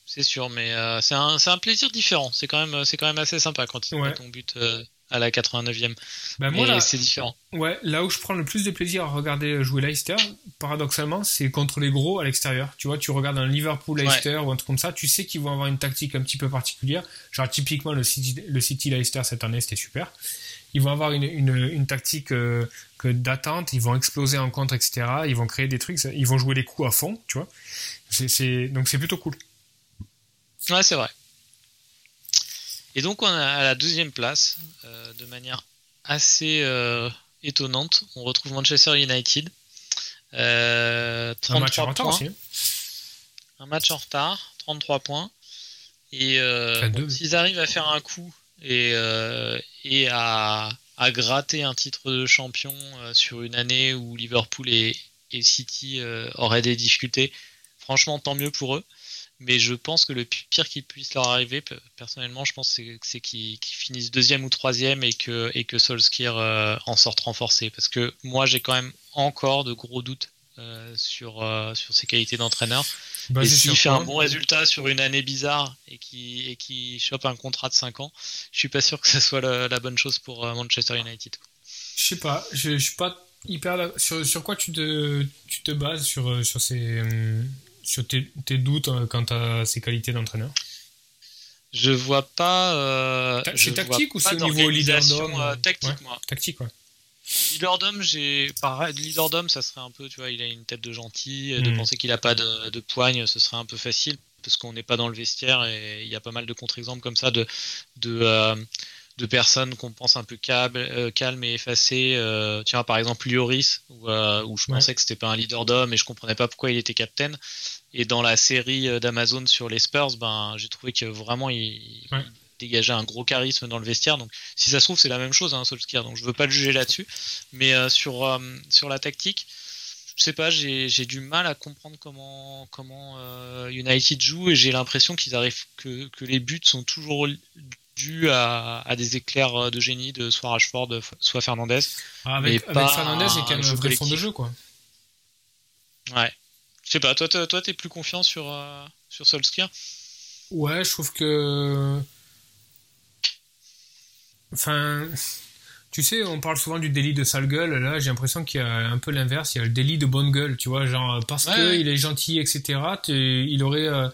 C'est sûr, mais euh, c'est un, un, plaisir différent. C'est quand, même, quand même assez sympa quand il met ton but euh, à la 89e. Bah moi, c'est différent.
Ouais, là où je prends le plus de plaisir à regarder jouer Leicester, paradoxalement, c'est contre les gros à l'extérieur. Tu vois, tu regardes un Liverpool-Leicester ou un truc comme ça, tu sais qu'ils vont avoir une tactique un petit peu particulière. Genre, typiquement, le City, le City Leicester cette année, c'était super. Ils vont avoir une, une, tactique euh, que d'attente, ils vont exploser en contre, etc. Ils vont créer des trucs, ils vont jouer les coups à fond, tu vois. C'est, donc c'est plutôt cool.
Ouais, c'est vrai. Et donc on a à la deuxième place, euh, de manière assez euh, étonnante, on retrouve Manchester United. Euh, 33 un match en retard aussi. Hein. Un match en retard, 33 points. Et s'ils arrivent à faire un coup et, et à, à, gratter un titre de champion sur une année où Liverpool et, et City auraient des difficultés, franchement tant mieux pour eux. Mais je pense que le pire qui puisse leur arriver, personnellement, je pense, c'est qu'ils finissent deuxième ou troisième et que, et que Solskjaer euh, en sorte renforcé. Parce que moi, j'ai quand même encore de gros doutes euh, sur, euh, sur ses qualités d'entraîneur. Bah, et s'il fait un bon résultat sur une année bizarre et qui et qui chope un contrat de 5 ans, je suis pas sûr que ce soit la, bonne chose pour Manchester United.
Je sais pas, je, je suis pas hyper sur, sur quoi tu te, tu te bases sur, sur ces sur tes, doutes euh, quant à ses qualités d'entraîneur
Je vois pas. Euh,
c'est tactique ou c'est au niveau leader d'homme
euh, Tactique, moi.
Tactique, ouais.
Leader d'homme, j'ai. Leader d'homme, ça serait un peu, tu vois, il a une tête de gentil, de hmm. penser qu'il a pas de, de, poigne, ce serait un peu facile parce qu'on n'est pas dans le vestiaire et il y a pas mal de contre-exemples comme ça de. de de personnes qu'on pense un peu calme, calme et effacées. Euh, tiens, par exemple, Lloris, où, où je pensais que c'était pas un leader d'homme et je comprenais pas pourquoi il était capitaine. Et dans la série euh, d'Amazon sur les Spurs, ben, j'ai trouvé que vraiment il, dégageait un gros charisme dans le vestiaire. Donc, si ça se trouve, c'est la même chose, hein, Solskjaer. Donc, je veux pas le juger là-dessus. Mais euh, sur, euh, sur la tactique, je sais pas, j'ai du mal à comprendre comment, comment United joue et j'ai l'impression qu'ils arrivent que, que les buts sont toujours dus à, à, des éclairs de génie de soit Rashford, soit Fernandez.
Ah, avec, Fernandez, c'est quand même un vrai fond de jeu, quoi.
Ouais. Je sais pas, toi, toi, t'es plus confiant sur, euh, sur Solskjaer?
Ouais, je trouve que. Enfin. Tu sais, on parle souvent du délit de sale gueule. Là, j'ai l'impression qu'il y a un peu l'inverse. Il y a le délit de bonne gueule, tu vois, genre parce qu'il est gentil, etc. Il aurait, euh,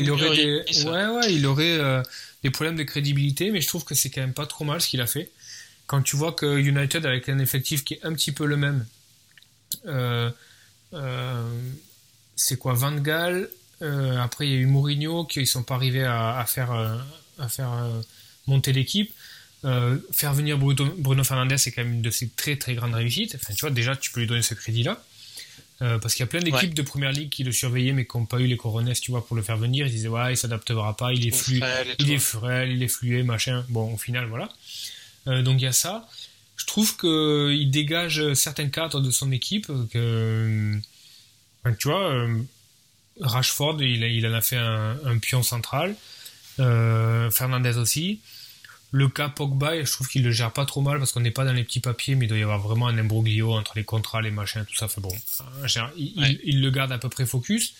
il aurait des, ouais, ouais, il aurait euh, des problèmes de crédibilité. Mais je trouve que c'est quand même pas trop mal ce qu'il a fait. Quand tu vois que United avec un effectif qui est un petit peu le même, euh, c'est quoi Van Gaal euh, après il y a eu Mourinho qui ils sont pas arrivés à, faire à faire euh, euh, monter l'équipe. Faire venir Bruno, Fernandez c'est quand même une de ses très très grandes réussites. Enfin tu vois déjà tu peux lui donner ce crédit là parce qu'il y a plein d'équipes de première ligue qui le surveillaient mais qui n'ont pas eu les coronesses tu vois pour le faire venir. Ils disaient ouais il s'adaptera pas il est fluide il est frêle il est flué machin. Bon au final voilà. Donc il y a ça. Je trouve qu'il dégage certains cadres de son équipe que tu vois, euh, Rashford, il, il, en a fait un, pion central. Euh, Fernandez aussi. Le cas Pogba, je trouve qu'il le gère pas trop mal parce qu'on n'est pas dans les petits papiers, mais il doit y avoir vraiment un imbroglio entre les contrats, les machins, tout ça. Bon, il, le garde à peu près focus.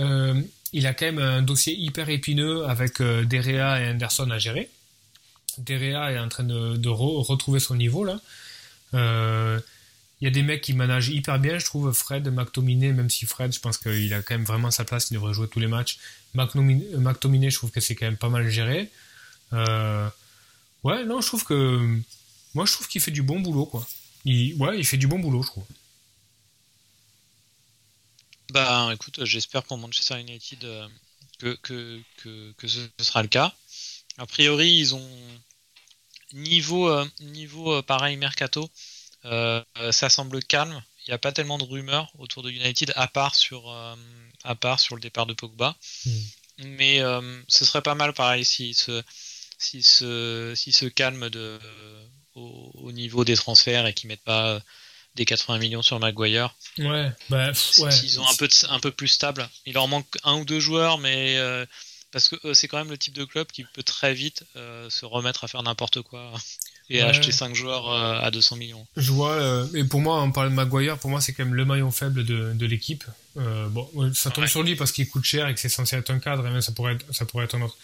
Euh, il a quand même un dossier hyper épineux avec Derea et Anderson à gérer. Derea est en train de, retrouver son niveau là. Il y a des mecs qui managent hyper bien, je trouve. Fred, McTominay, même si Fred, je pense qu'il a quand même vraiment sa place, il devrait jouer tous les matchs. McTominay, je trouve que c'est quand même pas mal géré. Euh, ouais, non, je trouve que. Moi, je trouve qu'il fait du bon boulot, quoi. Il, ouais, il fait du bon boulot, je trouve.
Bah, écoute, j'espère pour Manchester United euh, que, que, que, ce sera le cas. A priori, ils ont. Niveau, euh, niveau pareil, Mercato euh, ça semble calme. Il n'y a pas tellement de rumeurs autour de United à part sur, euh, à part sur le départ de Pogba. Hmm. Mais euh, ce serait pas mal pareil se, si se, si se calme de, au, niveau des transferts et qu'ils mettent pas des 80 millions sur Maguire.
Ouais, bah, ouais.
S'ils ont un peu, un peu plus stable. Il leur manque un ou deux joueurs, mais parce que c'est quand même le type de club qui peut très vite se remettre à faire n'importe quoi et acheter 5 joueurs à 200 millions.
Je vois, et pour moi, on parle de Maguire, pour moi c'est quand même le maillon faible de, de l'équipe. bon, ça tombe sur lui parce qu'il coûte cher et que c'est censé être un cadre, et même ça pourrait être, ça pourrait être un autre.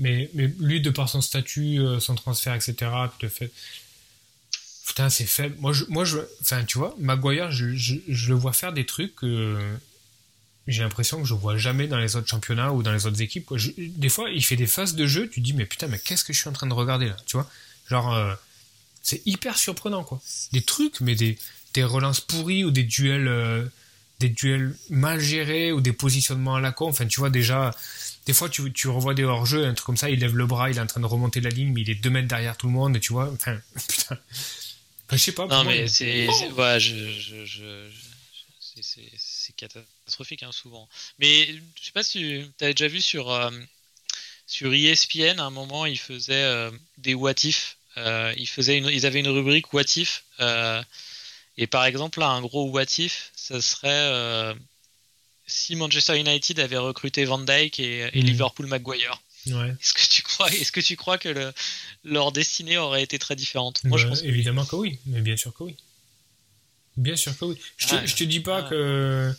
Mais, mais lui, de par son statut, son transfert, etc., le fait, Putain, c'est faible. Moi, je, moi, je, enfin, tu vois, Maguire, je, je, je le vois faire des trucs que j'ai l'impression que je vois jamais dans les autres championnats ou dans les autres équipes. Quoi. des fois, il fait des phases de jeu, tu dis, mais putain, mais qu'est-ce que je suis en train de regarder là, tu vois? Genre, euh, c'est hyper surprenant, quoi. Des trucs, mais des, des relances pourries ou des duels, euh, des duels mal gérés ou des positionnements à la con. Enfin, tu vois, déjà, des fois, tu, tu revois des hors-jeux, un truc comme ça, il lève le bras, il est en train de remonter la ligne, mais il est deux mètres derrière tout le monde, et tu vois, enfin, putain je sais pas.
Non, mais c'est. Voilà, je, je, je, c'est catastrophique hein, souvent. Mais je sais pas si tu avais déjà vu sur, euh, sur ESPN, à un moment, ils faisaient euh, des what if. Euh, ils, faisaient une, ils avaient une rubrique what if. et par exemple, là, un gros what if, ça serait si Manchester United avait recruté Van Dyke et, et hmm. Liverpool Maguire. Est-ce que tu crois, est-ce que tu crois que le, leur destinée aurait été très différente?
Moi, je bah, évidemment que oui, mais bien sûr que oui. Bien sûr que oui. Je te, te dis pas que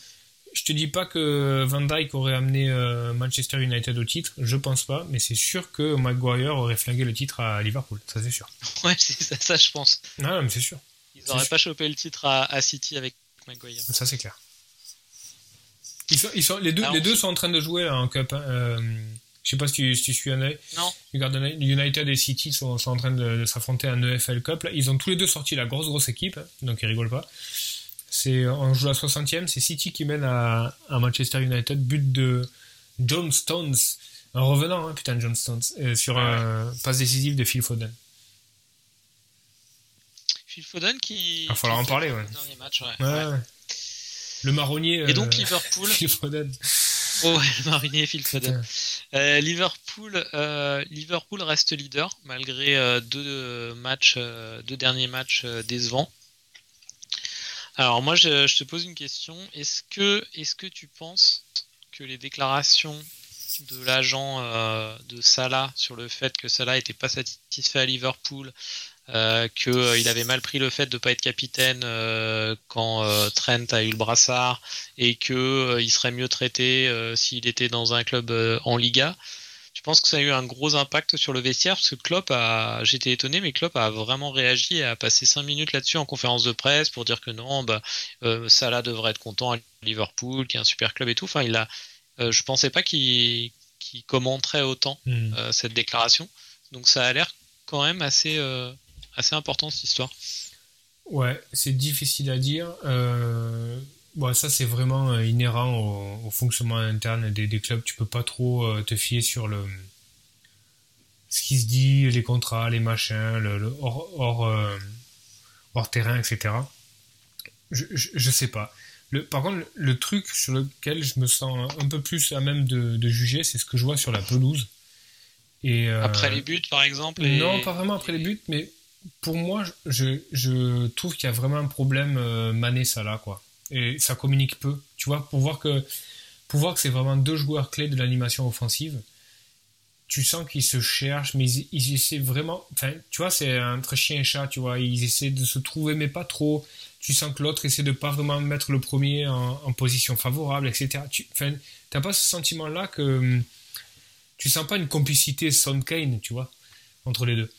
je te dis pas que Van Dyke aurait amené euh, Manchester United au titre, je pense pas, mais c'est sûr que Maguire aurait flingué le titre à Liverpool, ça c'est sûr.
Ouais, c'est ça, ça, je pense.
Non, mais c'est sûr.
Ils n'auraient pas chopé le titre à, City avec Maguire.
Ça c'est clair. Ils sont, ils sont, les deux, les deux sont en train de jouer en Cup. Hein, euh, je sais pas si tu, si tu suis un œil.
Non.
United et City sont, sont en train de, s'affronter à un EFL Cup. Là, ils ont tous les deux sorti la grosse grosse équipe, hein, donc ils rigolent pas. C'est on joue à 60e, c'est City qui mène à, à, Manchester United, but de John Stones, un revenant, hein, putain John Stones, euh, sur un passe décisif de Phil Foden.
Phil Foden qui.
Il va falloir en parler, ouais.
Match,
ouais. ouais. Le marronnier.
Et donc euh, Liverpool.
Phil Foden.
Oh ouais, le marronnier Phil Foden. Euh, Liverpool, euh, Liverpool reste leader malgré euh, deux matchs, deux derniers matchs décevants. Alors moi, je, te pose une question. Est-ce que, est-ce que tu penses que les déclarations de l'agent de Salah sur le fait que Salah n'était pas satisfait à Liverpool, euh, qu'il avait mal pris le fait de ne pas être capitaine quand Trent a eu le brassard et qu'il il serait mieux traité s'il était dans un club en Liga. Je pense que ça a eu un gros impact sur le vestiaire parce que Klopp a, j'étais étonné, mais Klopp a vraiment réagi et a passé 5 minutes là-dessus en conférence de presse pour dire que non, bah, Salah devrait être content à Liverpool, qui est un super club et tout. Enfin, il a, je pensais pas qu'il commenterait autant hmm. cette déclaration. Donc ça a l'air quand même assez assez important cette histoire.
Ouais, c'est difficile à dire. Euh, bon, ça, c'est vraiment euh, inhérent au, fonctionnement interne des, des, clubs. Tu peux pas trop euh, te fier sur le ce qui se dit, les contrats, les machins, le, hors, hors, hors, terrain, etc. Je, je, sais pas. Le, par contre, le, truc sur lequel je me sens un peu plus à même de, de juger, c'est ce que je vois sur la pelouse.
Et, après les buts, par exemple
Non, pas vraiment après les buts, mais pour moi, je, je trouve qu'il y a vraiment un problème euh, Mané Salah quoi. Et ça communique peu, tu vois, pour voir que pour voir que c'est vraiment deux joueurs clés de l'animation offensive. Tu sens qu'ils se cherchent, mais ils, essaient vraiment. Enfin, tu vois, c'est entre chien et chat, tu vois. Ils essaient de se trouver, mais pas trop. Tu sens que l'autre essaie de pas vraiment mettre le premier en, position favorable, etc. Tu t'as pas ce sentiment-là que tu sens pas une complicité Son Kane, tu vois, entre les deux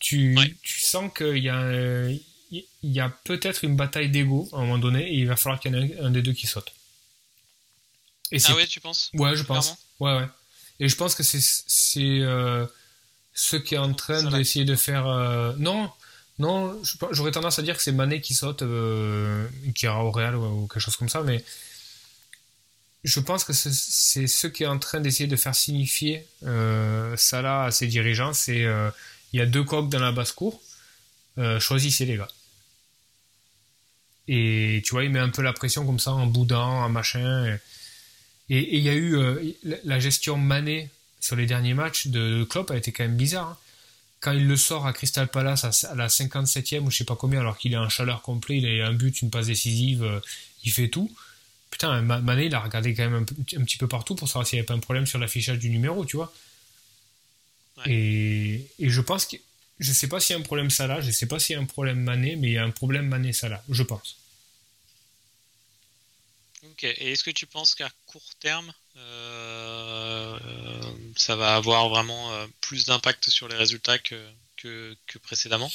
tu, tu sens qu'il y a, il y a peut-être une bataille d'ego à un moment donné et il va falloir qu'il y en ait un, des deux qui saute.
Et ah ouais, tu penses?
Ouais, je pense. Ouais, ouais. Et je pense que c'est euh, ce qui est en train d'essayer de faire. Euh, non, non, j'aurais tendance à dire que c'est Mané qui saute, euh, qui ira au Real ou, quelque chose comme ça, mais je pense que c'est ce qui est en train d'essayer de faire signifier ça là à ses dirigeants, c'est il y a deux coques dans la basse-cour, choisissez les gars. Et tu vois, il met un peu la pression comme ça, en boudin, en machin. Et il y a eu euh, la gestion manée sur les derniers matchs de Klopp a été quand même bizarre. Hein. Quand il le sort à Crystal Palace à, la 57e ou je sais pas combien, alors qu'il est en chaleur complet, il a un but, une passe décisive, euh, il fait tout. putain, Mané, il a regardé quand même un, petit peu partout pour savoir s'il n'y avait pas un problème sur l'affichage du numéro, tu vois. Et, et, je pense que. Je sais pas s'il y a un problème Salah, je sais pas s'il y a un problème Mané, mais il y a un problème Mané-Salah, je pense.
Ok, et est-ce que tu penses qu'à court terme, euh, ça va avoir vraiment euh, plus d'impact sur les résultats que, précédemment?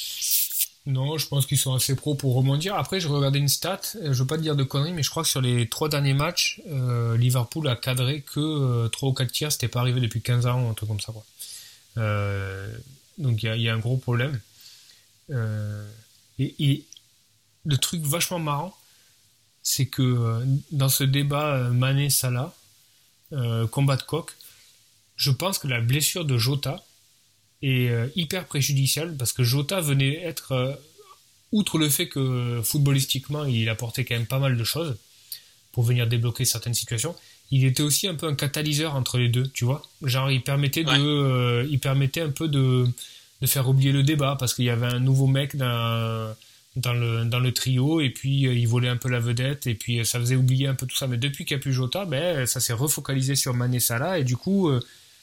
Non, je pense qu'ils sont assez pros pour rebondir. Après, je regardais une stat, euh, je veux pas te dire de conneries, mais je crois que sur les trois derniers matchs, Liverpool a cadré que 3 ou 4 tiers, c'était pas arrivé depuis 15 ans, un truc comme ça. Quoi. Donc il y, a, un gros problème. Et, le truc vachement marrant, c'est que dans ce débat Mané-Salah, combat de coq, je pense que la blessure de Jota, est euh, hyper préjudicial parce que Jota venait être, euh, outre le fait que footballistiquement il apportait quand même pas mal de choses pour venir débloquer certaines situations, il était aussi un peu un catalyseur entre les deux, tu vois. Genre il permettait de, euh, il permettait un peu de, de faire oublier le débat parce qu'il y avait un nouveau mec dans, dans le, trio et puis il volait un peu la vedette et puis ça faisait oublier un peu tout ça. Mais depuis qu'il n'y a plus Jota, ben, ça s'est refocalisé sur Mané Salah et du coup,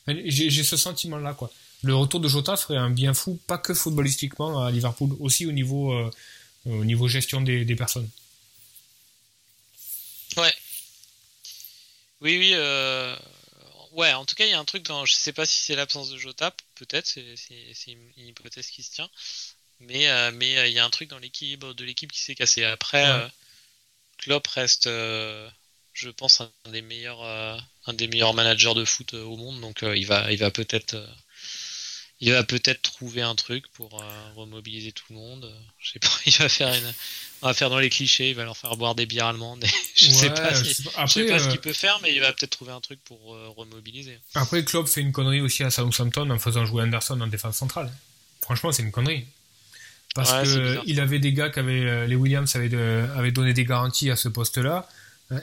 j'ai ce sentiment-là, quoi le retour de Jota ferait un bien fou, pas que footballistiquement à Liverpool, aussi au niveau, euh, au niveau gestion des, personnes.
Ouais. Oui, oui. Euh, ouais, en tout cas, il y a un truc dans. Je sais pas si c'est l'absence de Jota, peut-être, c'est une hypothèse qui se tient. Mais euh, mais il y a un truc dans l'équilibre de l'équipe qui s'est cassé. Après, Klopp reste, je pense, un des meilleurs, un des meilleurs managers de foot au monde. Donc il va, il va peut-être il va peut-être trouver un truc pour euh, remobiliser tout le monde. Je sais pas, il va faire une, on va faire dans les clichés, il va leur faire boire des bières allemandes. je sais pas, ce euh, qu'il peut faire, mais il va peut-être trouver un truc pour euh, remobiliser.
Après, Klopp fait une connerie aussi à Southampton en faisant jouer Anderson en défense centrale. Franchement, c'est une connerie. Parce que il avait des gars qui avaient, les Williams avaient, avaient donné des garanties à ce poste-là.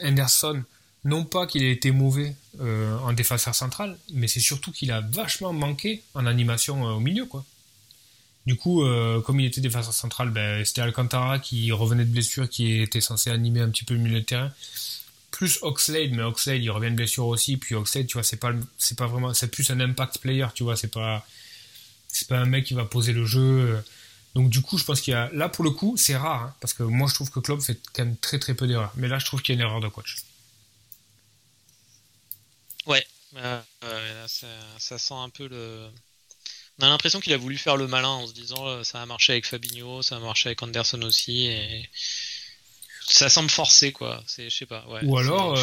Anderson, non pas qu'il ait été mauvais euh, en défenseur central, mais c'est surtout qu'il a vachement manqué en animation euh, au milieu, quoi. Du coup, euh, comme il était défenseur central, ben, c'était Alcantara qui revenait de blessure, qui était censé animer un petit peu le milieu de terrain. Plus Oxlade, mais Oxlade il revient de blessure aussi. Puis Oxlade, tu vois, c'est pas, c'est pas vraiment, c'est plus un impact player, tu vois, c'est pas, c'est pas un mec qui va poser le jeu. Donc du coup, je pense qu'il y a, là pour le coup, c'est rare, hein, parce que moi je trouve que Klopp fait quand même très très peu d'erreurs. Mais là, je trouve qu'il y a une erreur de coach.
Ouais, euh, ça, sent un peu le. On a l'impression qu'il a voulu faire le malin en se disant euh, ça a marché avec Fabinho, ça a marché avec Anderson aussi, et ça semble forcé quoi. C'est, je sais pas.
ou alors,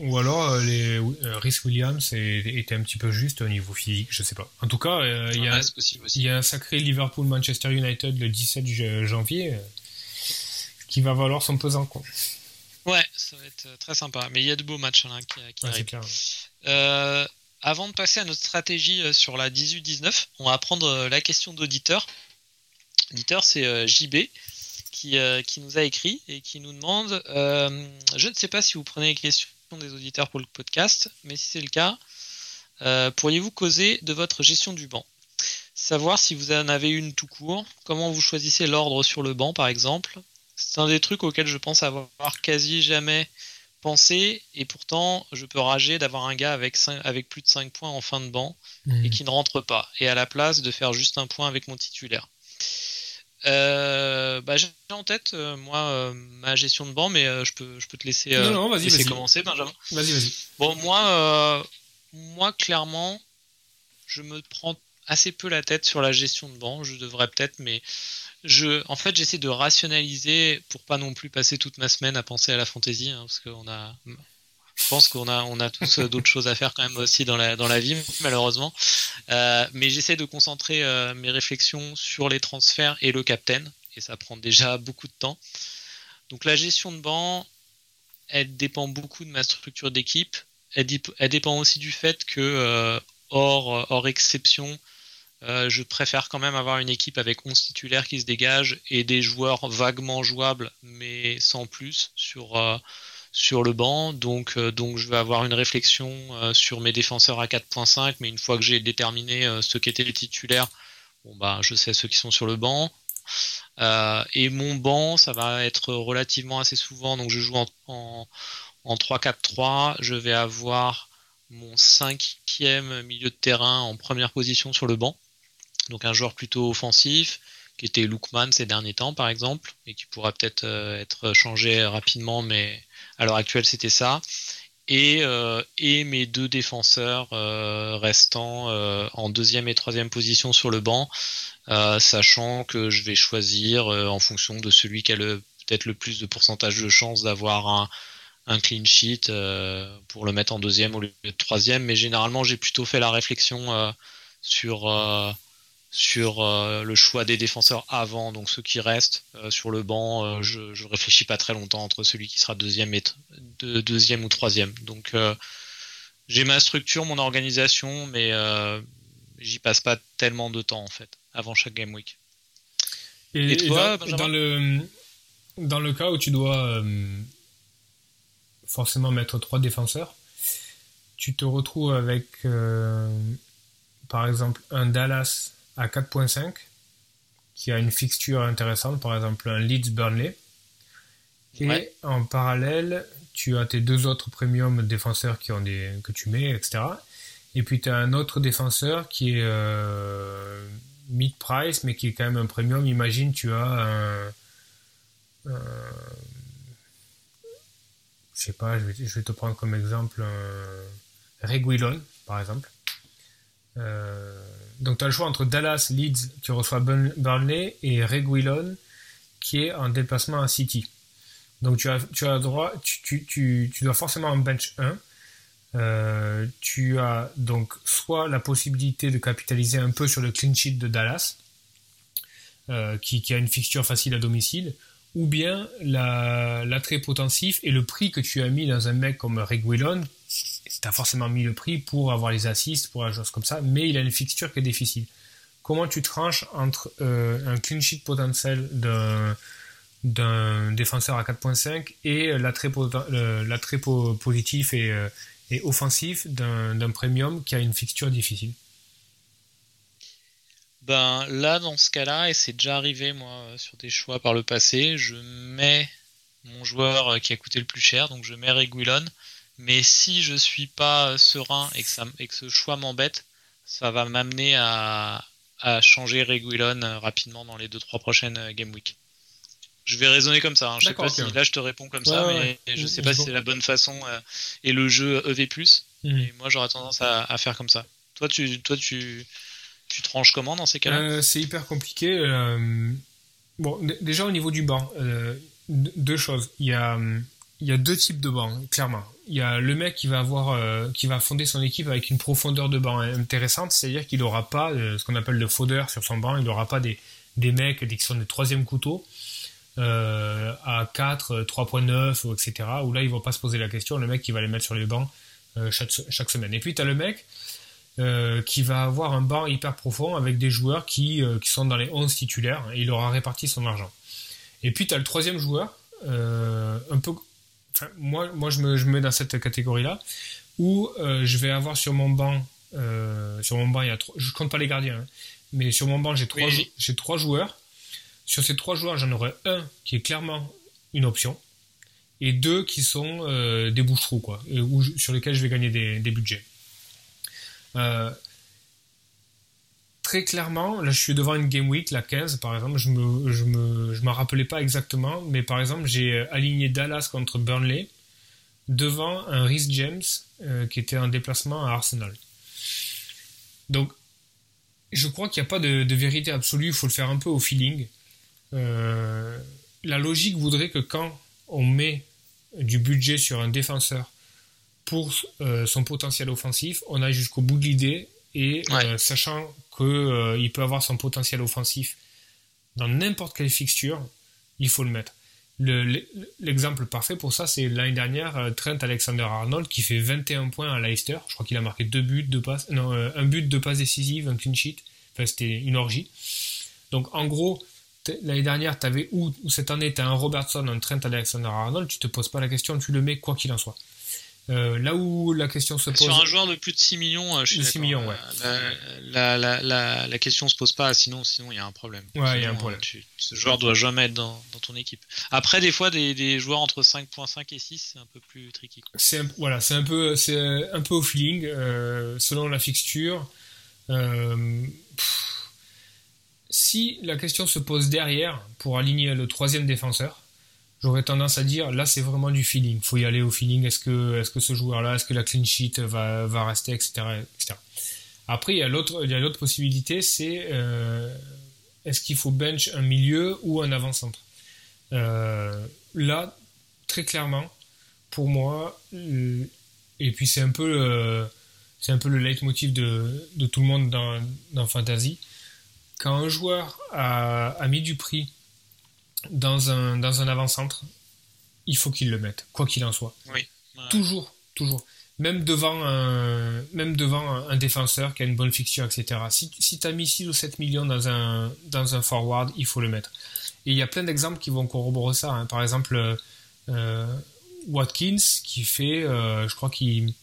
ou alors les Rhys Williams était un petit peu juste au niveau physique, je sais pas. En tout cas, il y, a, il y a un sacré Liverpool-Manchester United le 17 janvier qui va valoir son pesant quoi.
Ouais, ça va être euh, très sympa. Mais il y a de beaux matchs hein, qui, arrivent. Euh, avant de passer à notre stratégie euh, sur la 18-19, on va prendre la question d'auditeur. L'auditeur, c'est JB qui, qui, nous a écrit et qui nous demande Je ne sais pas si vous prenez les questions des auditeurs pour le podcast, mais si c'est le cas, pourriez-vous causer de votre gestion du banc? Savoir si vous en avez une tout court, comment vous choisissez l'ordre sur le banc par exemple, c'est un des trucs auxquels je pense avoir quasi jamais pensé et pourtant je peux rager d'avoir un gars avec, avec plus de 5 points en fin de banc et mhm. qui ne rentre pas et à la place de faire juste un point avec mon titulaire. Euh, bah, j'ai en tête euh, moi euh, ma gestion de banc mais je peux je peux te laisser, commencer Benjamin.
Vas-y vas-y.
Bon moi moi clairement je me prends assez peu la tête sur la gestion de banc, je devrais peut-être mais je, en fait, j'essaie de rationaliser pour pas non plus passer toute ma semaine à penser à la fantaisie, hein, parce qu'on a, pense qu'on a, on a tous euh, d'autres choses à faire quand même aussi dans la, dans la vie, malheureusement. Euh, mais j'essaie de concentrer euh, mes réflexions sur les transferts et le captain, et ça prend déjà beaucoup de temps. Donc la gestion de banc, elle dépend beaucoup de ma structure d'équipe. Elle, elle, dépend aussi du fait que, hors, hors exception, je préfère quand même avoir une équipe avec 11 titulaires qui se dégagent et des joueurs vaguement jouables, mais sans plus sur, sur le banc. Donc, euh, donc je vais avoir une réflexion sur mes défenseurs à 4.5, mais une fois que j'ai déterminé ceux qui étaient les titulaires, bon bah je sais ceux qui sont sur le banc. et mon banc, ça va être relativement assez souvent. Donc je joue en, en, en 3-4-3. Je vais avoir mon cinquième milieu de terrain en première position sur le banc. Donc un joueur plutôt offensif, qui était Lookman ces derniers temps par exemple, et qui pourra peut-être euh, être changé rapidement, mais à l'heure actuelle c'était ça. Et, euh, et, mes deux défenseurs euh, restants en deuxième et troisième position sur le banc, sachant que je vais choisir en fonction de celui qui a peut-être le plus de pourcentage de chances d'avoir un, un clean sheet euh, pour le mettre en deuxième au lieu de troisième. Mais généralement, j'ai plutôt fait la réflexion euh, sur euh, le choix des défenseurs avant, donc ceux qui restent sur le banc. je, je réfléchis pas très longtemps entre celui qui sera deuxième et deuxième ou troisième. Donc j'ai ma structure, mon organisation, mais j'y passe pas tellement de temps en fait avant chaque game week.
Et, toi, dans, le dans le cas où tu dois forcément mettre trois défenseurs. Tu te retrouves avec, euh, par exemple, un Dallas à 4.5 qui a une fixture intéressante, par exemple un Leeds Burnley. Et en parallèle, tu as tes deux autres premium défenseurs qui ont des, que tu mets, etc. Et puis tu as un autre défenseur qui est euh, mid-price, mais qui est quand même un premium. Imagine, tu as un, un je sais pas, je vais, te prendre comme exemple un Reguilon, par exemple. Euh, donc tu as le choix entre Dallas, Leeds, tu reçois Burnley, et Reguilon, qui est en déplacement à City. Donc tu as, tu as droit, tu, dois forcément en bench 1. Euh, tu as donc soit la possibilité de capitaliser un peu sur le clean sheet de Dallas, euh, qui, qui, a une fixture facile à domicile, ou bien l'attrait potensif et le prix que tu as mis dans un mec comme Reguilon, tu as forcément mis le prix pour avoir les assists, pour la chose comme ça, mais il a une fixture qui est difficile. Comment tu tranches entre euh, un clean sheet potentiel d'un défenseur à 4.5 et l'attrait positif et, euh, offensif d'un premium qui a une fixture difficile?
Ben là, dans ce cas-là, et c'est déjà arrivé moi sur des choix par le passé, je mets mon joueur euh, qui a coûté le plus cher, donc je mets Reguilon. Mais si je suis pas euh, serein et que, ça, et que ce choix m'embête, ça va m'amener à, à changer Reguilon rapidement dans les 2-3 prochaines game week. Je vais raisonner comme ça. Hein. Je sais pas si là je te réponds comme ça, mais je sais pas si c'est la bonne façon et le jeu EV+. Mmh. Et moi j'aurais tendance à, à, faire comme ça. Toi tu, toi tu, tu tranches comment dans ces cas-là?
Euh, C'est hyper compliqué. Euh, bon, déjà au niveau du banc, euh, deux choses. Il y a, il y a deux types de bancs, clairement. Il y a le mec qui va avoir, qui va fonder son équipe avec une profondeur de banc intéressante, c'est-à-dire qu'il n'aura pas ce qu'on appelle le fodder sur son banc, il n'aura pas des, des mecs qui sont des troisième couteaux. à 4, 3.9, etc. Où là, il va pas se poser la question, le mec qui va les mettre sur les bancs chaque, semaine. Et puis, tu as le mec euh, qui va avoir un banc hyper profond avec des joueurs qui, euh, sont dans les 11 titulaires il aura réparti son argent. Et puis tu as le troisième joueur, euh, un peu. Moi, moi je, me, je me mets dans cette catégorie-là, où je vais avoir sur mon banc, sur mon banc, il y a trois, je compte pas les gardiens, hein, mais sur mon banc, j'ai trois, j'ai trois joueurs. Sur ces trois joueurs, j'en aurai un qui est clairement une option et deux qui sont des bouche-trous, quoi, sur lesquels je vais gagner des, des budgets. Euh, très clairement, là je suis devant une Game Week, la 15 par exemple, je me, je me, je m'en rappelais pas exactement, mais par exemple j'ai aligné Dallas contre Burnley devant un Rhys James euh, qui était en déplacement à Arsenal. Donc je crois qu'il n'y a pas de, vérité absolue, il faut le faire un peu au feeling. Euh, la logique voudrait que quand on met du budget sur un défenseur pour euh, son potentiel offensif, on a jusqu'au bout de l'idée et euh, sachant qu'il euh, peut avoir son potentiel offensif dans n'importe quelle fixture, il faut le mettre. L'exemple parfait pour ça, c'est l'année dernière, Trent Alexander-Arnold qui fait 21 points à Leicester. Je crois qu'il a marqué deux buts, deux passes, non, un but, deux passes décisives, un clean sheet. Enfin, c'était une orgie. Donc, en gros, l'année dernière, tu avais ou, cette année, tu as un Robertson, un Trent Alexander-Arnold, tu te poses pas la question, tu le mets quoi qu'il en soit. Euh, là où la question se pose.
Sur un joueur de plus de 6 millions, euh, je suis
6 millions, ouais.
La, la, la, la, question se pose pas, sinon sinon il y a un problème.
Ouais, il y a un problème.
ce joueur doit jamais être dans, dans, ton équipe. Après, des fois, des, des joueurs entre 5.5 et 6, c'est un peu plus tricky.
C'est voilà, c'est un peu c'est un peu au feeling, euh, selon la fixture. Euh, si la question se pose derrière pour aligner le troisième défenseur, j'aurais tendance à dire là c'est vraiment du feeling. Faut y aller au feeling. Est-ce que est-ce que ce joueur-là, est-ce que la clean sheet va, va rester, etc.. Après il y a l'autre il y a l'autre possibilité, c'est euh, est-ce qu'il faut bench un milieu ou un avant-centre? Euh, là très clairement pour moi euh, et puis c'est un peu c'est un peu le leitmotiv de, de tout le monde dans, dans fantasy. Quand un joueur a, a mis du prix dans un, dans un avant-centre, il faut qu'il le mette, quoi qu'il en soit.
Oui.
Toujours, toujours. Même devant, un, même devant un, défenseur qui a une bonne fixture, etc. Si, si tu as mis 6 ou 7 millions dans un, dans un forward, il faut le mettre. Et il y a plein d'exemples qui vont corroborer ça. Hein. Par exemple, euh, Watkins qui fait, euh, je crois qu'il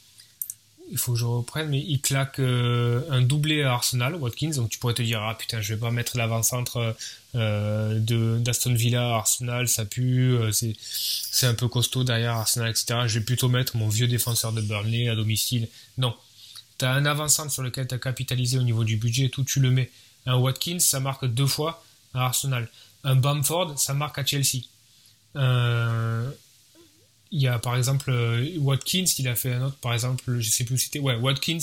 il faut que je reprenne, mais il claque euh, un doublé à Arsenal, Watkins. Donc tu pourrais te dire, ah putain, je vais pas mettre l'avant-centre euh, d'Aston Villa, Arsenal, ça pue, euh, c'est c'est un peu costaud derrière Arsenal, etc. Je vais plutôt mettre mon vieux défenseur de Burnley à domicile. Non, tu as un avant-centre sur lequel tu as capitalisé au niveau du budget, tout tu le mets. Un Watkins, ça marque deux fois à Arsenal. Un Bamford, ça marque à Chelsea. Euh, il y a par exemple euh, Watkins, il a fait un autre, par exemple, je sais plus où c'était, ouais, Watkins,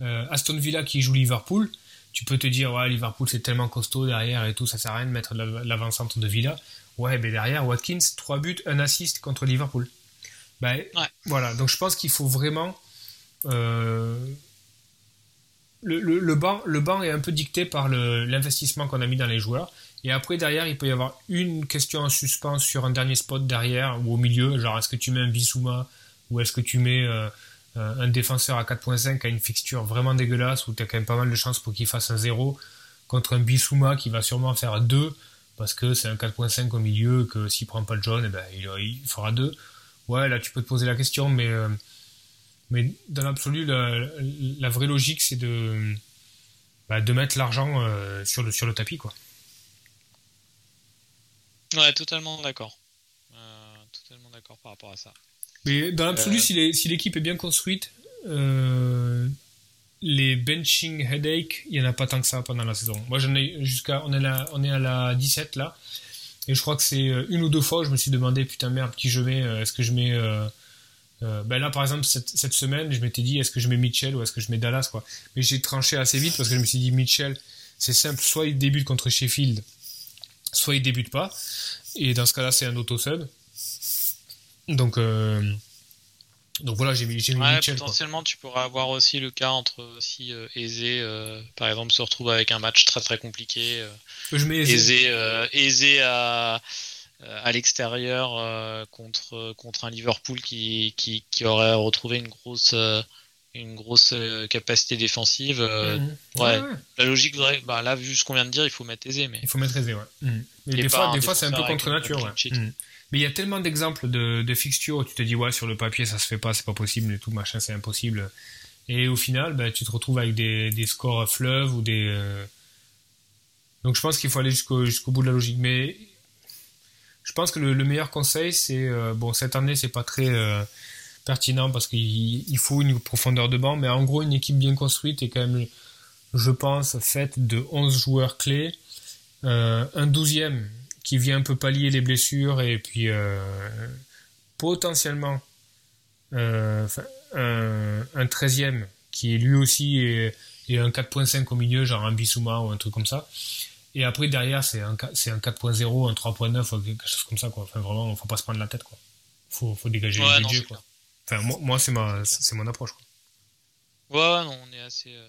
euh, Aston Villa qui joue Liverpool. Tu peux te dire, ouais, Liverpool c'est tellement costaud derrière et tout, ça sert à rien de mettre l'avant-centre de Villa. Ouais, mais derrière, Watkins, 3 buts, un assist contre Liverpool. Ben, Voilà, donc je pense qu'il faut vraiment. Euh, le, le, le, banc, le banc est un peu dicté par l'investissement qu'on a mis dans les joueurs. Et après, derrière, il peut y avoir une question en suspens sur un dernier spot derrière ou au milieu. Genre, est-ce que tu mets un Bissouma ou est-ce que tu mets euh, euh, un défenseur à 4.5 qui a une fixture vraiment dégueulasse où tu as quand même pas mal de chances pour qu'il fasse un 0 contre un Bissouma qui va sûrement faire 2 parce que c'est un 4.5 au milieu que s'il prend pas le jaune, eh ben, il, fera 2. Ouais, là, tu peux te poser la question, mais, euh, mais dans l'absolu, la, vraie logique, c'est de, bah, de mettre l'argent sur, le, sur le tapis, quoi.
Ouais, totalement d'accord. Euh, totalement d'accord par rapport à ça.
Mais dans l'absolu, euh. si l'équipe est bien construite, euh, les benching headache, il n'y en a pas tant que ça pendant la saison. Moi, j'en ai jusqu'à. On, est là, on est à la 17 là. Et je crois que c'est une ou deux fois, je me suis demandé, putain merde, qui je mets Est-ce que je mets. ben là, par exemple, cette, cette semaine, je m'étais dit, est-ce que je mets Mitchell ou est-ce que je mets Dallas quoi. Mais j'ai tranché assez vite parce que je me suis dit, Mitchell, c'est simple, soit il débute contre Sheffield, soit il débute pas, et dans ce cas-là, c'est un auto-sub. Donc, euh, donc voilà, j'ai mis, j'ai
ouais, Potentiellement, tu pourras avoir aussi le cas entre si euh, Aizé, euh, par exemple, se retrouve avec un match très très compliqué.
je mets
Aizé. Aizé, à, à l'extérieur contre, contre un Liverpool qui, qui, qui, aurait retrouvé une grosse une grosse euh, capacité défensive. Euh, mhm. ouais. La logique voudrait, bah, là, vu ce qu'on vient de dire, il faut mettre aisé. Mais...
Il faut mettre aisé, ouais. Mais des fois, des fois c'est un peu contre nature. Ouais. Mhm. Mais il y a tellement d'exemples de, de fixtures où tu te dis, ouais, sur le papier, ça se fait pas, c'est pas possible et tout, machin, c'est impossible. Et au final, bah, tu te retrouves avec des, des scores fleuves ou des. Euh, donc je pense qu'il faut aller jusqu'au jusqu'au bout de la logique. Mais je pense que le, le meilleur conseil, c'est. bon, cette année, c'est pas très pertinent parce qu'il faut une profondeur de banc, mais en gros, une équipe bien construite est quand même, je pense, faite de 11 joueurs clés, euh, un douzième qui vient un peu pallier les blessures et puis euh, potentiellement euh, un, un 13e qui est lui aussi et, un 4.5 au milieu, genre un Bissouma ou un truc comme ça. Et après, derrière, c'est un, c'est un 4.0, un 3.9, quelque chose comme ça, quoi. Enfin, vraiment, faut pas se prendre la tête, quoi. Faut, faut dégager le budget, quoi. Enfin, moi, moi c'est ma, c'est mon approche.
Quoi. Ouais, non, on est assez, euh,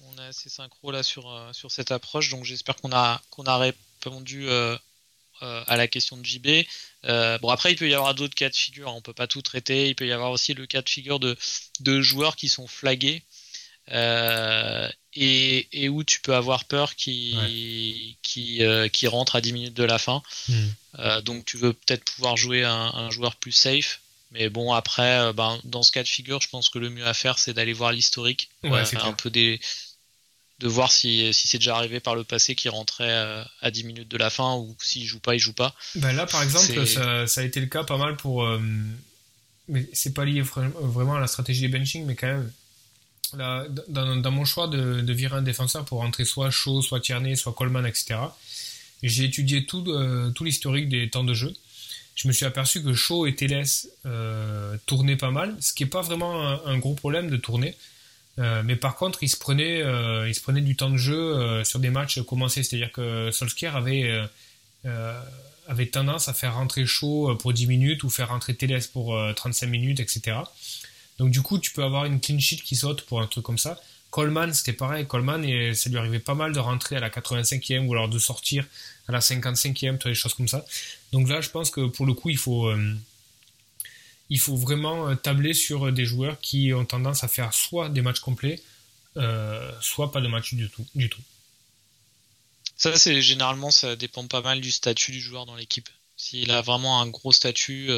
on est assez synchro là sur euh, sur cette approche. Donc j'espère qu'on a qu'on a répondu euh, à la question de JB. bon après, il peut y avoir d'autres cas de figure. Hein. On peut pas tout traiter. Il peut y avoir aussi le cas de figure de de joueurs qui sont flagués. Et, et, où tu peux avoir peur qui qui, qui rentre à 10 minutes de la fin. Hmm. donc tu veux peut-être pouvoir jouer un, un, joueur plus safe Mais bon, après, ben, dans ce cas de figure, je pense que le mieux à faire, c'est d'aller voir l'historique. un peu des, de voir si, si c'est déjà arrivé par le passé qu'il rentrait euh, à 10 minutes de la fin ou s'il joue pas, il joue pas.
Ben là, par exemple, ça, ça, a été le cas pas mal pour. Euh, mais c'est pas lié vraiment à la stratégie des benching, mais quand même. Là, dans, dans, mon choix de, de, virer un défenseur pour rentrer soit Shaw, soit Tierney, soit Coleman, etc., j'ai étudié tout, euh, tout l'historique des temps de jeu. Je me suis aperçu que Shaw et Teles tournaient pas mal, ce qui n'est pas vraiment un, gros problème de tourner. Euh, mais par contre, il se prenait, euh, il se prenait du temps de jeu euh, sur des matchs commencés. C'est-à-dire que Solskjaer avait, avait tendance à faire rentrer chaud pour 10 minutes ou faire rentrer Teles pour 35 minutes, etc. Donc du coup, tu peux avoir une clean sheet qui saute pour un truc comme ça. Coleman, c'était pareil. Coleman, et ça lui arrivait pas mal de rentrer à la 85e ou alors de sortir à la 55e, des choses comme ça. Donc là, je pense que pour le coup, il faut faut vraiment euh, tabler sur euh, des joueurs qui ont tendance à faire soit des matchs complets, euh, soit pas de match du tout. Du tout.
Ça, c'est généralement, ça dépend pas mal du statut du joueur dans l'équipe. S'il a vraiment un gros statut,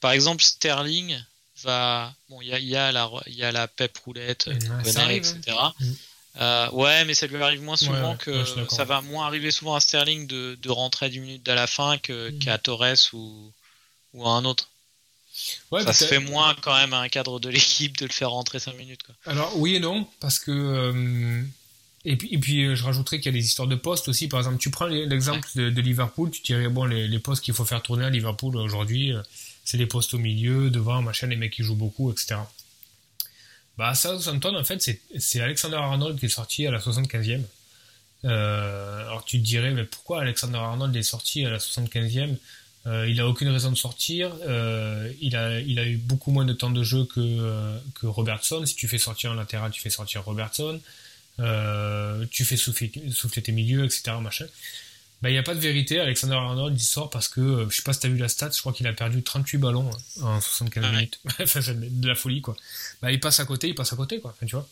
par exemple Sterling va, bon, il y a, la, il y a la pep roulette, etc. Hein. Mm. ouais, mais ça lui arrive moins souvent que ça va moins arriver souvent à Sterling de, de rentrer à 10 minutes à la fin mm. qu'à Torres ou, ou à un autre ça se fait moins quand même à un cadre de l'équipe de le faire rentrer 5 minutes. Quoi.
Alors oui et non, parce que... Euh, et puis, et puis euh, je rajouterais qu'il y a des histoires de postes aussi. Par exemple, tu prends l'exemple de, Liverpool, tu dirais, bon, les, postes qu'il faut faire tourner à Liverpool aujourd'hui, euh, c'est les postes au milieu, devant, machin, les mecs qui jouent beaucoup, etc. Bah, Southampton, en fait, c'est Alexander Arnold qui est sorti à la 75e. alors tu te dirais, mais pourquoi Alexander Arnold est sorti à la 75e euh, il a aucune raison de sortir. Euh, il, a, eu beaucoup moins de temps de jeu que, euh, que Robertson. Si tu fais sortir un latéral, tu fais sortir Robertson. tu fais souffler, souffler, tes milieux, etc. Machin. Bah, il n'y a pas de vérité. Alexander Arnold, il sort parce que, je sais pas si tu as vu la stat, je crois qu'il a perdu 38 ballons hein, en 75 ah minutes. enfin, c'est de la folie, quoi. Bah, il passe à côté, il passe à côté, quoi. Enfin, tu vois.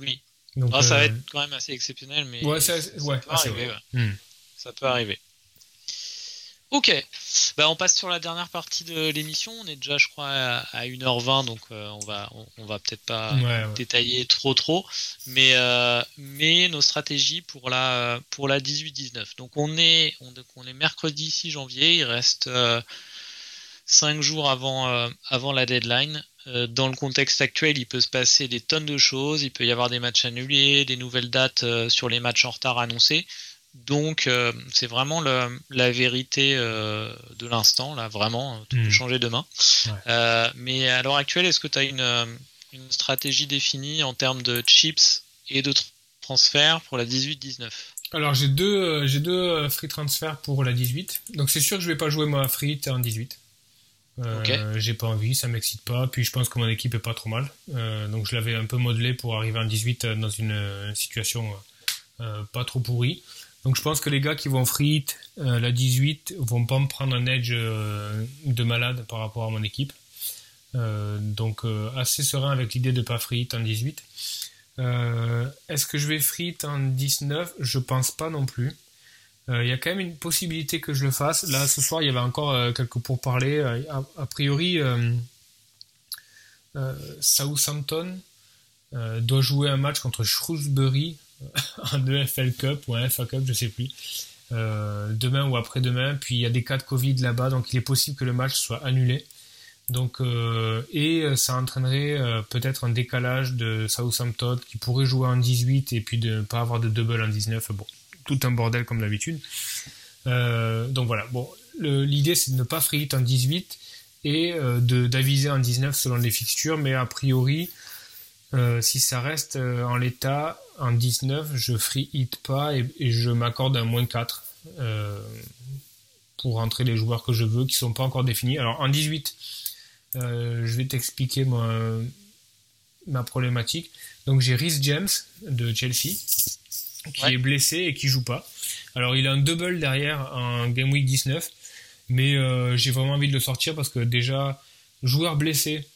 Oui. Donc, ah, ça va être quand même assez exceptionnel, mais
ouais, ça, ouais, peut
arriver. Hmm. Ça peut arriver. Ok, bah, on passe sur la dernière partie de l'émission. On est déjà, je crois, à 1h20, donc euh, on va, on, va peut-être pas détailler trop trop, mais, euh, mais nos stratégies pour la, pour la 18-19. Donc on est, on, est mercredi 6 janvier, il reste 5 euh, jours avant, avant la deadline. dans le contexte actuel, il peut se passer des tonnes de choses. Il peut y avoir des matchs annulés, des nouvelles dates sur les matchs en retard annoncés. Donc euh, c'est vraiment la vérité euh, de l'instant, là vraiment, tout peut hmm. changer demain. Euh, mais à l'heure actuelle, est-ce que tu as une, une, stratégie définie en termes de chips et de transferts pour la 18-19
Alors j'ai deux, j'ai deux free transferts pour la 18. Donc c'est sûr que je vais pas jouer moi free en 18. J'ai pas envie, ça m'excite pas. Puis je pense que mon équipe est pas trop mal. donc je l'avais un peu modelé pour arriver en 18 dans une situation pas trop pourrie. Donc je pense que les gars qui vont free euh, la 18 vont pas me prendre un edge euh, de malade par rapport à mon équipe. Euh, donc assez serein avec l'idée de pas free en 18. Est-ce que je vais free en 19 Je pense pas non plus. Il y a quand même une possibilité que je le fasse. Là ce soir il y avait encore quelques pourparlers. A, a priori Southampton doit jouer un match contre Shrewsbury un EFL Cup ou un FA Cup, je sais plus. Euh, demain ou après-demain. Puis il y a des cas de Covid là-bas, donc il est possible que le match soit annulé. Donc euh, et euh, ça entraînerait peut-être un décalage de Southampton qui pourrait jouer en 18 et puis ne pas avoir de double en 19. Bon, tout un bordel comme d'habitude. donc voilà. Bon, l'idée c'est de ne pas free en 18 et de d'aviser en 19 selon les fixtures, mais a priori si ça reste en l'état, en 19, je free hit pas et, je m'accorde un moins 4 euh, pour rentrer les joueurs que je veux qui sont pas encore définis. Alors en 18, euh, je vais t'expliquer ma problématique. Donc j'ai Rhys James de Chelsea qui est blessé et qui joue pas. Alors il a un double derrière en Game Week 19, mais euh, j'ai vraiment envie de le sortir parce que déjà joueur blessé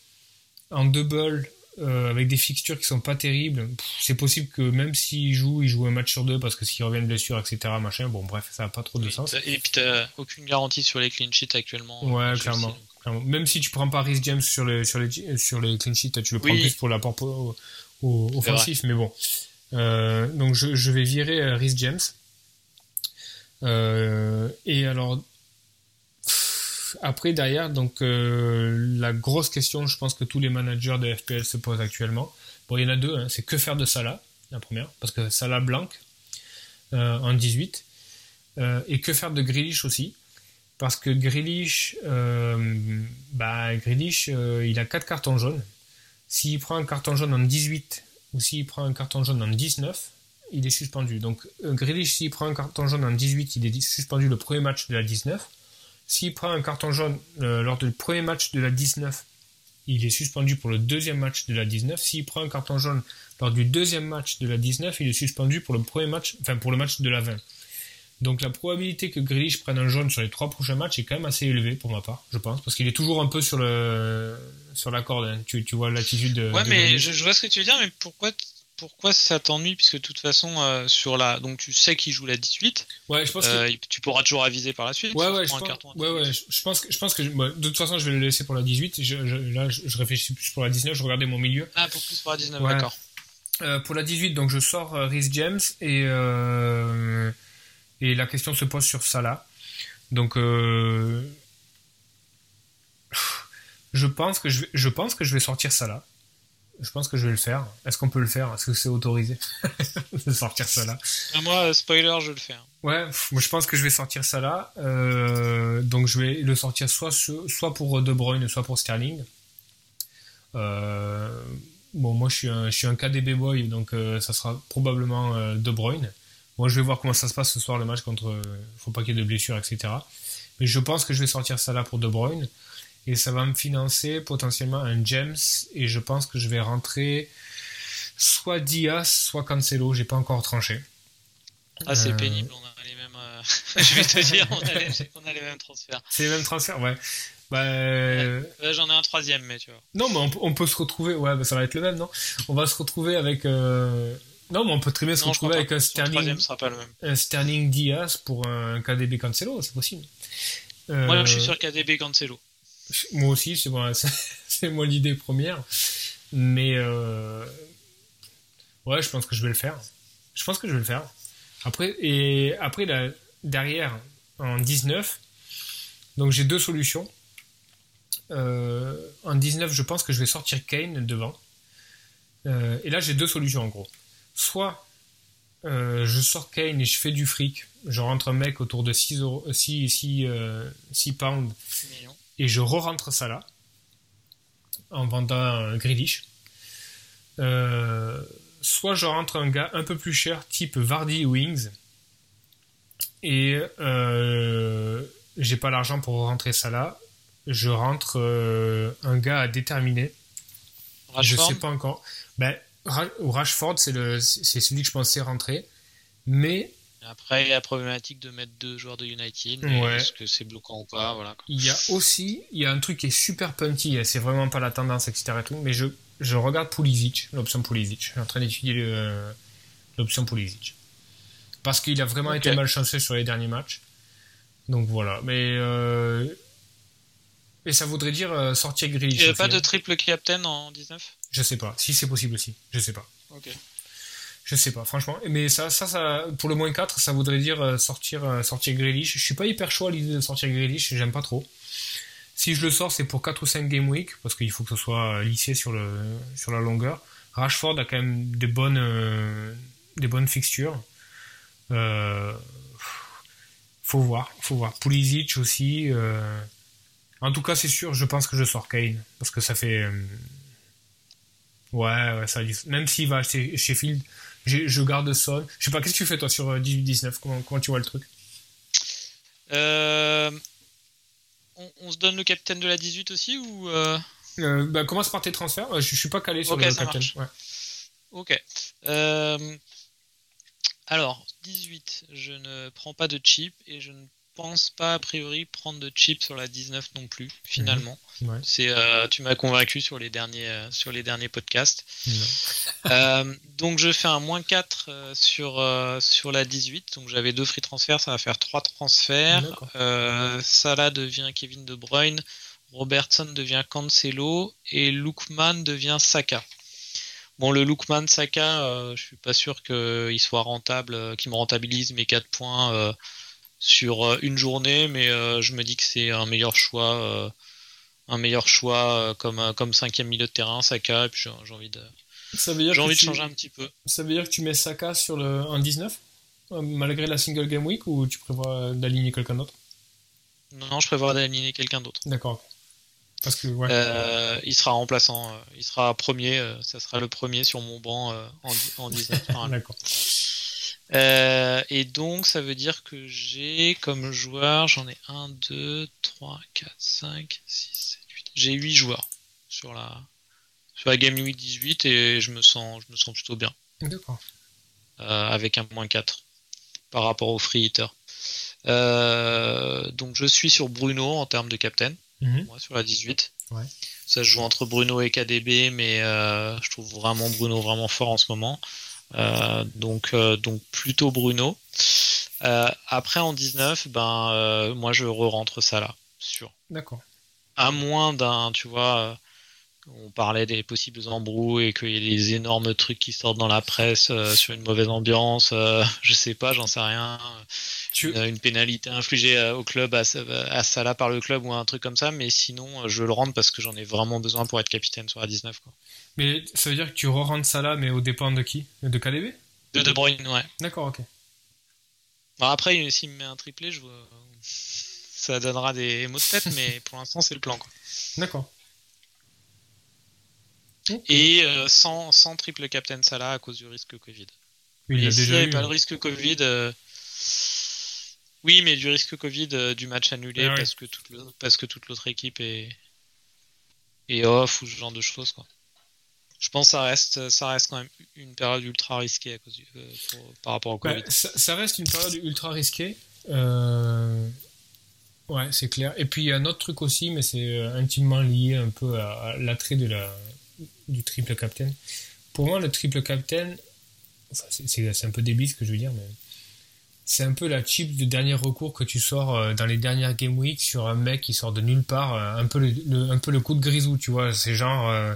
en double euh, avec des fixtures qui sont pas terribles, c'est possible que même s'il joue, il joue un match sur deux parce que s'il revient de blessure, etc. Machin, bon, bref, ça n'a pas trop de sens.
Et puis t'as aucune garantie sur les clean sheets actuellement.
Ouais, clairement, Même si tu prends pas Rhys James sur les, sur les, sur les clean sheets, tu le prends plus pour l'apport offensif, mais bon. Euh, donc je, je, vais virer euh, Rhys James. Euh, et alors, après, derrière, donc euh, la grosse question, je pense que tous les managers de FPL se posent actuellement. Bon, il y en a deux, hein. c'est que faire de Salah, la première, parce que Salah blanc euh, en 18, euh, et que faire de Grealish aussi, parce que Grealish, bah, il a quatre cartons jaunes. S'il prend un carton jaune en 18 ou s'il prend un carton jaune en 19, il est suspendu. Donc Grealish, s'il prend un carton jaune en 18, il est suspendu le premier match de la 19. S'il prend un carton jaune euh, lors du premier match de la 19, il est suspendu pour le deuxième match de la 19. S'il prend un carton jaune lors du deuxième match de la 19, il est suspendu pour le premier match, enfin pour le match de la 20. Donc la probabilité que Grealish prenne un jaune sur les trois prochains matchs est quand même assez élevée pour ma part, je pense, parce qu'il est toujours un peu sur le sur la corde. Hein. Tu, tu vois l'attitude de.
Ouais, mais je, je, vois ce que tu veux dire, mais pourquoi pourquoi ça t'ennuie puisque de toute façon euh, sur la donc tu sais qu'il joue la 18
ouais je pense que...
Euh, tu pourras toujours aviser par la suite
ouais ouais je pense, ouais, ouais, je pense que je pense que de toute façon je vais le laisser pour la 18 je, là je, réfléchis plus pour la 19 je regardais mon milieu.
Ah pour plus pour la 19 d'accord.
Euh, pour la 18 donc je sors Rhys James et et la question se pose sur Salah. Donc je pense que je vais, je pense que je vais sortir Salah je pense que je vais le faire. Est-ce qu'on peut le faire? Est-ce que c'est autorisé? De sortir ça là
ah, Moi, spoiler, je le fais.
Ouais, moi je pense que je vais sortir ça là. Euh, donc je vais le sortir soit, soit pour De Bruyne, soit pour Sterling. Euh, bon, moi je suis un, je suis un KDB boy, donc euh, ça sera probablement De Bruyne. Moi je vais voir comment ça se passe ce soir le match contre. faut pas qu'il y ait de blessures, etc. Mais je pense que je vais sortir ça là pour De Bruyne et ça va me financer potentiellement un James et je pense que je vais rentrer soit Diaz soit Cancelo. J'ai pas encore tranché.
Ah c'est euh, pénible. On a les mêmes euh, je vais te dire on a les, mêmes transferts.
C'est les mêmes transferts ouais. Bah,
j'en ai un troisième mais tu vois.
Non mais on, peut se retrouver ouais bah, ça va être le même non? On va se retrouver avec euh, non mais on peut très bien se retrouver avec un Sterling
sera pas le même.
un Sterling Diaz pour un KDB Cancelo c'est possible.
Moi je suis sur KDB Cancelo
moi aussi, c'est c'est moi l'idée première. Mais euh, ouais, je pense que je vais le faire. Je pense que je vais le faire. Après, et après, derrière, en 19, donc j'ai deux solutions. Euh, en 19, je pense que je vais sortir Kane devant. Euh, et là, j'ai deux solutions en gros. Soit je sors Kane et je fais du fric. Je rentre un mec autour de 6, euros, 6, 6, 6 pounds et je re-rentre ça là en vendant un Grealish. Euh, soit je rentre un gars un peu plus cher type Vardy Wings et euh, j'ai pas l'argent pour rentrer ça là. Je rentre euh, un gars à déterminer. Je sais pas encore. Ben, Rashford, c'est celui que je pensais rentrer. Mais
après, il y a la problématique de mettre deux joueurs de United. Est-ce que c'est bloquant ou pas voilà,
Il y a aussi il y a un truc qui est super punty, c'est vraiment pas la tendance, etc. tout, mais je, je regarde Pulisic, l'option Pulisic. Je suis en train d'étudier l'option Pulisic. Parce qu'il a vraiment été malchanceux sur les derniers matchs. Donc voilà. Mais. Euh, et ça voudrait dire euh, sortir Grealish.
Il n'y a pas de triple captain en 19
Je sais pas. Si c'est possible aussi. Je sais pas.
Ok.
Je sais pas, franchement. Mais ça, ça, ça, pour le moins 4, ça voudrait dire euh, sortir, euh, sortir Grealish. Je suis pas hyper chaud à l'idée de sortir Grealish, j'aime pas trop. Si je le sors, c'est pour 4 ou 5 game week, parce qu'il faut que ce soit lissé sur, le, sur la longueur. Rashford a quand même des bonnes, euh, des bonnes fixtures. Euh, faut voir, faut voir. Pulisic aussi. En tout cas, c'est sûr, je pense que je sors Kane, parce que ça fait. Ouais, ouais, ça Même s'il va acheter Sheffield, je garde Son. Je sais pas, qu'est-ce que tu fais toi sur 18-19 euh, comment, comment, tu vois le truc?
Euh, on, se donne le capitaine de la 18 aussi ou
euh... euh bah, Commence par tes transferts. Je, je suis pas calé sur le capitaine. Ouais.
Ok. Alors, 18, je ne prends pas de chip et je ne pense pas a priori prendre de chip sur la 19 non plus finalement.
Ouais.
C'est euh, tu m'as convaincu sur les derniers euh, sur les derniers podcasts. Euh, donc je fais un moins 4 euh, sur sur la 18. Donc j'avais deux free transferts, ça va faire trois transferts. Salah devient Kevin De Bruyne, Robertson devient Cancelo et Lookman devient Saka. Bon, le Lookman Saka, je suis pas sûr qu'il soit rentable, qu'il me rentabilise mes 4 points sur euh, une journée, mais euh, je me dis que c'est un meilleur choix, euh, un meilleur choix comme comme cinquième milieu de terrain, Saka. Et puis j'ai envie de
Ça veut dire
j'ai envie de changer un petit peu.
Ça veut dire que tu mets Saka sur le 1-19 euh, malgré la single game week ou tu prévois d'aligner quelqu'un d'autre?
Non, je prévois d'aligner quelqu'un d'autre.
D'accord. Parce que ouais.
Euh, il sera remplaçant, il sera premier, ça sera le premier sur mon banc en, en 19. normalement.
D'accord.
Euh, et donc, ça veut dire que j'ai comme joueur, j'en ai 1, 2, 3, 4, 5, 6, 7, 8. J'ai 8 joueurs sur la, sur la Game Week 18 et je me sens, je me sens plutôt bien
D'accord.
euh, avec un moins 4 par rapport au free hitter. Euh, donc, je suis sur Bruno en termes de captain,
Mhm.
moi, sur la 18.
Ouais.
Ça se joue entre Bruno et KDB, mais euh, je trouve vraiment Bruno vraiment fort en ce moment. Euh, donc, euh, donc plutôt Bruno. Euh, après en 19, ben moi je re-rentre ça là, sûr.
D'accord.
À moins d'un, tu vois, on parlait des possibles embrouilles et qu'il y ait des énormes trucs qui sortent dans la presse euh, sur une mauvaise ambiance, euh, je sais pas, j'en sais rien.
Tu...
Une, une pénalité infligée euh, au club à, à Salah par le club ou un truc comme ça, mais sinon je le rentre parce que j'en ai vraiment besoin pour être capitaine sur la 19. Quoi.
Mais ça veut dire que tu re-rentres Salah, mais au dépend de qui? De KDB
De De Bruyne, ouais.
D'accord, ok.
Bon, après, s'il me met un triplé, je vois... ça donnera des mots de tête, mais pour l'instant, c'est le plan. Quoi.
D'accord.
Et euh, sans, sans triple Captain Salah à cause du risque Covid.
Il
Et s'il n'y avait
eu.
pas le risque Covid. euh, Oui, mais du risque Covid euh, du match annulé
Ah
parce que toute le- parce que toute l'autre équipe est... est off ou ce genre de choses. Quoi. Je pense que ça reste, ça reste quand même une période ultra risquée à cause du- euh, pour- par rapport au Covid.
Ouais, ça, ça reste une période ultra risquée. Euh, Ouais, c'est clair. Et puis il y a un autre truc aussi, mais c'est euh, intimement lié un peu à, à l'attrait de la, du triple captain. Pour moi, le triple captain, enfin, c'est- un peu débile ce que je veux dire, mais c'est un peu la chip de dernier recours que tu sors dans les dernières game week sur un mec qui sort de nulle part, un peu le, le- un peu le coup de grisou, tu vois. C'est genre, euh,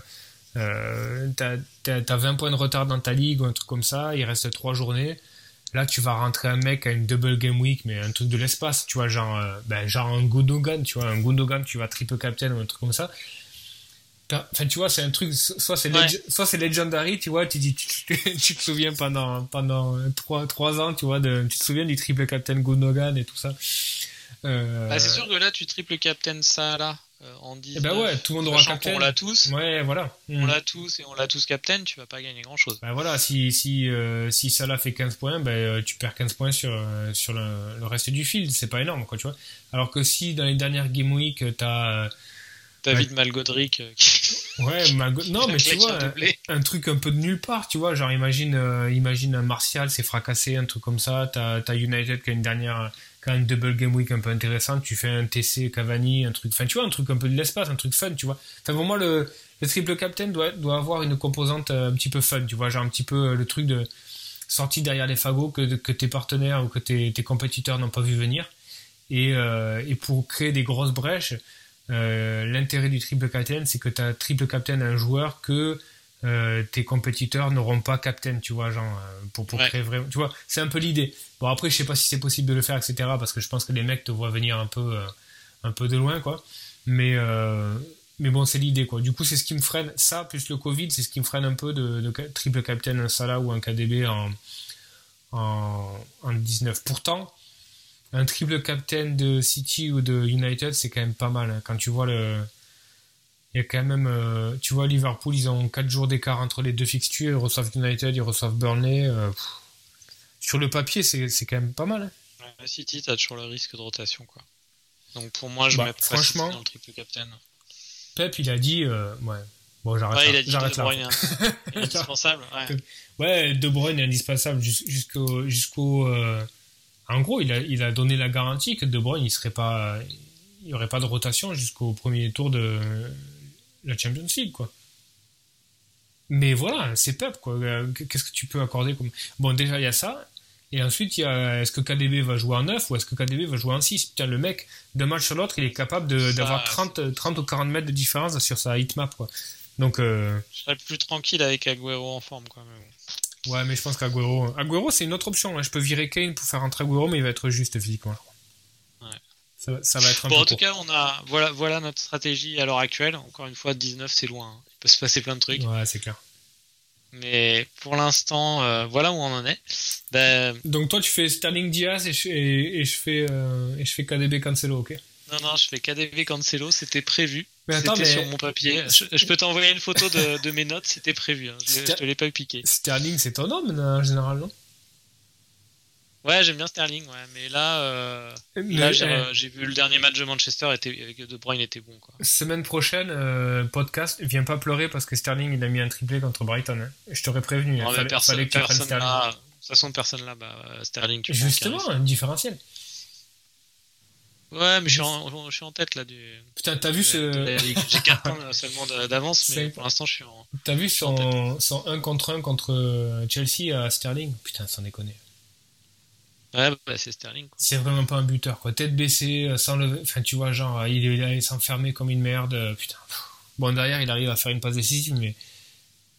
euh, t'as t'as- t'as 20 points de retard dans ta ligue ou un truc comme ça, il reste 3 journées. Là, tu vas rentrer un mec à une double game week, mais un truc de l'espace, tu vois, genre, euh, ben, genre un Gundogan, tu vois, un Gundogan, tu vas triple captain ou un truc comme ça. Enfin, tu vois, c'est un truc, soit c'est
Ouais.
leg- legendary, tu vois, tu, dis, tu, tu- tu te souviens pendant, pendant trois, trois ans, tu vois, de, tu te souviens du triple captain Gundogan et tout ça. Euh,
Bah, c'est sûr que là, tu triple Captain Salah euh, en 10.
Eh ben ouais, tout le monde aura captain.
qu'on l'a tous.
Ouais, voilà.
On
Mm.
l'a tous et on l'a tous Captain, tu vas pas gagner grand chose.
Ben voilà, si, si, euh, si Salah fait 15 points, ben, euh, tu perds 15 points sur, euh, sur le, le reste du field. C'est pas énorme, quoi, tu vois. Alors que si dans les dernières game week, t'as. euh,
David euh, qui
Ouais, Malgo- non, mais tu vois, un, truc un peu de nulle part, tu vois. Genre, imagine, euh, imagine un Martial s'est fracassé, un truc comme ça. T'as t'as United qui a une dernière, a une double game week un peu intéressante. Tu fais un TC Cavani, un truc, enfin, tu vois, un truc un peu de l'espace, un truc fun, tu vois. Enfin, pour moi, le, le triple captain doit, doit avoir une composante euh, un petit peu fun, tu vois. Genre, un petit peu euh, le truc de sortie derrière les fagots que, que tes partenaires ou que tes, tes compétiteurs n'ont pas vu venir. Et, euh, et pour créer des grosses brèches, euh, l'intérêt du triple captain, c'est que tu as triple captain un joueur que euh, tes compétiteurs n'auront pas captain, tu vois, genre, euh, pour, pour
Ouais.
créer vraiment. Tu vois, c'est un peu l'idée. Bon, après, je sais pas si c'est possible de le faire, etc., parce que je pense que les mecs te voient venir un peu, euh, un peu de loin, quoi. Mais, euh, mais bon, c'est l'idée, quoi. Du coup, c'est ce qui me freine. Ça, plus le Covid, c'est ce qui me freine un peu de, triple captain, un Salah ou un KDB en, en, en 19. Pourtant, un triple captain de City ou de United, c'est quand même pas mal. hein. Quand tu vois le. Il y a quand même. euh, tu vois, Liverpool, ils ont 4 jours d'écart entre les deux fixtures. Ils reçoivent United, ils reçoivent Burnley. euh, sur le papier, c'est c'est quand même pas mal. hein.
Ouais, City, t'as toujours le risque de rotation, quoi. Donc pour moi, je
Bah,
mets pas
franchement,
dans le triple Captain.
Pep, il a dit. euh, ouais. Bon, j'arrête
Ouais,
là.
il a dit
J'arrête
De
là.
Bruyne est indispensable. Ouais.
Ouais, De Bruyne est indispensable jus- jusqu'au jusqu'au en gros, il a, il a donné la garantie que De Bruyne, il serait pas, il y aurait pas de rotation jusqu'au premier tour de la Champions League, quoi. Mais voilà, c'est Pep, quoi. Qu'est-ce que tu peux accorder comme. Bon, déjà, il y a ça. Et ensuite, il y a est-ce que KDB va jouer en 9 ou est-ce que KDB va jouer en 6 Putain, le mec, d'un match sur l'autre, il est capable d'avoir 30, 30 ou 40 mètres de différence sur sa hitmap, quoi. Donc. Euh...
Je serais plus tranquille avec Agüero en forme, quoi.
Ouais, mais je pense qu'Aguero. Aguero, c'est une autre option. Hein. Je peux virer Kane pour faire entrer Aguero, mais il va être juste physiquement. Ouais. Ça, ça, va être un
bon,
peu
en tout cas, on a voilà, voilà notre stratégie à l'heure actuelle. Encore une fois, 19, c'est loin. Hein. Il peut se passer plein de trucs.
Ouais, c'est clair.
Mais pour l'instant, euh, voilà où on en est. Ben...
Donc toi, tu fais Sterling Diaz et je, et, et je fais euh, et je fais KDB Cancelo, ok
Non, non, je fais KDB Cancelo. C'était prévu. C'était mais... sur mon papier. Je, je peux t'envoyer une photo de, de, mes notes. C'était prévu. Hein. Je, je, te l'ai pas piqué.
Sterling, c'est ton homme en général, non?
Ouais, j'aime bien Sterling, ouais, mais là, euh, là j'ai vu le dernier match de Manchester était, avec De Bruyne était bon. Quoi.
Semaine prochaine, euh, podcast, viens pas pleurer parce que Sterling il a mis un triplé contre Brighton. Hein. Je t'aurais prévenu.
Non,
il fallait,
personne,
fallait que tu prennes Sterling.
Là, de toute façon, personne là, bah, Sterling. Tu
Justement, un différentiel.
Ouais, mais je suis, en, je suis en tête là du.
Putain, t'as vu ce.
J'ai 4 points seulement d'avance, mais pour l'instant je suis en.
T'as vu son, son 1 contre 1 contre Chelsea à Sterling? Putain, sans déconner.
Ouais, bah, c'est Sterling.
C'est vraiment pas un buteur, quoi. Tête baissée, euh, sans lever. Enfin, tu vois, genre, il est allé s'enfermer comme une merde. Euh, putain. Bon, derrière, il arrive à faire une passe décisive, mais.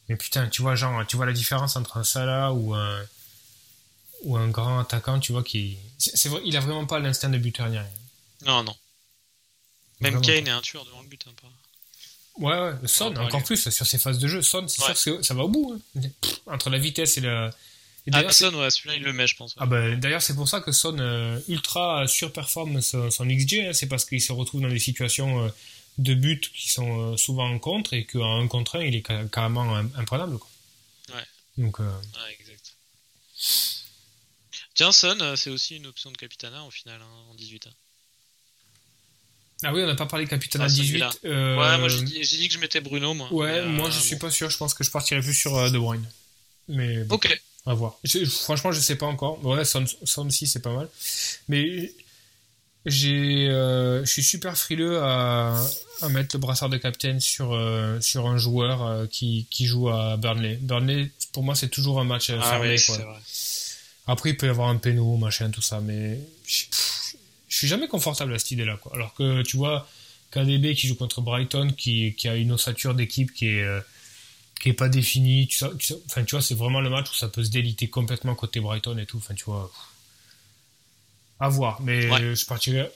Mais putain, tu vois, genre, tu vois la différence entre un Salah ou un. Ou un grand attaquant, tu vois, qui. C'est vrai, il a vraiment pas l'instinct de buteur ni rien.
Non, non. Même vraiment Kane pas. est un tueur devant le but, hein, pas.
Ouais, ouais, Son, encore plus, sur ses phases de jeu. Son, c'est ouais. sûr que ça va au bout. Hein. Entre la vitesse et la
ah, Son, ouais, celui-là, il le met, je pense. Ouais.
Ah bah, d'ailleurs, c'est pour ça que Son euh, ultra surperforme son, son XG, hein, c'est parce qu'il se retrouve dans des situations euh, de but qui sont euh, souvent en contre et qu'à un contre un, il est carrément imprenable. Quoi.
Ouais.
Donc,
ouais, exact. Tiens, Son, c'est aussi une option de Capitana au final, hein, en 18 ans.
Ah oui, on n'a pas parlé Capitana ah, 18.
Euh... Ouais, moi j'ai dit, dit, que je mettais Bruno, moi.
Ouais, moi je suis pas sûr, je pense que je partirais plus sur De Bruyne. Mais bon.
Ok.
À voir. Je, franchement, je sais pas encore. Ouais, Son, Son aussi, c'est pas mal. Mais j'ai, euh, je suis super frileux à, à, mettre le brassard de capitaine sur, euh, sur un joueur euh, qui, qui joue à Burnley. Burnley, pour moi, c'est toujours un match ah, fermé.
Oui,
quoi.
Vrai.
Après, il peut y avoir un péno, machin, tout ça, mais je, pff, je suis jamais confortable à cette idée-là. Quoi. Alors que tu vois, KDB qui joue contre Brighton, qui, qui a une ossature d'équipe qui est qui est pas défini. Tu, tu, enfin, tu vois, c'est vraiment le match où ça peut se déliter complètement côté Brighton et tout. Enfin, tu vois, à voir. Mais
ouais.
je partirais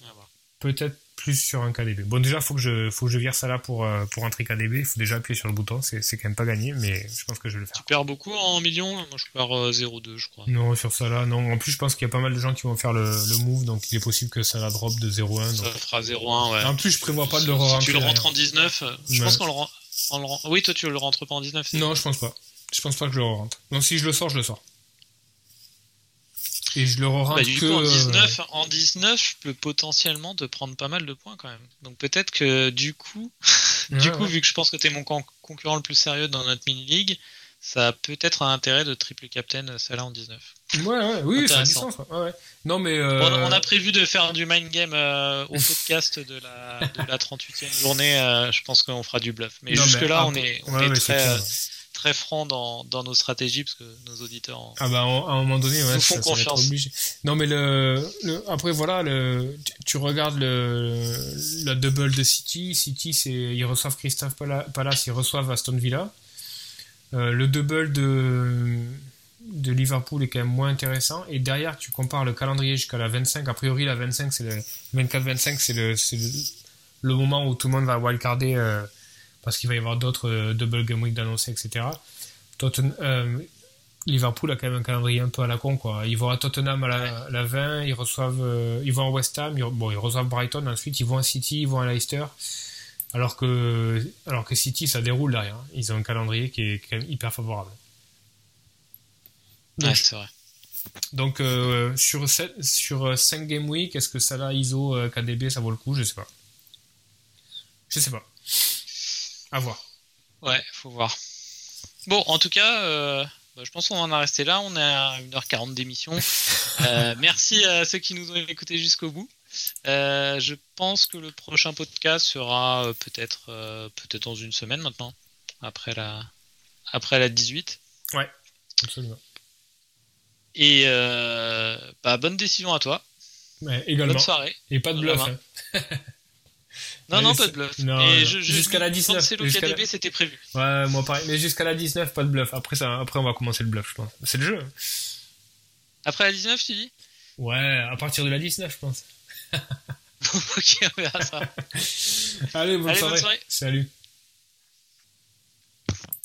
peut-être plus sur un KDB. Bon, déjà, faut que je, faut que je vire ça là pour, euh, pour entrer KDB. Il faut déjà appuyer sur le bouton. C'est, c'est quand même pas gagné, mais je pense que je vais le faire.
Tu perds beaucoup en millions Moi, je perds euh, 0,2, je crois.
Non, sur ça là, non. En plus, je pense qu'il y a pas mal de gens qui vont faire le, le move, donc il est possible que ça la drop de 0,1.
Ça
donc...
fera 0,1, ouais.
En plus, je prévois pas de le rentrer.
Si tu le rentres en 19, je ouais. pense qu'on le rend. Le... Oui, toi, tu le rentres pas en 19
Non, je pense pas. Je pense pas que je le rentre. Donc, si je le sors, je le sors. Et je le rentre
bah,
que...
coup, en 19, en 19, je peux potentiellement te prendre pas mal de points quand même. Donc peut-être que du coup, ouais, du coup, ouais. vu que je pense que t'es mon concurrent le plus sérieux dans notre mini-league, ça a peut-être un intérêt de triple captain celle-là en 19.
Ouais, ouais, oui, ça a du sens. Ouais. Non, mais. Euh...
Bon, on a prévu de faire du mind game euh, au podcast de la, de la 38e journée. Euh, je pense qu'on fera du bluff. Mais jusque-là, on est, on est très, très franc dans, dans nos stratégies parce que nos auditeurs. En...
Ah bah, à un moment donné,
nous font
ça,
confiance.
Ça. Non, mais le, le, après, voilà, le, tu, tu regardes le, la double de City. City, c'est, ils reçoivent Christophe Palace, ils reçoivent Aston Villa. Euh, le double de, de Liverpool est quand même moins intéressant. Et derrière, tu compares le calendrier jusqu'à la 25. A priori, la 25, c'est le 24-25, c'est le, le, le, moment où tout le monde va wildcarder euh, parce qu'il va y avoir d'autres euh, double game week d'annoncer, etc. Tottenham, euh, Liverpool a quand même un calendrier un peu à la con, quoi. Ils vont à Tottenham à la, la 20, ils reçoivent, ils vont à West Ham, ils, bon, ils reçoivent Brighton, ensuite ils vont à City, ils vont à Leicester. Alors que, alors que City, ça déroule derrière. Ils ont un calendrier qui est quand même hyper favorable.
Donc, ouais, c'est vrai.
Donc, euh, sur, 7, sur 5 Game Week, est-ce que ça là, ISO, euh, KDB, ça vaut le coup? Je sais pas. Je sais pas. À voir.
Ouais, faut voir. Bon, en tout cas, euh, Bah, je pense qu'on en a resté là. On est à 1h40 d'émission. Euh, merci à ceux qui nous ont écoutés jusqu'au bout. Euh, je pense que le prochain podcast sera euh, peut-être peut-être dans une semaine maintenant, après la après la 18.
Ouais, absolument.
Et bah, bonne décision à toi.
Ouais, également.
Bonne soirée.
Et pas de bluff. Hein.
Non, non, pas de bluff.
jusqu'à la 19.
C'est l'OKDB, c'était prévu.
Ouais, moi pareil. Mais jusqu'à la 19, pas de bluff. Après, ça, après, on va commencer le bluff, je pense. C'est le jeu.
Après la 19, tu dis?
Ouais, à partir de la 19, je pense.
ok, on verra ça.
Allez, bonne, Allez, soirée. bonne soirée. Salut.